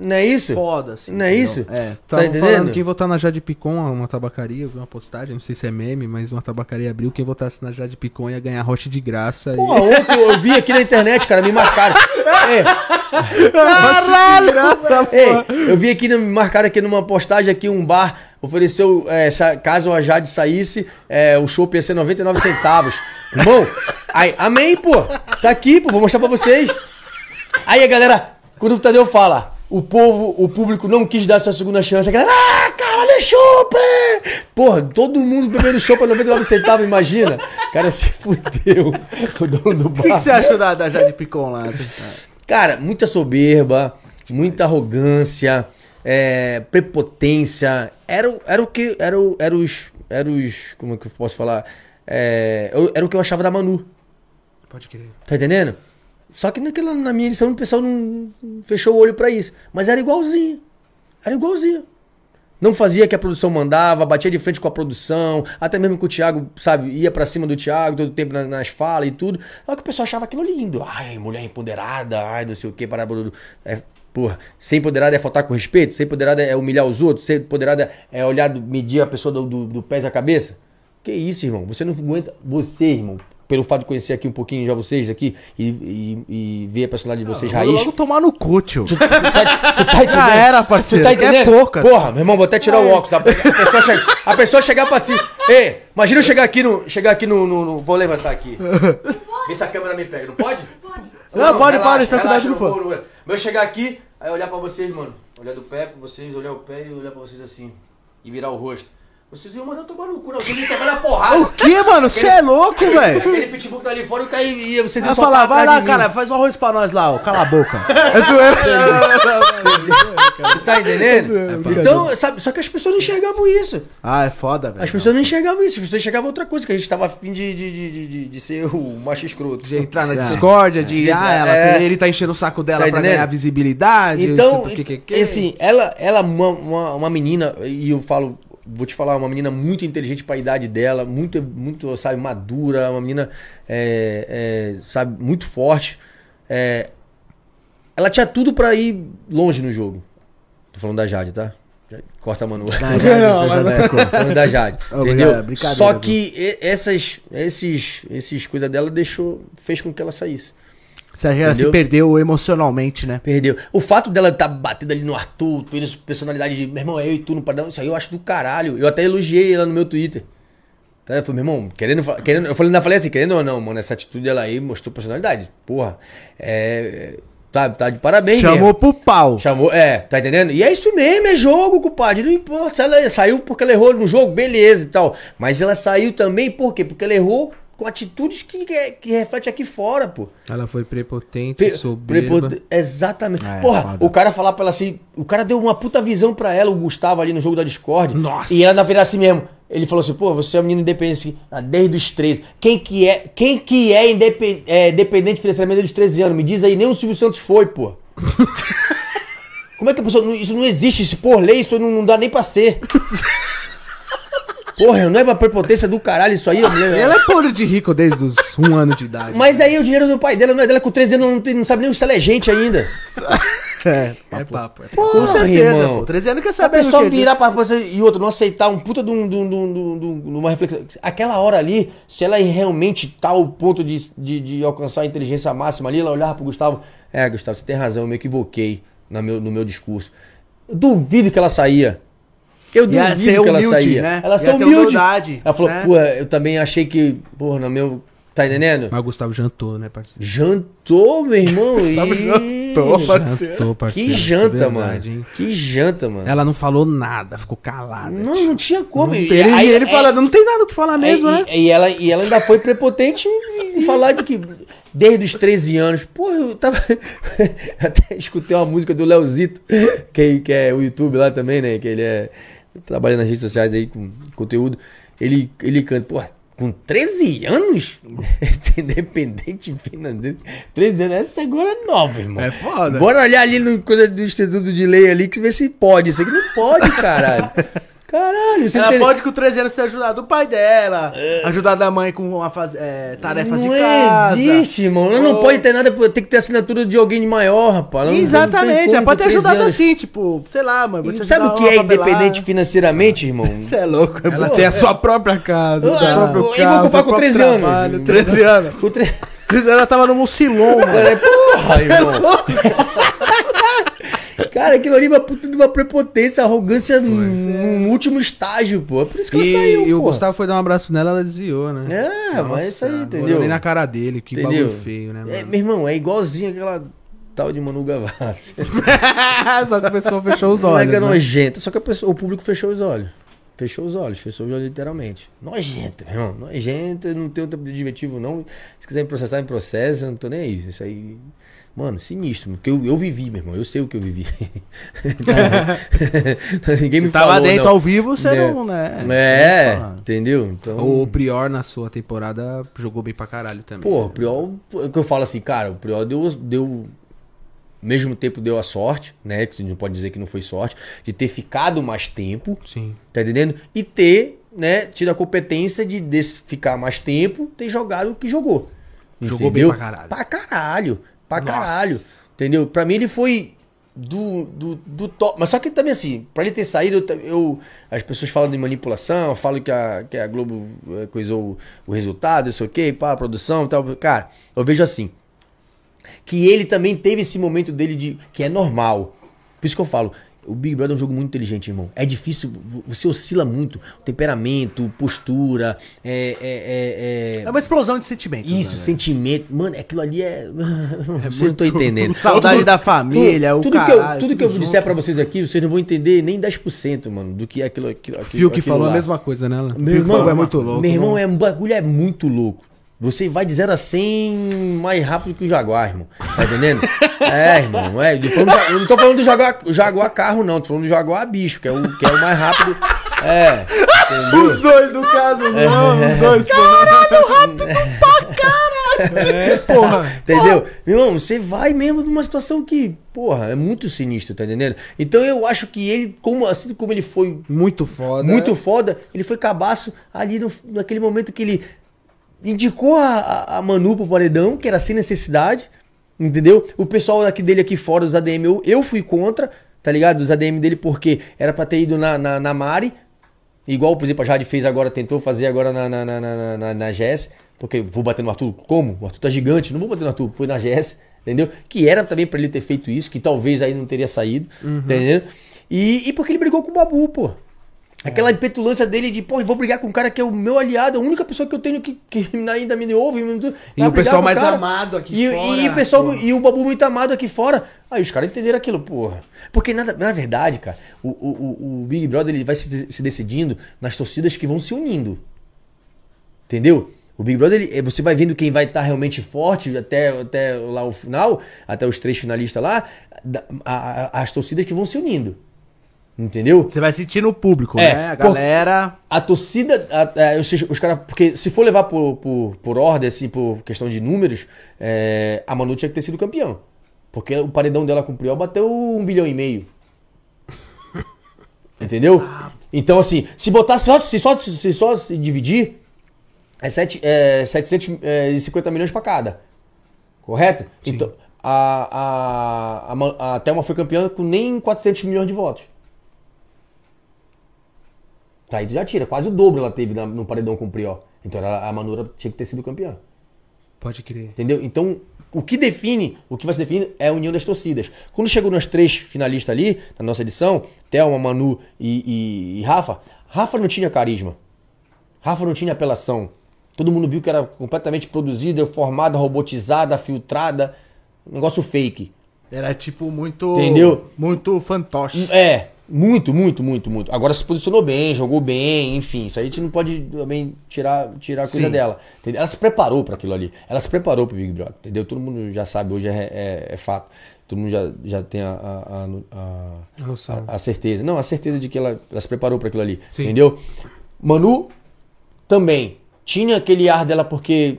Não é isso? foda, assim. Não é entendeu? isso? É. Tá entendendo? falando quem votar na Jade Picon, uma tabacaria, eu vi uma postagem, não sei se é meme, mas uma tabacaria abriu, quem votasse na Jade Picon ia ganhar roche de graça. Pô, ontem eu vi aqui na internet, cara, me marcaram. [LAUGHS] É, Caralho! [LAUGHS] Ei, eu vi aqui, me marcaram aqui numa postagem aqui, um bar ofereceu, é, caso a Jade saísse, é, o show ia ser 99 centavos. Irmão, aí, amém, pô. Tá aqui, pô, vou mostrar pra vocês. Aí a galera, quando o Tadeu fala, o povo, o público não quis dar sua segunda chance, a galera, ah, caralho, chope! Porra, todo mundo bebendo chope a 99 centavos, imagina. Cara, se fudeu o dono do O que, que bar. você achou da, da Jade Picon lá? Cara, muita soberba, muita arrogância, é, prepotência. Era, o- era o que. Era, era os. Era os. Como é que eu posso falar? É, era o que eu achava da Manu. Pode crer. Tá entendendo? Só que naquela, na minha edição o pessoal não fechou o olho pra isso. Mas era igualzinho. Era igualzinho. Não fazia que a produção mandava, batia de frente com a produção, até mesmo que o Thiago, sabe, ia pra cima do Thiago todo tempo na- nas falas e tudo. Só que o pessoal achava aquilo lindo. Ai, mulher empoderada, ai, não sei o que, para é, Porra, ser empoderada é faltar com respeito, ser empoderada é humilhar os outros, ser empoderada é olhar, medir a pessoa do, do, do pés à cabeça. Que isso, irmão? Você não aguenta. Você, irmão, pelo fato de conhecer aqui um pouquinho já vocês aqui e, e, e ver a personalidade de vocês Vou raiz. logo tomar no cu, tio. Tu, tu tá, tu tá [LAUGHS] entendendo? Já era, parceiro. Tu tá que é entendendo? poucas. Porra, meu irmão, vou até tirar o óculos. A, pessoa, che- a pessoa chegar pra cima. Ei, imagina eu chegar aqui no. Chegar aqui no. no- no- vou levantar aqui. [LAUGHS] Vê se a câmera me pega, não pode? Não, pode, pode, tá cuidado no não fone. não. Mas eu chegar aqui, aí olhar pra vocês, mano. Olhar do pé pra vocês, olhar o pé e olhar pra vocês assim. E virar o rosto. Vocês iam mandar tomar no cu, não. Vocês iam na porrada. O que, mano? Você é louco, velho? Aquele pitbull que tá ali fora, eu caía. Vocês iam falar, vai lá, cara, faz um arroz pra nós lá, ó. Cala a boca. É zoeira. Tá entendendo? Então, sabe, só que as pessoas não enxergavam isso. Ah, é foda, velho. As pessoas não enxergavam isso, as pessoas enxergavam outra coisa, que a gente tava afim de, de, de, de, de- ser o macho escroto. De entrar na É. discórdia, de ah, ela, É. ele tá enchendo o saco dela Tá pra ganhar visibilidade. Então, assim, ela, ela uma, uma menina, e eu falo, vou te falar, uma menina muito inteligente pra idade dela, muito, muito sabe, madura, uma menina, é, é, sabe, muito forte. É, ela tinha tudo pra ir longe no jogo. Tô falando da Jade, tá? Corta a Manu. Já- já tecou. Falando da Jade, entendeu? Só que essas, esses, esses coisas dela deixou, fez com que ela saísse. Você acha que ela se perdeu emocionalmente, né? Perdeu. O fato dela estar batendo ali no Arthur, pela personalidade de, meu irmão, é eu e tu no padrão, isso aí eu acho do caralho. Eu até elogiei ela no meu Twitter. Tá? Eu falei, meu irmão, querendo, querendo. Eu falei, ainda falei assim, querendo ou não, mano, essa atitude dela aí mostrou personalidade. Porra. É. Tá, tá de parabéns, Chamou mesmo. pro pau. Chamou, é, tá entendendo? E é isso mesmo, é jogo, compadre. Não importa. Ela saiu porque ela errou no jogo, beleza e tal. Mas ela saiu também por quê? Porque ela errou com atitudes que, que, que reflete aqui fora, pô. Ela foi prepotente, Pe- soberba. Exatamente. É, Porra, foda. o cara falar pra ela assim. O cara deu uma puta visão pra ela, o Gustavo, ali no jogo da Discord. Nossa. E ela na verdade assim mesmo. Ele falou assim, pô, você é um menino independente assim, ah, desde os 13. Quem que é, quem que é, indepen- é dependente financeiramente desde os 13 anos? Me diz aí, nem o Silvio Santos foi, pô. [LAUGHS] Como é que a pessoa. não- Isso não existe, isso por lei, isso não, não dá nem pra ser. [LAUGHS] Porra, não é uma prepotência do caralho isso aí. Ela é podre de rico desde os um ano de idade. Mas daí o dinheiro do pai dela não é dela com 13 anos, não, tem- não sabe nem se ela é gente ainda. [LAUGHS] É, é papo. É papo. Porra, com certeza, irmão. pô. 13 anos quer a saber do pessoa virar pra você e outro não aceitar um puta de, um, de, um, de, um, de, um, de um- uma reflexão. Aquela hora ali, se ela realmente tá ao ponto de, de, de alcançar a inteligência máxima ali, ela olhava pro Gustavo. É, Gustavo, você tem razão, eu me equivoquei no meu, no meu discurso. Duvido que ela saía. Eu duvido ser que ela humilde, saía. né? Ela ter humilde. humildade, ela falou, né? pô, eu também achei que, porra, no meu. Tá entendendo? Mas o Gustavo jantou, né, parceiro? Jantou, meu irmão. [LAUGHS] Gustavo e... jantou, parceiro. Jantou, parceiro. Que janta, Verdade, mano. hein? Que janta, mano. Ela não falou nada, ficou calada. Não, não tinha como. Não E tem- aí- e ele é- fala, não tem nada o que falar mesmo, e, né? e ela, e ela ainda foi prepotente em falar de que desde os 13 anos. Pô, eu tava. [LAUGHS] Até escutei uma música do Leozito, que, que é o YouTube lá também, né? Que ele é. Trabalha nas redes sociais aí com conteúdo. Ele, ele canta, pô, com 13 anos? [LAUGHS] Independente financeiro. 13 anos, essa agora é nova, irmão. É foda. Bora olhar ali no coisa do Instituto de Lei ali que ver se pode. Isso aqui não pode, caralho. [LAUGHS] Caralho, você Ela tem- pode com 13 anos ter ajudado o pai dela, ajudar a mãe com uma faz... é, tarefas não de casa. existe, irmão. Ela não pode ter nada, tem que ter assinatura de alguém de maior, rapaz. Ela não- não Exatamente, ela pode ter com 13 ajudado anos. assim, tipo, sei lá, mãe, vou te Sabe o que é independente financeiramente, irmão? [LAUGHS] Você é louco, é Ela bom. tem a sua própria casa, o seu Ah, próprio eu vou carro, comprar com próprio 13 anos. trabalho. 13 [LAUGHS] anos. Com tre- 13 anos ela tava no Mucilon, mano. É porra, irmão. Cara, aquilo ali é uma puta de uma prepotência, arrogância no, no último estágio, pô. É por isso que ela E, saiu, e o. Gustavo foi dar um abraço nela, ela desviou, né? É, mas é isso aí, entendeu? olhou nem na cara dele, que Entendeu? bagulho feio, né, É, mano? meu irmão, é igualzinho aquela tal de Manu Gavassi. [LAUGHS] Só que a pessoa fechou os Não é olhos, que é né? nojenta, só que a pessoa- o público fechou os olhos. Fechou os olhos, fechou os olhos literalmente. Nojenta, meu irmão. Nojenta, não tem outro adjetivo, não. Se quiser me processar, me processa, não tô nem aí. Isso aí. Mano, sinistro, porque eu, eu vivi, meu irmão. Eu sei o que eu vivi. [LAUGHS] Ninguém me Você tava falou, dentro não. ao vivo, você É. não, né? É, fala. entendeu? Então. O Prior, na sua temporada, jogou bem pra caralho também. Pô, né? o Priol, é o que eu falo assim, cara, o Priol deu, deu mesmo tempo deu a sorte, né? Que a gente não pode dizer que não foi sorte, de ter ficado mais tempo, Sim. tá entendendo? E ter, né, tido a competência de desse ficar mais tempo, ter jogado o que jogou. Jogou Entendeu? bem pra caralho. Pra caralho, pra Nossa. caralho. Entendeu? Pra mim ele foi do, do, do top. Mas só que também assim, pra ele ter saído, eu, eu- as pessoas falam de manipulação, falam que a, que a Globo eh, coisou o, o resultado, isso ok, pá, a produção e tal. Cara, eu vejo assim, que ele também teve esse momento dele de que é normal. Por isso que eu falo, O Big Brother é um jogo muito inteligente, irmão. É difícil, você oscila muito. Temperamento, postura, é. é, é, É uma explosão de sentimentos. Isso, né, sentimento. Mano, aquilo ali é. [LAUGHS] Vocês não estão entendendo. [LAUGHS] Saudade da família, o tudo, tudo que eu, caralho, tudo que eu tudo disser junto. pra vocês aqui, vocês não vão entender nem 10%, mano, do que é aquilo. aquilo, aquilo Fio que aquilo falou lá. a mesma coisa, né? Meu Fio que irmão, falou é muito louco. Meu irmão, é, um bagulho é muito louco. Você vai de 0 a 100 mais rápido que o Jaguar, irmão. Tá entendendo? [LAUGHS] é, irmão. É. Eu, não tô falando do Jaguar, Jaguar carro, não. Tô falando do Jaguar bicho, que é o, que é o mais rápido. É. Entendeu? Os dois, no caso, não, os dois, porra. É, porra. Entendeu? Meu irmão, você vai mesmo numa situação que, porra, é muito sinistro, tá entendendo? Então eu acho que ele, como, assim como ele foi Muito foda. muito foda, ele foi cabaço ali no, naquele momento que ele indicou a, a, Manu pro paredão, que era sem necessidade, entendeu? O pessoal aqui dele aqui fora, os ADM, eu, eu fui contra, tá ligado? Os ADM dele, porque era pra ter ido na, na, na Mari, igual, por exemplo, a Jade fez agora, tentou fazer agora na, na, na, na, na, na Jess, porque vou bater no Arthur, como? O Arthur tá gigante, não vou bater no Arthur, foi na Jess, entendeu? Que era também pra ele ter feito isso, que talvez aí não teria saído, entendeu? E, e porque ele brigou com o Babu, pô. Aquela petulância dele de, pô, vou brigar com um cara que é o meu aliado, a única pessoa que eu tenho que, que ainda me ouve. E vai o pessoal mais cara. amado aqui e, fora, E, o pessoal, e o Babu muito amado aqui fora. Aí os caras entenderam aquilo, porra. Porque na, na verdade, cara, o, o, o- Big Brother ele vai se, se decidindo nas torcidas que vão se unindo. Entendeu? O Big Brother, ele- você vai vendo quem vai estar realmente forte até, até lá o final, até os três finalistas lá, a- a- as torcidas que vão se unindo. Entendeu? Você vai sentir no público, É, né? A galera. A torcida, a- a- ou seja, os caras, porque se for levar por, por, por ordem, assim, por questão de números, é, a Manu tinha que ter sido campeão. Porque o paredão dela com o Priol bateu um bilhão e meio. [LAUGHS] Entendeu? Então, assim, se botar só, se só, se só se dividir, é, sete, é 750 milhões pra cada. Correto? Então, a, a, a, a Thelma foi campeã com nem 400 milhões de votos. Aí tu já tira, quase o dobro ela teve no paredão com o Prió. Então a Manura tinha que ter sido campeã. Pode crer. Entendeu? Então, o que define, o que vai se definir é a união das torcidas. Quando chegou nas três finalistas ali, na nossa edição, Thelma, Manu e, e- e Rafa, Rafa não tinha carisma. Rafa não tinha apelação. Todo mundo viu que era completamente produzida, formada, robotizada, filtrada. Um negócio fake. Era tipo muito. Entendeu? Muito fantoche. É, muito, muito, muito, muito. Agora se posicionou bem, jogou bem, enfim. Isso aí a gente não pode também tirar, tirar a coisa Sim. dela. entendeu? Ela se preparou pra aquilo ali. Ela se preparou pro Big Brother, entendeu? Todo mundo já sabe, hoje é, é- é fato. Todo mundo já, já tem a, a, a- A a- certeza. Não, a certeza de que ela, ela se preparou pra aquilo ali. Sim. Entendeu? Manu também tinha aquele ar dela porque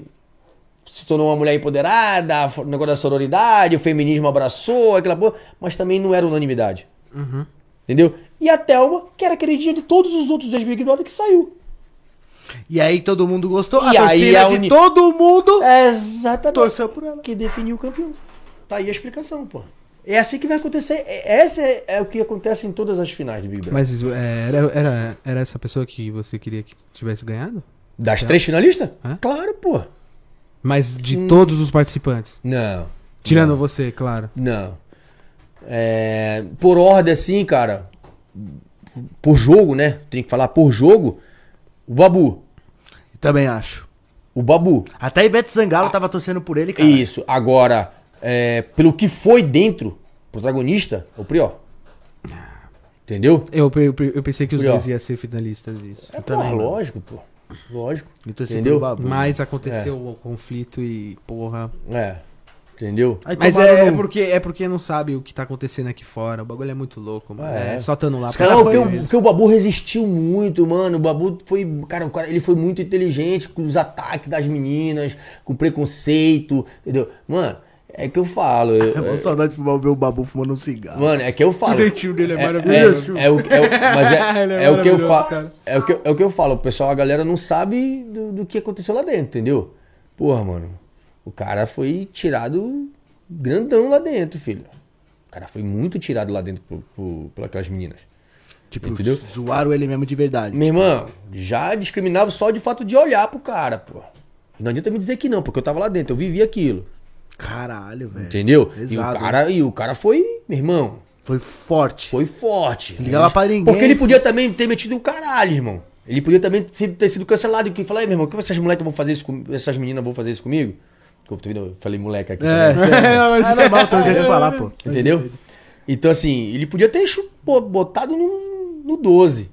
se tornou uma mulher empoderada, o negócio da sororidade, o feminismo abraçou, aquela porra, mas também não era unanimidade. Uhum. Entendeu? E a Thelma, que era queridinha de todos os outros ex-Big Brother que saiu. E aí todo mundo gostou. E a aí a de uni- todo mundo É exatamente. torceu por ela. Que definiu o campeão. Tá aí a explicação, pô. É assim que vai acontecer. É- Essa é, é o que acontece em todas as finais de Big Brother. Mas é, era, era, era essa pessoa que você queria que tivesse ganhado? Das três finalistas? Hã? Claro, pô. Mas de todos os participantes. Não. Tirando Não. você, claro. Não. É, por ordem, assim, cara. Por jogo, né? Tem que falar por jogo. O Babu. Também acho. O Babu. Até Ivete Zangalo tava torcendo por ele, cara. Isso. Agora, é, pelo que foi dentro, protagonista, o Prior. Entendeu? Eu, eu, eu pensei que os Prior. dois iam ser finalistas disso. É, também, porra, mano. lógico, pô. Lógico. Entendeu? Babu. Mas aconteceu o conflito e, porra. É. Entendeu? Aí Mas é, é no- porque, é porque não sabe o que tá acontecendo aqui fora. O bagulho é muito louco, mano. É. É, só tando lá Os foi porque, o, porque o Babu resistiu muito, mano. O Babu foi. Cara, o cara, ele foi muito inteligente com os ataques das meninas, com preconceito, entendeu? Mano, é que eu falo. eu- [LAUGHS] É uma saudade de fumar ver o Babu fumando um cigarro. Mano, é que eu falo. O jeitinho dele é É, maravilhoso. é, é o, é o- é, [LAUGHS] é é o que eu falo. cara. É o que, eu- é o que eu falo. O pessoal, a galera não sabe do, do que aconteceu lá dentro, entendeu? Porra, mano. O cara foi tirado grandão lá dentro, filho. O cara foi muito tirado lá dentro por, por, por aquelas meninas. tipo, entendeu? zoaram ele mesmo de verdade. Meu irmão, já discriminava só de fato de olhar pro cara, pô. Não adianta me dizer que não, porque eu tava lá dentro, eu vivi aquilo. Caralho, velho. Entendeu? e, o cara, e o cara foi, meu irmão, Foi forte. Foi forte. Ligava pra ninguém. Porque ele podia também ter metido o caralho, irmão. Ele podia também ter sido, cancelado. E falar, "Ei, meu irmão, que essas moleques vão fazer isso comigo? Essas meninas vão fazer isso comigo? Eu tô vendo, eu falei moleque aqui. É, também. é, é normal, tem um jeito de falar, pô. [LAUGHS] Entendeu? Então, assim, ele podia ter pô, botado no, no 12.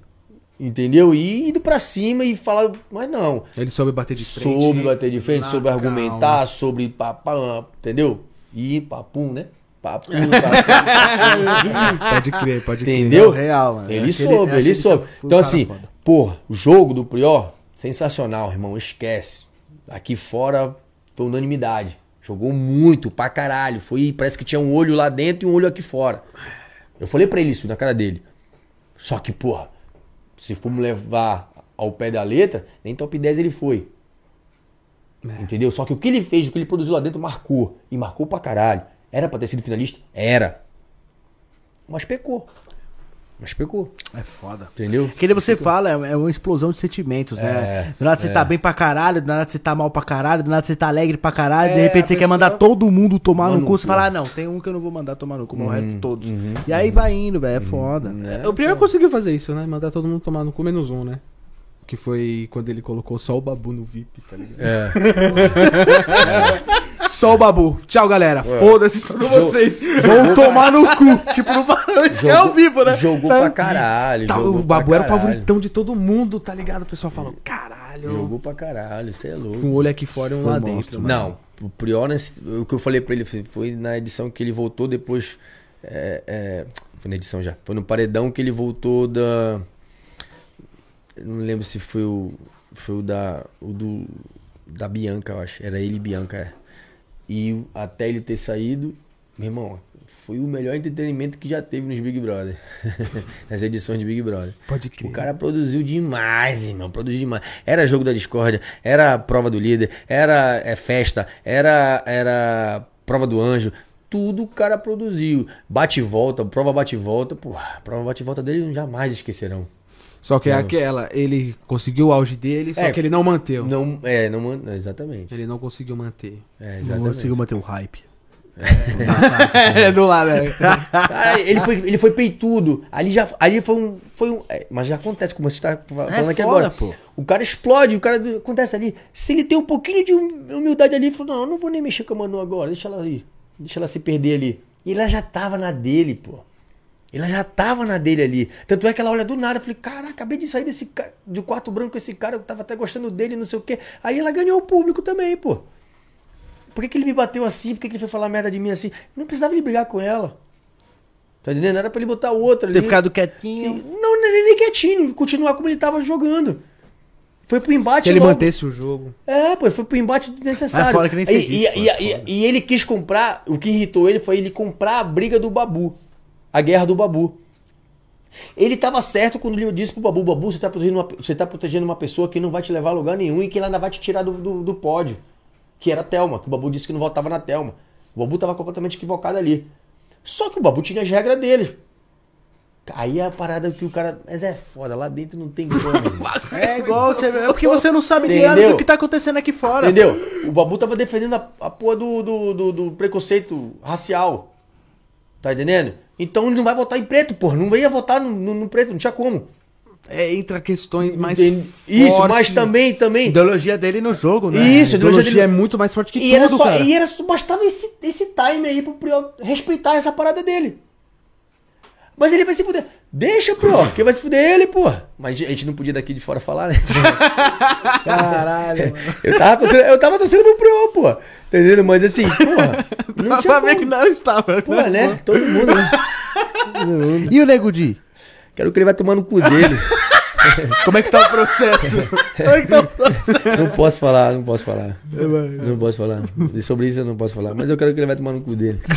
Entendeu? E ido pra cima e falar, mas não. Ele soube bater de frente. Soube bater de frente, soube argumentar, sobre papá, entendeu? E papum, né? [LAUGHS] Papum, papum. Pode crer, pode crer. entendeu? Real, mano. Ele soube, ele que soube. Então, assim, foda. pô, o jogo do Prior, sensacional, irmão. Esquece. Aqui fora foi unanimidade. Jogou muito, pra caralho. Foi, parece que tinha um olho lá dentro e um olho aqui fora. Eu falei pra ele isso na cara dele. Só que, porra, se formos levar ao pé da letra, nem top 10 ele foi. Entendeu? Só que o que ele fez, o que ele produziu lá dentro, marcou. E marcou pra caralho. Era pra ter sido finalista? Era. Mas pecou. Mas pecou. É foda. Entendeu? Aquele você fala, é é uma explosão de sentimentos, né? É, do nada você tá bem pra caralho, do nada você tá mal pra caralho, do nada você tá alegre pra caralho, de É, repente a você quer mandar todo mundo tomar Mano, no cu, você fala, ah, não, tem um que eu não vou mandar tomar no cu, mas o Uhum, resto todos. E aí vai indo, velho, é foda. É, O primeiro conseguiu fazer isso, né? Mandar todo mundo tomar no cu menos um, né? Que foi quando ele colocou só o babu no VIP, tá ligado? É. [LAUGHS] Só o babu. Tchau, galera. Foda-se todos vocês. Vão tomar no cu. tipo, não parou, é ao vivo, né? Jogou pra caralho. Tá, jogou o babu era o favoritão de todo mundo, tá ligado? O pessoal falou, caralho. Jogou pra caralho, você é louco. Com um olho aqui fora e um lá monstro, dentro. Não, o Prior, nesse- o que eu falei pra ele foi- na edição que ele voltou depois. é, é, foi na edição já. Foi no paredão que ele voltou da. Não lembro se foi o. Foi o da. O do. Da Bianca, eu acho. Era ele e Bianca, é. E até ele ter saído, meu irmão, foi o melhor entretenimento que já teve nos Big Brother. [LAUGHS] Nas edições de Big Brother. Pode crer. O cara produziu demais, irmão. Produziu demais. Era jogo da discórdia, era prova do líder, era é, festa, era, era prova do anjo. Tudo o cara produziu. Bate e volta, prova bate e volta. Porra, prova bate e volta dele jamais esquecerão. Só que é aquela, ele conseguiu o auge dele, só É. que ele não manteu. Não, é, não, exatamente. Ele não conseguiu manter. É, Não conseguiu manter o hype. É, [LAUGHS] do lado, né? [LAUGHS] Cara, ele foi, ele foi peitudo. Ali já ali foi um. Foi um é, mas já acontece, como você tá falando aqui foda, agora. pô. O cara explode, o cara. Acontece ali. Se ele tem um pouquinho de hum- humildade ali, ele falou: Não, eu não vou nem mexer com a Manu agora, deixa ela ali. Deixa ela se perder ali. E ela já tava na dele, pô. Ela já tava na dele ali. Tanto é que ela olha do nada. Eu falei, cara, acabei de sair desse ca- do quarto branco com esse cara. Eu tava até gostando dele, não sei o quê. Aí ela ganhou o público também, pô. Por que, que ele me bateu assim? Por que, que ele foi falar merda de mim assim? Não precisava ele brigar com ela. Tá entendendo? Era pra ele botar o outro ali. Ter ficado quietinho. Não, nem, nem quietinho. Continuar como ele tava jogando. Foi pro embate Se ele logo. mantesse o jogo. É, pô, foi pro embate desnecessário. Ah, fora que nem e, serviço, e, e, é e- e ele quis comprar, o que irritou ele foi ele comprar a briga do Babu. A guerra do Babu. Ele tava certo quando ele disse pro Babu, Babu, você tá, protegendo uma, você tá protegendo uma pessoa que não vai te levar a lugar nenhum e que ela ainda vai te tirar do, do, do pódio. Que era a Thelma, que o Babu disse que não votava na Thelma. O Babu tava completamente equivocado ali. Só que o Babu tinha as regras dele. Aí é a parada que o cara. Mas é foda, lá dentro não tem como. [LAUGHS] É igual você. É porque você não sabe nada Entendeu? do que tá acontecendo aqui fora. Entendeu? O Babu tava defendendo a, a porra do, do, do, do preconceito racial. Tá entendendo? Então ele não vai votar em preto, porra. Não ia votar no, no- no preto, não tinha como. É, entra questões mais? Isso, mas também, A também. ideologia dele no jogo, né? Isso, A ideologia dele- é muito mais forte que E tudo, era, só, cara. e era só, bastava esse, esse time aí pro Prior respeitar essa parada dele. Mas ele vai se fuder. Deixa, Prior, que vai se fuder ele, pô. Mas a gente não podia daqui de fora falar, né? [LAUGHS] Caralho, mano. Eu tava torcendo, eu tava torcendo pro Prior, pô. Tá entendendo? Mas assim, porra. Não Dá tinha pra ver que não estava. Pô, né? Todo mundo, né? E o Nego Di? Quero que ele vai tomar no cu dele. [LAUGHS] Como é que tá o processo? Como é que tá o processo? Não posso falar, não posso falar. Não posso falar. E sobre isso eu não posso falar. Mas eu quero que ele vai tomar no cu dele. [LAUGHS]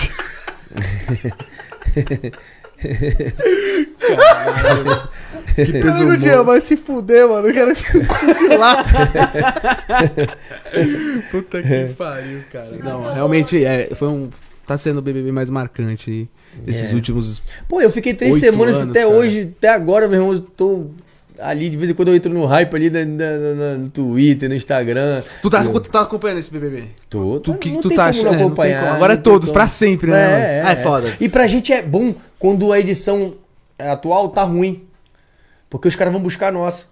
que O peso Nego Di humor. vai se fuder, mano. Eu quero que [LAUGHS] você se lasca. Puta que pariu, cara. Não, realmente é, foi um. Tá sendo o BBB mais marcante esses É. últimos. Pô, eu fiquei três semanas anos, até cara. hoje, até agora, meu irmão, eu tô ali, de vez em quando eu entro no hype ali no Twitter, no Instagram. Tu tá, tu tá acompanhando esse BBB? Tô, Tu- que que tu tá como achando? É. Agora é todos, pra sempre, né, mano? É, Ah, é foda. E pra gente é bom quando a edição atual tá ruim. Porque os caras vão buscar a nossa.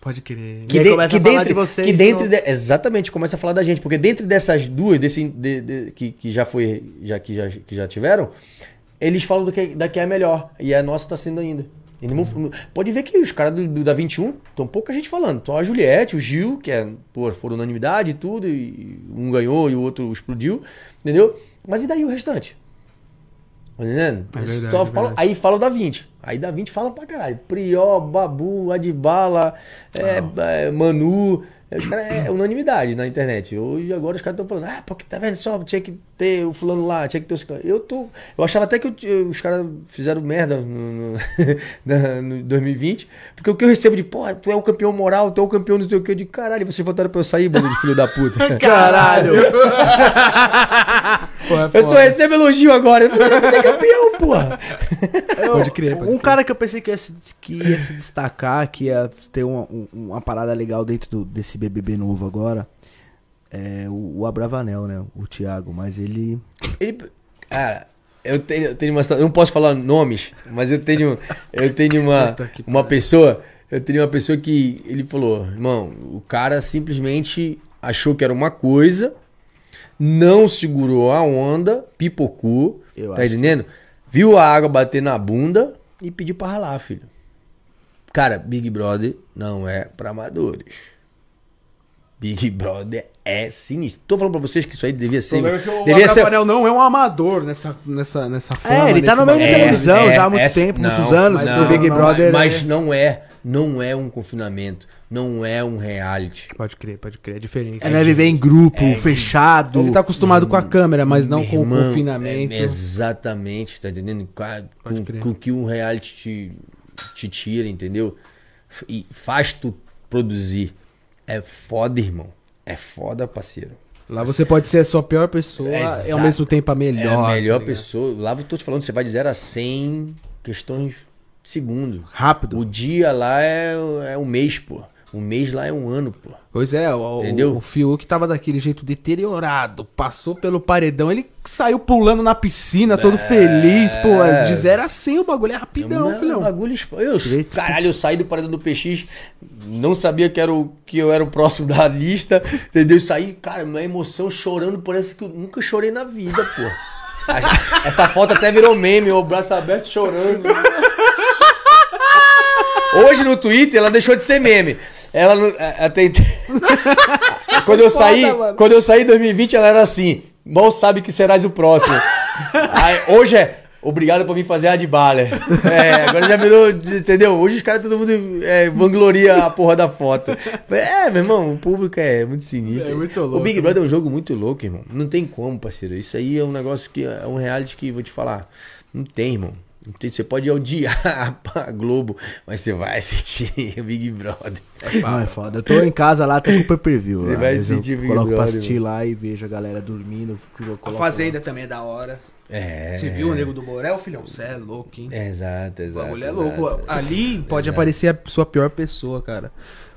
Pode crer. E aí começa a falar de vocês que de dentro de- exatamente começa a falar da gente porque dentro dessas duas desse, de- de- que, que já foi já que já, que já tiveram eles falam do que da que é melhor e a nossa tá sendo ainda Não pode ver que os caras do, do- da 21 estão pouca gente falando só a Juliette o Gil que é pô, foram unanimidade e tudo e um ganhou e o outro explodiu entendeu mas e daí o restante Tá entendendo? É verdade, só é verdade. aí fala da 20. Aí da 20 fala pra caralho. Prió, Babu, Adbala, é, é, Manu. É, Os caras é unanimidade na internet. Hoje agora os caras estão falando, ah, porque tá vendo só, tinha que ter o fulano lá, tinha que ter os caras. Eu tô. Eu achava até que eu- eu- os caras fizeram merda no, no, [LAUGHS] no 2020. Porque o que eu recebo de, pô, tu é o campeão moral, tu é o campeão não sei o que, de caralho, vocês votaram pra eu sair, bando de filho da puta. [LAUGHS] [LAUGHS] Caralho! Pô, é Eu só recebo elogio agora. Eu falei, você é campeão, porra. Pode crer, pode um crer. cara que eu pensei que ia, se, que ia se destacar, que ia ter uma, um- uma parada legal dentro do- desse BBB novo agora, é o, o Abravanel, né? O Thiago, mas ele... Ele, cara, eu tenho, eu tenho uma eu não posso falar nomes, mas eu tenho, eu tenho uma, [LAUGHS] uma pessoa, eu tenho uma pessoa que ele falou, irmão, o cara simplesmente achou que era uma coisa, não segurou a onda, pipocou, Eu tá acho. entendendo? Viu a água bater na bunda e pediu pra ralar, filho. Cara, Big Brother não é pra amadores. Big Brother é sinistro. Tô falando pra vocês que isso aí devia O ser. problema é que o devia ser não é um amador nessa, nessa, nessa fama. É, ele tá no meio da televisão já há muito tempo, muitos anos, mas no no Big não, Brother... Mas é- não é, não é um confinamento, não é um reality. Pode crer, pode crer. É diferente. É, né, viver em grupo, fechado. Ele tá acostumado com a câmera, mas não com o irmão, confinamento. é- exatamente, tá entendendo? Com, com- o que um reality te, te tira, entendeu? E faz tu produzir. É foda, irmão. É foda, parceiro. Lá você pode ser a sua pior pessoa e ao mesmo tempo a melhor. É a melhor tá pessoa. Lá eu tô te falando, você vai de 0 a 100 questões de segundo. Rápido. O dia lá é, é um mês, pô. Um mês lá é um ano, pô. Pois é, o, Entendeu? o, o Fiuk tava daquele jeito deteriorado, passou pelo paredão, ele saiu pulando na piscina, todo feliz, pô, é de 0 a 100 o bagulho é rapidão, É um filhão. bagulho esp- eu, caralho, eu saí do paredão do PX, não sabia que, era o, que eu era o próximo [LAUGHS] da lista, entendeu? Saí, cara, uma emoção chorando, parece que eu nunca chorei na vida, pô. A- [LAUGHS] Essa foto até virou meme, o braço aberto chorando. [LAUGHS] Hoje no Twitter ela deixou de ser meme. Ela não- até ent- [LAUGHS] quando eu saí, mano. quando eu saí em 2020 ela era assim: "Mal sabe que serás o próximo". [LAUGHS] Aí, hoje é Obrigado por me fazer a de bala. É, agora já virou, entendeu? Hoje os caras, todo mundo é, vangloria a porra da foto. É, meu irmão, o público é muito sinistro. É muito O louco, Big né? Brother é um jogo muito louco, irmão. Não tem como, parceiro. Isso aí é um negócio que é um reality que, vou te falar, não tem, irmão. Você pode odiar [LAUGHS] a Globo, mas você vai assistir o [LAUGHS] Big Brother. Não, é foda. Eu tô em casa lá, até com o pay-per-view. Você lá. vai assistir eu Big coloco pra Brother, assistir mano. lá e vejo a galera dormindo. A Fazenda também é da hora. É. Você viu o Nego do Borel, filhão? Você é louco, hein? Exato, O exato. bagulho é exato. louco. Ali pode aparecer a sua pior pessoa, cara.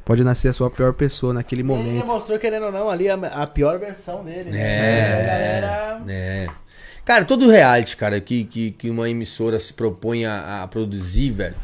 Pode nascer a sua pior pessoa naquele lá. Ele momento. mostrou, querendo ou não, ali a, a pior versão dele. né? É, A galera... é. Cara, todo reality, cara, que, que, que uma emissora se propõe a, a produzir, velho,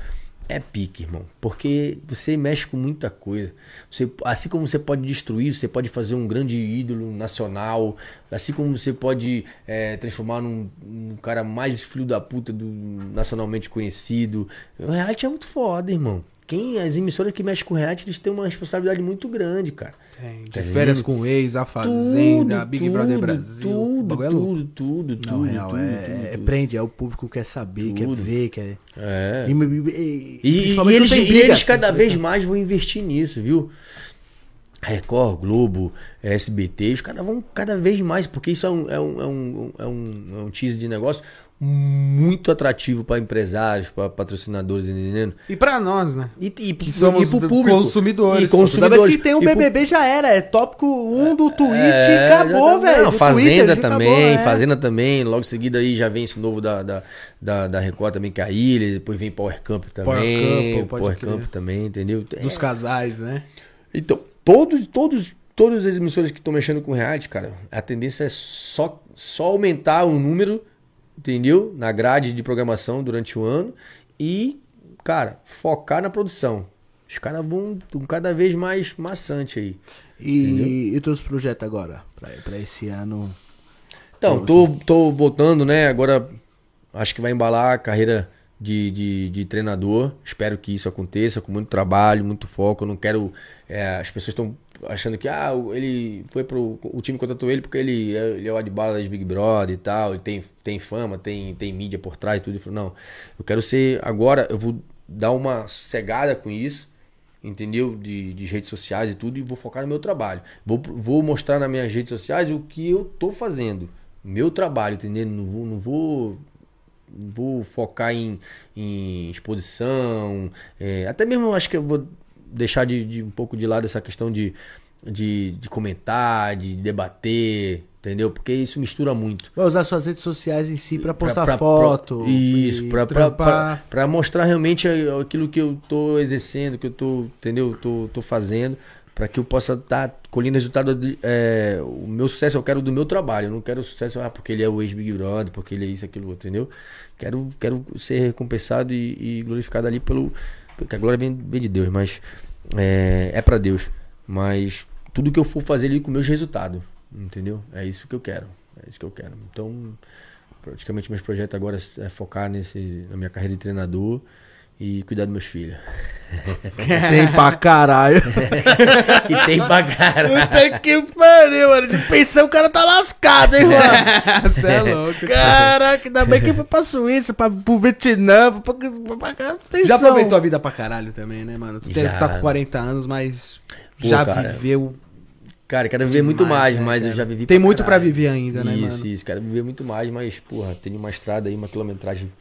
é pique, irmão. Porque você mexe com muita coisa. Você, assim como você pode destruir, você pode fazer um grande ídolo nacional. Assim como você pode é, transformar num, num cara mais filho da puta do nacionalmente conhecido. O reality é muito foda, irmão. Quem, as emissoras que mexem com reality, eles têm uma responsabilidade muito grande, cara. Tem, de Tá férias com o ex, a Fazenda, Tudo, Big Brother tudo, Brasil. O Tudo, é tudo, tudo, tudo. Não, real, tudo, é, tudo, é- tudo. prende, é o público quer saber, quer Tudo. ver, quer... É. E, e- E, e eles, e eles cada vez mais vão investir nisso, viu? Record, Globo, SBT, os caras vão cada vez mais, porque isso é um, é um, é um, é um, é um teaser de negócio muito atrativo para empresários, para patrocinadores, entendendo? E pra nós, né? E, e, Que somos pro público. consumidores. E Toda consumidores. vez que tem um E pro- BBB já era. É tópico 1 do Twitch É, e acabou, já tá- velho. não, Do Fazenda Twitter, também, acabou, é. Fazenda também. Logo em seguida aí já vem esse novo da, da, da, da Record também, que é a Ilha. Depois vem Power Camp também. Camp, pode Power. Camp também, entendeu? É, Dos casais, né? Então, todos, todos, todas as emissoras que estão mexendo com reality, cara, a tendência é só, só aumentar o número, entendeu? Na grade de programação durante o ano e, cara, focar na produção. Os caras vão cada vez mais maçante aí. E, e os teus projetos agora? Pra, pra esse ano. Então, tô, tô voltando, né? Agora acho que vai embalar a carreira de, de, de treinador. Espero que isso aconteça com muito trabalho, muito foco. Eu não quero. é, as pessoas estão achando que ah, ele foi pro. O time contratou ele porque ele, é- ele é o Adbala das Big Brother e tal. Ele tem, tem fama, tem, tem mídia por trás e tudo. Eu falo, não, eu quero ser. Agora eu vou dar uma sossegada com isso entendeu? De, de redes sociais e tudo, e vou focar no meu trabalho. Vou, vou mostrar nas minhas redes sociais o que eu tô fazendo. Meu trabalho, entendeu? Não vou, não vou, vou focar em, em exposição. é, até mesmo eu acho que eu vou deixar de, de um pouco de lado essa questão de, de, de comentar, de debater, entendeu? Porque isso mistura muito. Vai usar suas redes sociais em si pra postar Pra- pra- foto. pra- isso, pra mostrar realmente aquilo que eu tô exercendo, que eu tô, entendeu? Tô, tô fazendo, pra que eu possa estar colhendo resultado. de- é, o meu sucesso eu quero do meu trabalho, eu não quero sucesso ah, porque ele é o ex-Big Brother, porque ele é isso, aquilo, entendeu? Quero, quero ser recompensado e, e glorificado ali pelo. Porque a glória vem, vem de Deus, mas é, é para Deus. Mas tudo que eu for fazer ali com meus resultados, entendeu? É isso que eu quero. É isso que eu quero. Então, praticamente meus projetos agora é focar nesse, na minha carreira de treinador e cuidar dos meus filhos. [LAUGHS] Tem pra caralho. [LAUGHS] e tem pra caralho. Puta que pariu, mano. De pensão o cara tá lascado, hein, mano? [LAUGHS] Você é louco. Caraca, ainda bem que foi pra Suíça, pra, pro Vietnã, pra, pra, pra. Já aproveitou a vida pra caralho também, né, mano? Tu deve Já. tá com 40 anos, mas Pô, já cara. viveu. Cara, quero viver muito Demais, mais, né, mas eu cara? já vivi Tem pra muito pra caralho. viver ainda, né, Isso, mano? isso, quero viver muito mais, mas, porra, tenho uma estrada aí, uma quilometragem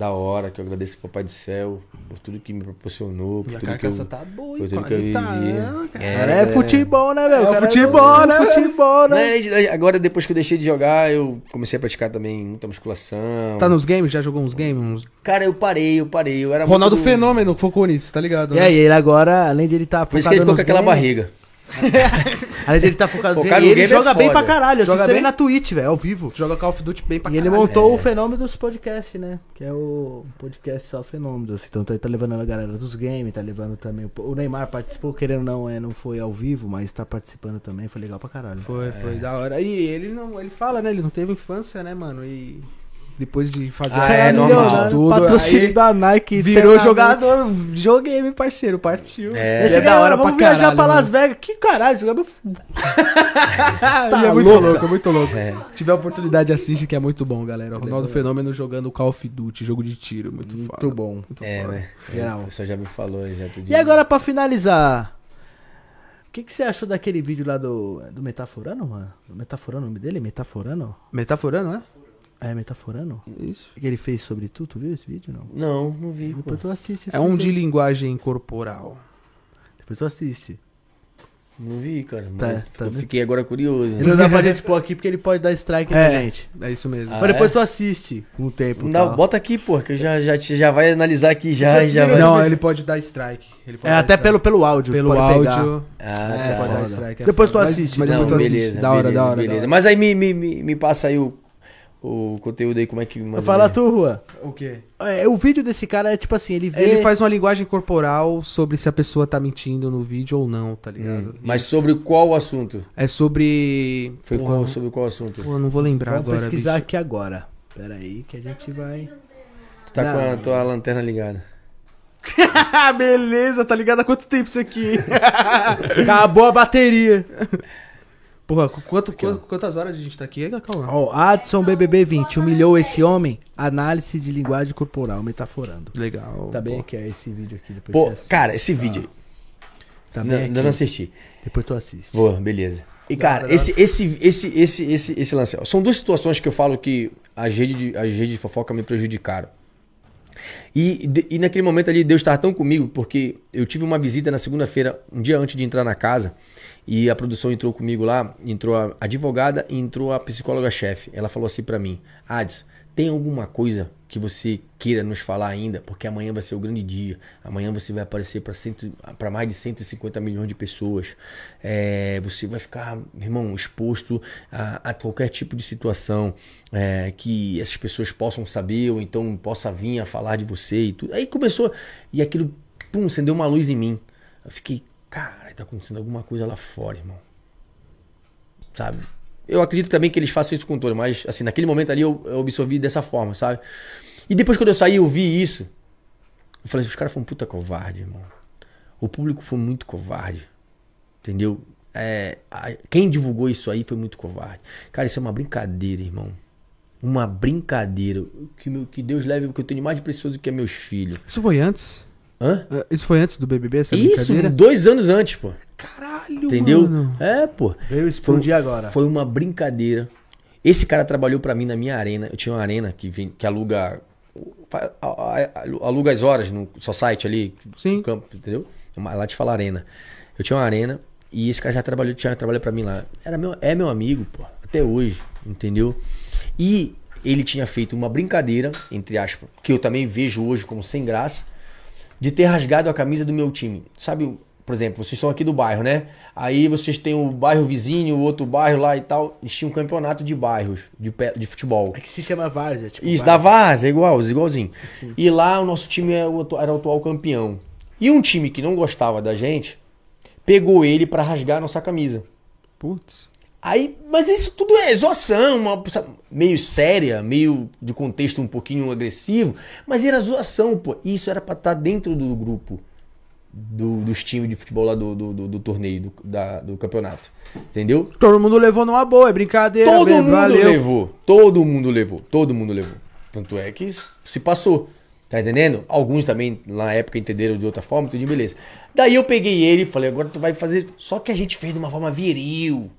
da hora, que eu agradeço ao Papai do Céu por tudo que me proporcionou, por E a tudo que eu, carcaça tá boa, por hein? tudo que eu 40 vivi. cara. É, Cara, é futebol, né, velho? É Cara, futebol, né, velho? Futebol, né? Né, Agora, depois que eu deixei de jogar, eu comecei a praticar também muita musculação. Tá nos games? Já jogou uns games? Cara, eu parei, eu parei. Eu era Ronaldo muito... Fenômeno focou nisso, tá ligado? E né? aí, ele agora, além de ele tá Por isso que ele ficou com aquela games, barriga. [LAUGHS] Além de ele tá focado games, no ele game é joga bem foda. pra caralho. Joga ele bem? na Twitch, velho, ao vivo. Joga Call of Duty bem pra E ele caralho. montou o fenômeno dos podcasts, né? Que é o podcast só fenômenos. Então tá, tá levando a galera dos games, tá levando também. o- Neymar participou, querendo ou não, é, não foi ao vivo, mas tá participando também, foi legal pra caralho. Foi, foi da hora. E ele não, ele fala, né? Ele não teve infância, né, mano? E depois de fazer Ah, a é normal. tudo, patrocínio da Nike. virou jogador, joguei, parceiro, partiu. É. É da hora vamos pra viajar caralho, pra Las. Vegas. Que caralho, jogar Ele [LAUGHS] é muito louca. louco, é muito louco. É. Tiver a oportunidade, assiste que é muito bom, galera. Ronaldo Fenômeno jogando Call of Duty, jogo de tiro, muito, Muito foda. bom. Muito É, foda. né? Geral. O pessoal já me falou já E agora, pra finalizar, o que, que você achou daquele vídeo lá do, do Metaforano, mano? Metaforano, o nome dele? Metaforano? Metaforando, né? É, Metaforano? Isso. O que ele fez sobre tu? Tu viu esse vídeo, não? Não, não vi. pô. Depois tu assiste esse É um vídeo de linguagem corporal. Depois tu assiste. Não vi, cara. Tá, tá eu fiquei agora curioso. Ele não dá pra [LAUGHS] gente pôr aqui porque ele pode dar strike na gente. é isso mesmo. Ah, Mas depois é? tu assiste com o tempo. Não, tal. bota aqui, pô, que eu já, já, já vai analisar aqui já, já vai. Não, ele pode dar strike. Ele pode É, dar até strike. pelo, pelo áudio. pelo pode pegar. áudio. Ah, É, tá. pode dar strike. é Depois tu foda. assiste, Mas, mas Não, depois tu assiste. beleza, Da hora, beleza, da hora, beleza. da hora. Mas aí me, me, me, me passa aí o, o conteúdo aí, como é que... falar menos. tu, Rua. O quê? É, o vídeo desse cara é tipo assim, ele vê... Ele faz uma linguagem corporal sobre se a pessoa tá mentindo no vídeo ou não, tá Hum, ligado? Mas sobre qual assunto? É sobre. Foi Porra, qual, sobre qual assunto? Pô, eu não vou lembrar Vamos agora. pesquisar bicho. aqui agora. Pera aí que a gente vai... Tu tá Não. com a tua lanterna ligada. [LAUGHS] Beleza, tá ligado há quanto tempo isso aqui? [LAUGHS] Acabou a bateria. [LAUGHS] Porra, qu- quanto, qu- quantas horas a gente tá aqui, Calma? Ó, Adson BBB20 humilhou esse homem. Análise de linguagem corporal, metaforando. Legal. Tá bem aqui, ó, esse vídeo aqui. Depois Pô, cara, esse vídeo aí. Tá bem ainda aqui. não assisti. Depois tu assiste. Vou, beleza. E, cara, esse, esse, esse, esse, esse, esse lance. São duas situações que eu falo que as redes de, as redes de fofoca me prejudicaram. E, e naquele momento ali, Deus estava tão comigo, porque eu tive uma visita na segunda-feira, um dia antes de entrar na casa, e a produção entrou comigo lá, entrou a advogada e entrou a psicóloga-chefe. Ela falou assim pra mim: Adson, tem alguma coisa que você queira nos falar ainda? Porque amanhã vai ser o grande dia. Amanhã você vai aparecer para mais de 150 milhões de pessoas. É, você vai ficar, irmão, exposto a, a qualquer tipo de situação é, que essas pessoas possam saber ou então possa vir a falar de você e tudo. Aí começou e aquilo, pum, acendeu uma luz em mim. Eu fiquei, cara, tá acontecendo alguma coisa lá fora, irmão. Sabe? Eu acredito também que eles façam isso com todo, mas assim, naquele momento ali eu, eu absorvi dessa forma, sabe? E depois quando eu saí, eu vi isso. Eu falei, os caras foram puta covarde, irmão. O público foi muito covarde. Entendeu? É, a- quem divulgou isso aí foi muito covarde. Cara, isso é uma brincadeira, irmão. Uma brincadeira. Que, meu, que Deus leve o que eu tenho mais de precioso que é meus filhos. Isso foi antes? Hã? Eh, Isso foi antes do BBB, essa Isso, dois anos antes, pô. Caralho, Entendeu? mano. É, pô. Veio explodir agora. Foi uma brincadeira. Esse cara trabalhou pra mim na minha arena. Eu tinha uma arena que, vem, que aluga. Aluga as horas no site ali. Sim. No campo, entendeu? Lá te fala arena. Eu tinha uma arena e esse cara já trabalhou, tinha trabalhado pra mim lá. Era meu, é meu amigo, pô. Até hoje, entendeu? E ele tinha feito uma brincadeira, entre aspas, que eu também vejo hoje como sem graça, de ter rasgado a camisa do meu time. Sabe, por exemplo, vocês estão aqui do bairro, né? Aí vocês têm o bairro vizinho, o outro bairro lá e tal. Eles tinham um campeonato de bairros, de, de futebol. É que se chama Várzea, tipo. Isso, da Várzea. Igual, igualzinho. E lá o nosso time é o era o atual campeão. E um time que não gostava da gente pegou ele pra rasgar a nossa camisa. Putz. Aí, mas isso tudo é zoação, uma, meio séria, meio de contexto um pouquinho agressivo, mas era zoação, pô. Isso era pra estar dentro do grupo do- dos times de futebol lá do, do, do- do torneio, do, da- do campeonato. Entendeu? Todo mundo levou numa boa, é brincadeira. Todo mesmo, mundo valeu. levou. Todo mundo levou. Todo mundo levou. Tanto é que se passou. Tá entendendo? Alguns também na época entenderam de outra forma, tudo beleza. Daí eu peguei ele e falei, agora tu vai fazer. Só que a gente fez de uma forma viril.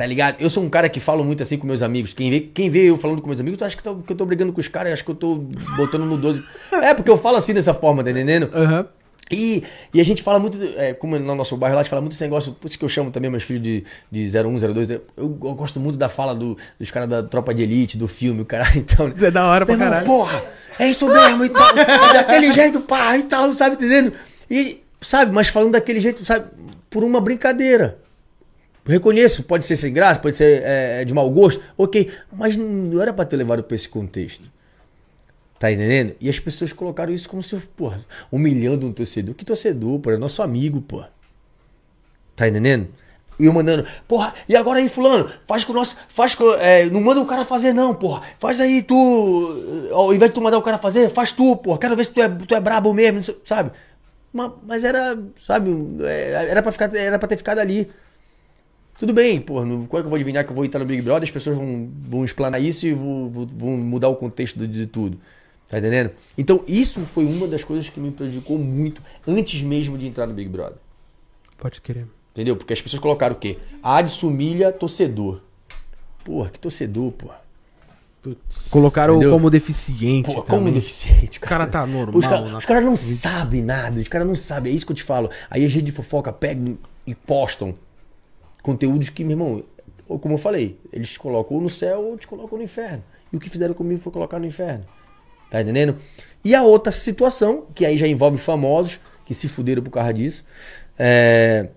Tá ligado? Eu sou um cara que falo muito assim com meus amigos. Quem vê, quem vê eu falando com meus amigos, acha que, tô- que eu tô brigando com os caras, acho que eu tô botando no 12. [LAUGHS] É, porque eu falo assim dessa forma, tá entendendo? Aham. E, e a gente fala muito, é, como no nosso bairro lá, a gente fala muito desse negócio, por isso que eu chamo também meus filhos de, de 01, 02. Eu, eu gosto muito da fala do- dos caras da tropa de elite, do filme, o cara [LAUGHS] então. É da hora pra irmão, caralho. Porra, é isso mesmo e tal. daquele [LAUGHS] jeito, pá, e tal, sabe, entendendo? E, sabe, mas falando daquele jeito, sabe, por uma brincadeira. Reconheço, pode ser sem graça, pode ser é, de mau gosto, ok, mas não era pra ter levado pra esse contexto. Tá entendendo? E as pessoas colocaram isso como se, porra, humilhando um torcedor. Que torcedor, pô? É nosso amigo, pô. Tá entendendo? E eu mandando, porra, e agora aí, fulano, faz com o nosso. Faz com. é, não manda o cara fazer, não, porra. Faz aí tu. Ao invés de tu mandar o cara fazer, faz tu, porra. Quero ver se tu é, tu é brabo mesmo, sabe? Mas, mas era, sabe, é, era pra, ficar, era pra ter ficado ali. Tudo bem, pô, qual é que eu vou adivinhar que eu vou entrar no Big Brother, as pessoas vão, vão explanar isso e vão, vão- mudar o contexto de, tudo. Tá entendendo? Então, isso foi uma das coisas que me prejudicou muito antes mesmo de entrar no Big Brother. Pode querer. Entendeu? Porque as pessoas colocaram o quê? Adson humilha torcedor. Porra, que torcedor, porra. Colocaram Entendeu? como deficiente. Porra, como deficiente, O cara tá normal. Os, cara- caras não sabem nada, os caras não sabem, é isso que eu te falo. Aí as redes de fofoca pegam e postam conteúdos que, meu irmão, como eu falei, eles te colocam ou no céu ou te colocam no inferno. E o que fizeram comigo foi colocar no inferno. Tá entendendo? E a outra situação, que aí já envolve famosos que se fuderam por causa disso. É,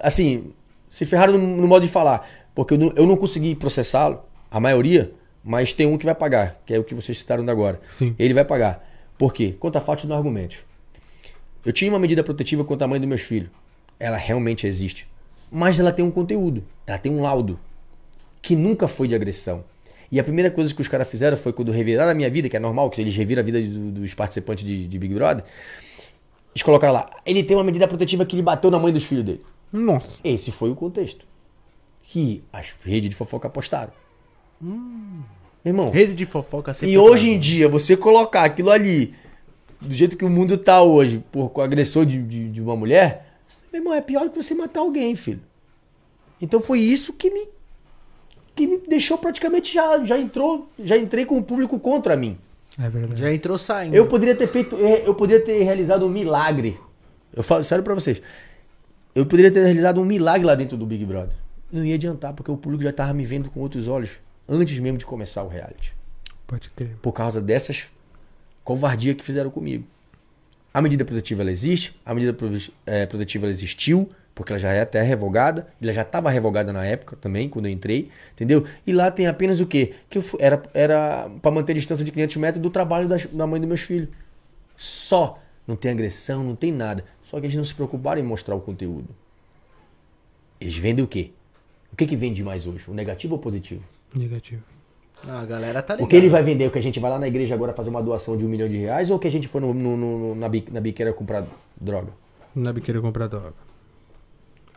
assim, se ferraram no, modo de falar. Porque eu não, eu não consegui processá-lo, a maioria, mas tem um que vai pagar, que é o que vocês citaram agora. Sim. Ele vai pagar. Por quê? Conta falta no argumentos. Eu tinha uma medida protetiva contra a mãe dos meus filhos. Ela realmente existe. Mas ela tem um conteúdo, ela tem um laudo, que nunca foi de agressão. E a primeira coisa que os caras fizeram foi quando reviraram a minha vida, que é normal, que eles reviram a vida do- dos participantes de, de Big Brother. Eles colocaram lá, ele tem uma medida protetiva que ele bateu na mãe dos filhos dele. Nossa. Esse foi o contexto. Que as redes de fofoca apostaram. Meu irmão, Rede de fofoca sempre e hoje em dia, você colocar aquilo ali, do jeito que o mundo tá hoje, por com agressor de, de, de uma mulher, meu irmão, é pior do que você matar alguém, filho. Então foi isso que me que me deixou praticamente já já entrou, já entrei com o público contra mim. É verdade. Já entrou saindo. Eu poderia ter feito, é, eu poderia ter realizado um milagre. Eu falo sério pra vocês. Eu poderia ter realizado um milagre lá dentro do Big Brother. Não ia adiantar, porque o público já tava me vendo com outros olhos antes mesmo de começar o reality. Pode crer. Por causa dessas covardia que fizeram comigo. A medida protetiva ela existe, a medida protetiva ela existiu, porque ela já é até revogada, ela já estava revogada na época também, quando eu entrei, entendeu? E lá tem apenas o quê? Que eu era era para manter a distância de 500 metros do trabalho das- da mãe dos meus filhos. Só. Não tem agressão, não tem nada. Só que eles não se preocuparam em mostrar o conteúdo. Eles vendem o quê? O que, que vende mais hoje? O negativo ou o positivo? Negativo. Ah, a galera tá ligada. O que ele vai vender? O que a gente vai lá na igreja agora fazer uma doação de um milhão de reais ou que a gente foi no, no- no- na, bi- na biqueira comprar droga? Na biqueira comprar droga.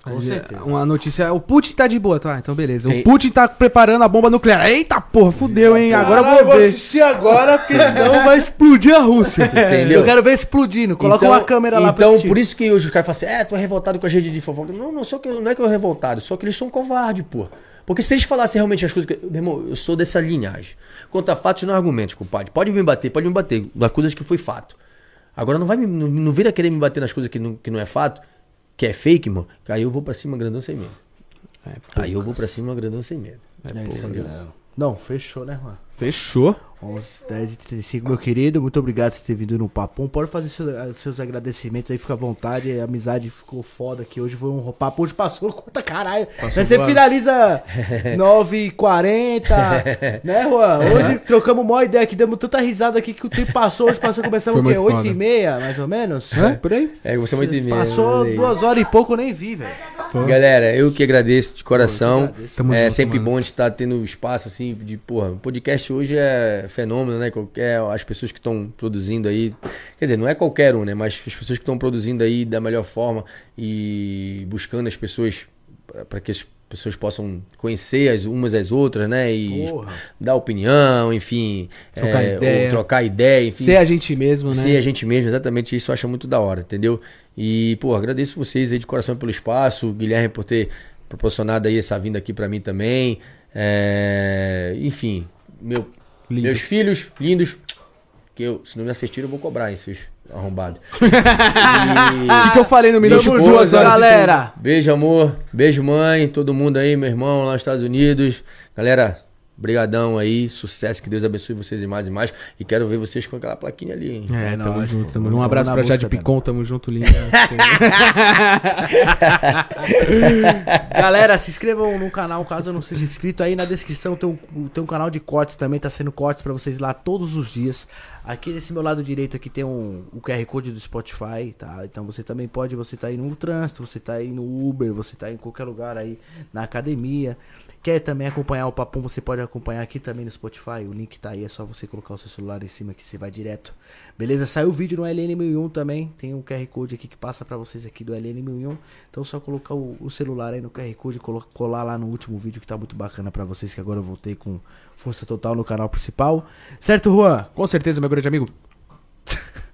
Com Aí, certeza. Uma notícia, o Putin tá de boa, tá? Então beleza. Tem- O Putin tá preparando a bomba nuclear. Eita porra, fudeu, hein? Agora Caralho, eu vou ver. assistir agora, porque [LAUGHS] senão vai explodir a Rússia. [LAUGHS] Entendeu? Eu quero ver explodindo. Coloca Então- uma câmera lá pra Então, por isso que hoje os caras falam assim, é, tu é revoltado com a gente de fofoca. Não, não, só que, não é que eu é revoltado, só que eles são covardes, pô. Porque se eles falassem realmente as coisas que. Meu irmão, eu sou dessa linhagem. Contra fatos não argumentos, compadre. Pode me bater, pode me bater. Das coisas que foi fato. Agora não vai me, não, não vira querer me bater nas coisas que não, que não é fato, que é fake, irmão. que Aí eu vou pra cima grandão sem medo. aí eu vou pra cima grandão sem medo. É isso aí, galera. Não, fechou, né, Juan? Fechou. 11, 10 e 35, meu querido. Muito obrigado por ter vindo no Papum. Pode fazer seu- seus agradecimentos aí, fica à vontade. A amizade ficou foda aqui. Hoje foi um papo. Hoje passou, [LAUGHS] conta caralho. Mas você finaliza [LAUGHS] 9h40, [LAUGHS] né, Juan? Hoje trocamos uma ideia aqui, demos tanta risada aqui que o tempo passou. Hoje passou, começamos Foi o quê? muito 8h30, mais ou menos? É, por aí. É, você é muito mesmo. Passou olha aí. duas horas e pouco, eu nem vi, velho. Galera, eu que agradeço de coração. Que agradeço. É junto, sempre mano. bom de estar tendo espaço assim de, porra, o podcast hoje é fenômeno, né? Qualquer as pessoas que estão produzindo aí, quer dizer, não é qualquer um, né, mas as pessoas que estão produzindo aí da melhor forma e buscando as pessoas para que as pessoas possam conhecer as umas às outras, né? E Porra. dar opinião, enfim, Trocar é, ideia. trocar ideia, enfim. Ser a gente mesmo, né? Ser a gente mesmo, exatamente isso eu acho muito da hora, entendeu? E, pô, agradeço vocês aí de coração pelo espaço, Guilherme por ter proporcionado aí essa vinda aqui pra mim também. É, enfim, meu, Lindo. meus filhos lindos, que eu, se não me assistiram, eu vou cobrar, hein, seus arrombados. [LAUGHS] O que, eu falei no minuto Tamo de duas horas? galera. Beijo, amor. Beijo, mãe. Todo mundo aí, meu irmão lá nos Estados Unidos. Galera, brigadão aí. Sucesso. Que Deus abençoe vocês e mais e mais. E quero ver vocês com aquela plaquinha ali, hein? É, É tamo junto, tamo junto. Um abraço pra Jade Picon, tamo junto, linda. [LAUGHS] Galera, se inscrevam no canal caso eu não seja inscrito. Aí na descrição tem um, tem um canal de cortes também, tá sendo cortes pra vocês lá todos os dias. Aqui nesse meu lado direito aqui tem um, o QR Code do Spotify, tá? Então você também pode, você tá aí no trânsito, você tá aí no Uber, você tá em qualquer lugar aí, na academia. Quer também acompanhar o Papum, você pode acompanhar aqui também no Spotify. O link tá aí, é só você colocar o seu celular em cima que você vai direto. Beleza? Saiu o vídeo no LN1001 também. Tem um QR Code aqui que passa pra vocês aqui do LN1001. Então é só colocar o, o celular aí no QR Code e colar lá no último vídeo que tá muito bacana pra vocês. Que agora eu voltei com força total no canal principal. Certo, Juan? Com certeza, meu grande amigo. [LAUGHS]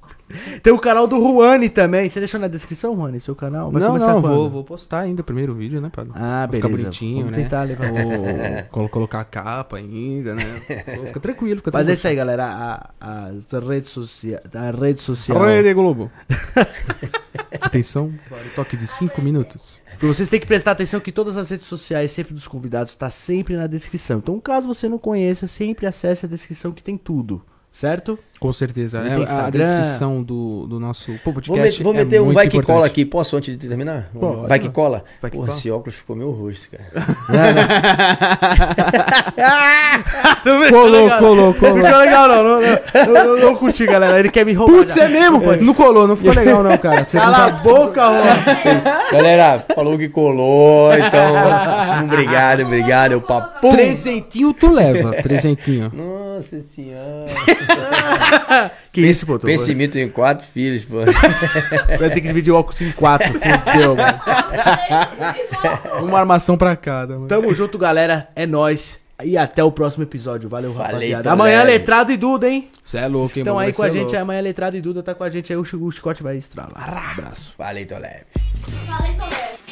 Tem o canal do Juani também. Você deixou na descrição, Juani, seu canal? Vai não, não, vou, vou postar ainda o primeiro vídeo, né, Pablo? Ah, Pra ficar beleza. bonitinho, Vamos né? tentar levar. Vou [LAUGHS] colo- colocar a capa ainda, né? Fica tranquilo, fica Mas é tranquilo. isso aí, galera. A- as redes sociais. A rede social. Rede Globo. [LAUGHS] Atenção para o toque de 5 minutos. Vocês têm que prestar atenção que todas as redes sociais, sempre dos convidados, tá sempre na descrição. Então, caso você não conheça, sempre acesse a descrição que tem tudo. Certo? Com certeza. Não É, a descrição do, do nosso pô, podcast Vou, met- vou é meter um muito vai que importante. cola aqui. Posso antes de terminar? Um Pode. vai que cola? Vai que Porra, cola. esse óculos ficou meu rosto, cara. [LAUGHS] Colou, colou, colou. Não ficou legal, não. Não, não, não, não curti, galera. Ele quer me roubar. Putz, é mesmo? Não colou, não ficou legal não, cara. Você Cala a não tá... boca, Juan. Galera, falou que colou, então. obrigado, obrigado. Eu papo. Trezentinho tu leva, trezentinho. Nossa senhora. [LAUGHS] Que isso, pô? Pense em mim, tenho quatro filhos, pô. [LAUGHS] Vai ter que dividir o óculos em quatro. Fudeu, mano. Uma armação pra cada, mano. Tamo junto, galera. É nóis. E até o próximo episódio. Valeu, Falei, rapaziada. Amanhã, leve. Letrado e Duda, hein? Você é louco, hein, Estão mano? aí com a ser gente. louco. Amanhã, Letrado e Duda tá com a gente aí. O Chico- o Chicote vai estralar. Abraço. Falei, tô leve. Falei, tô leve.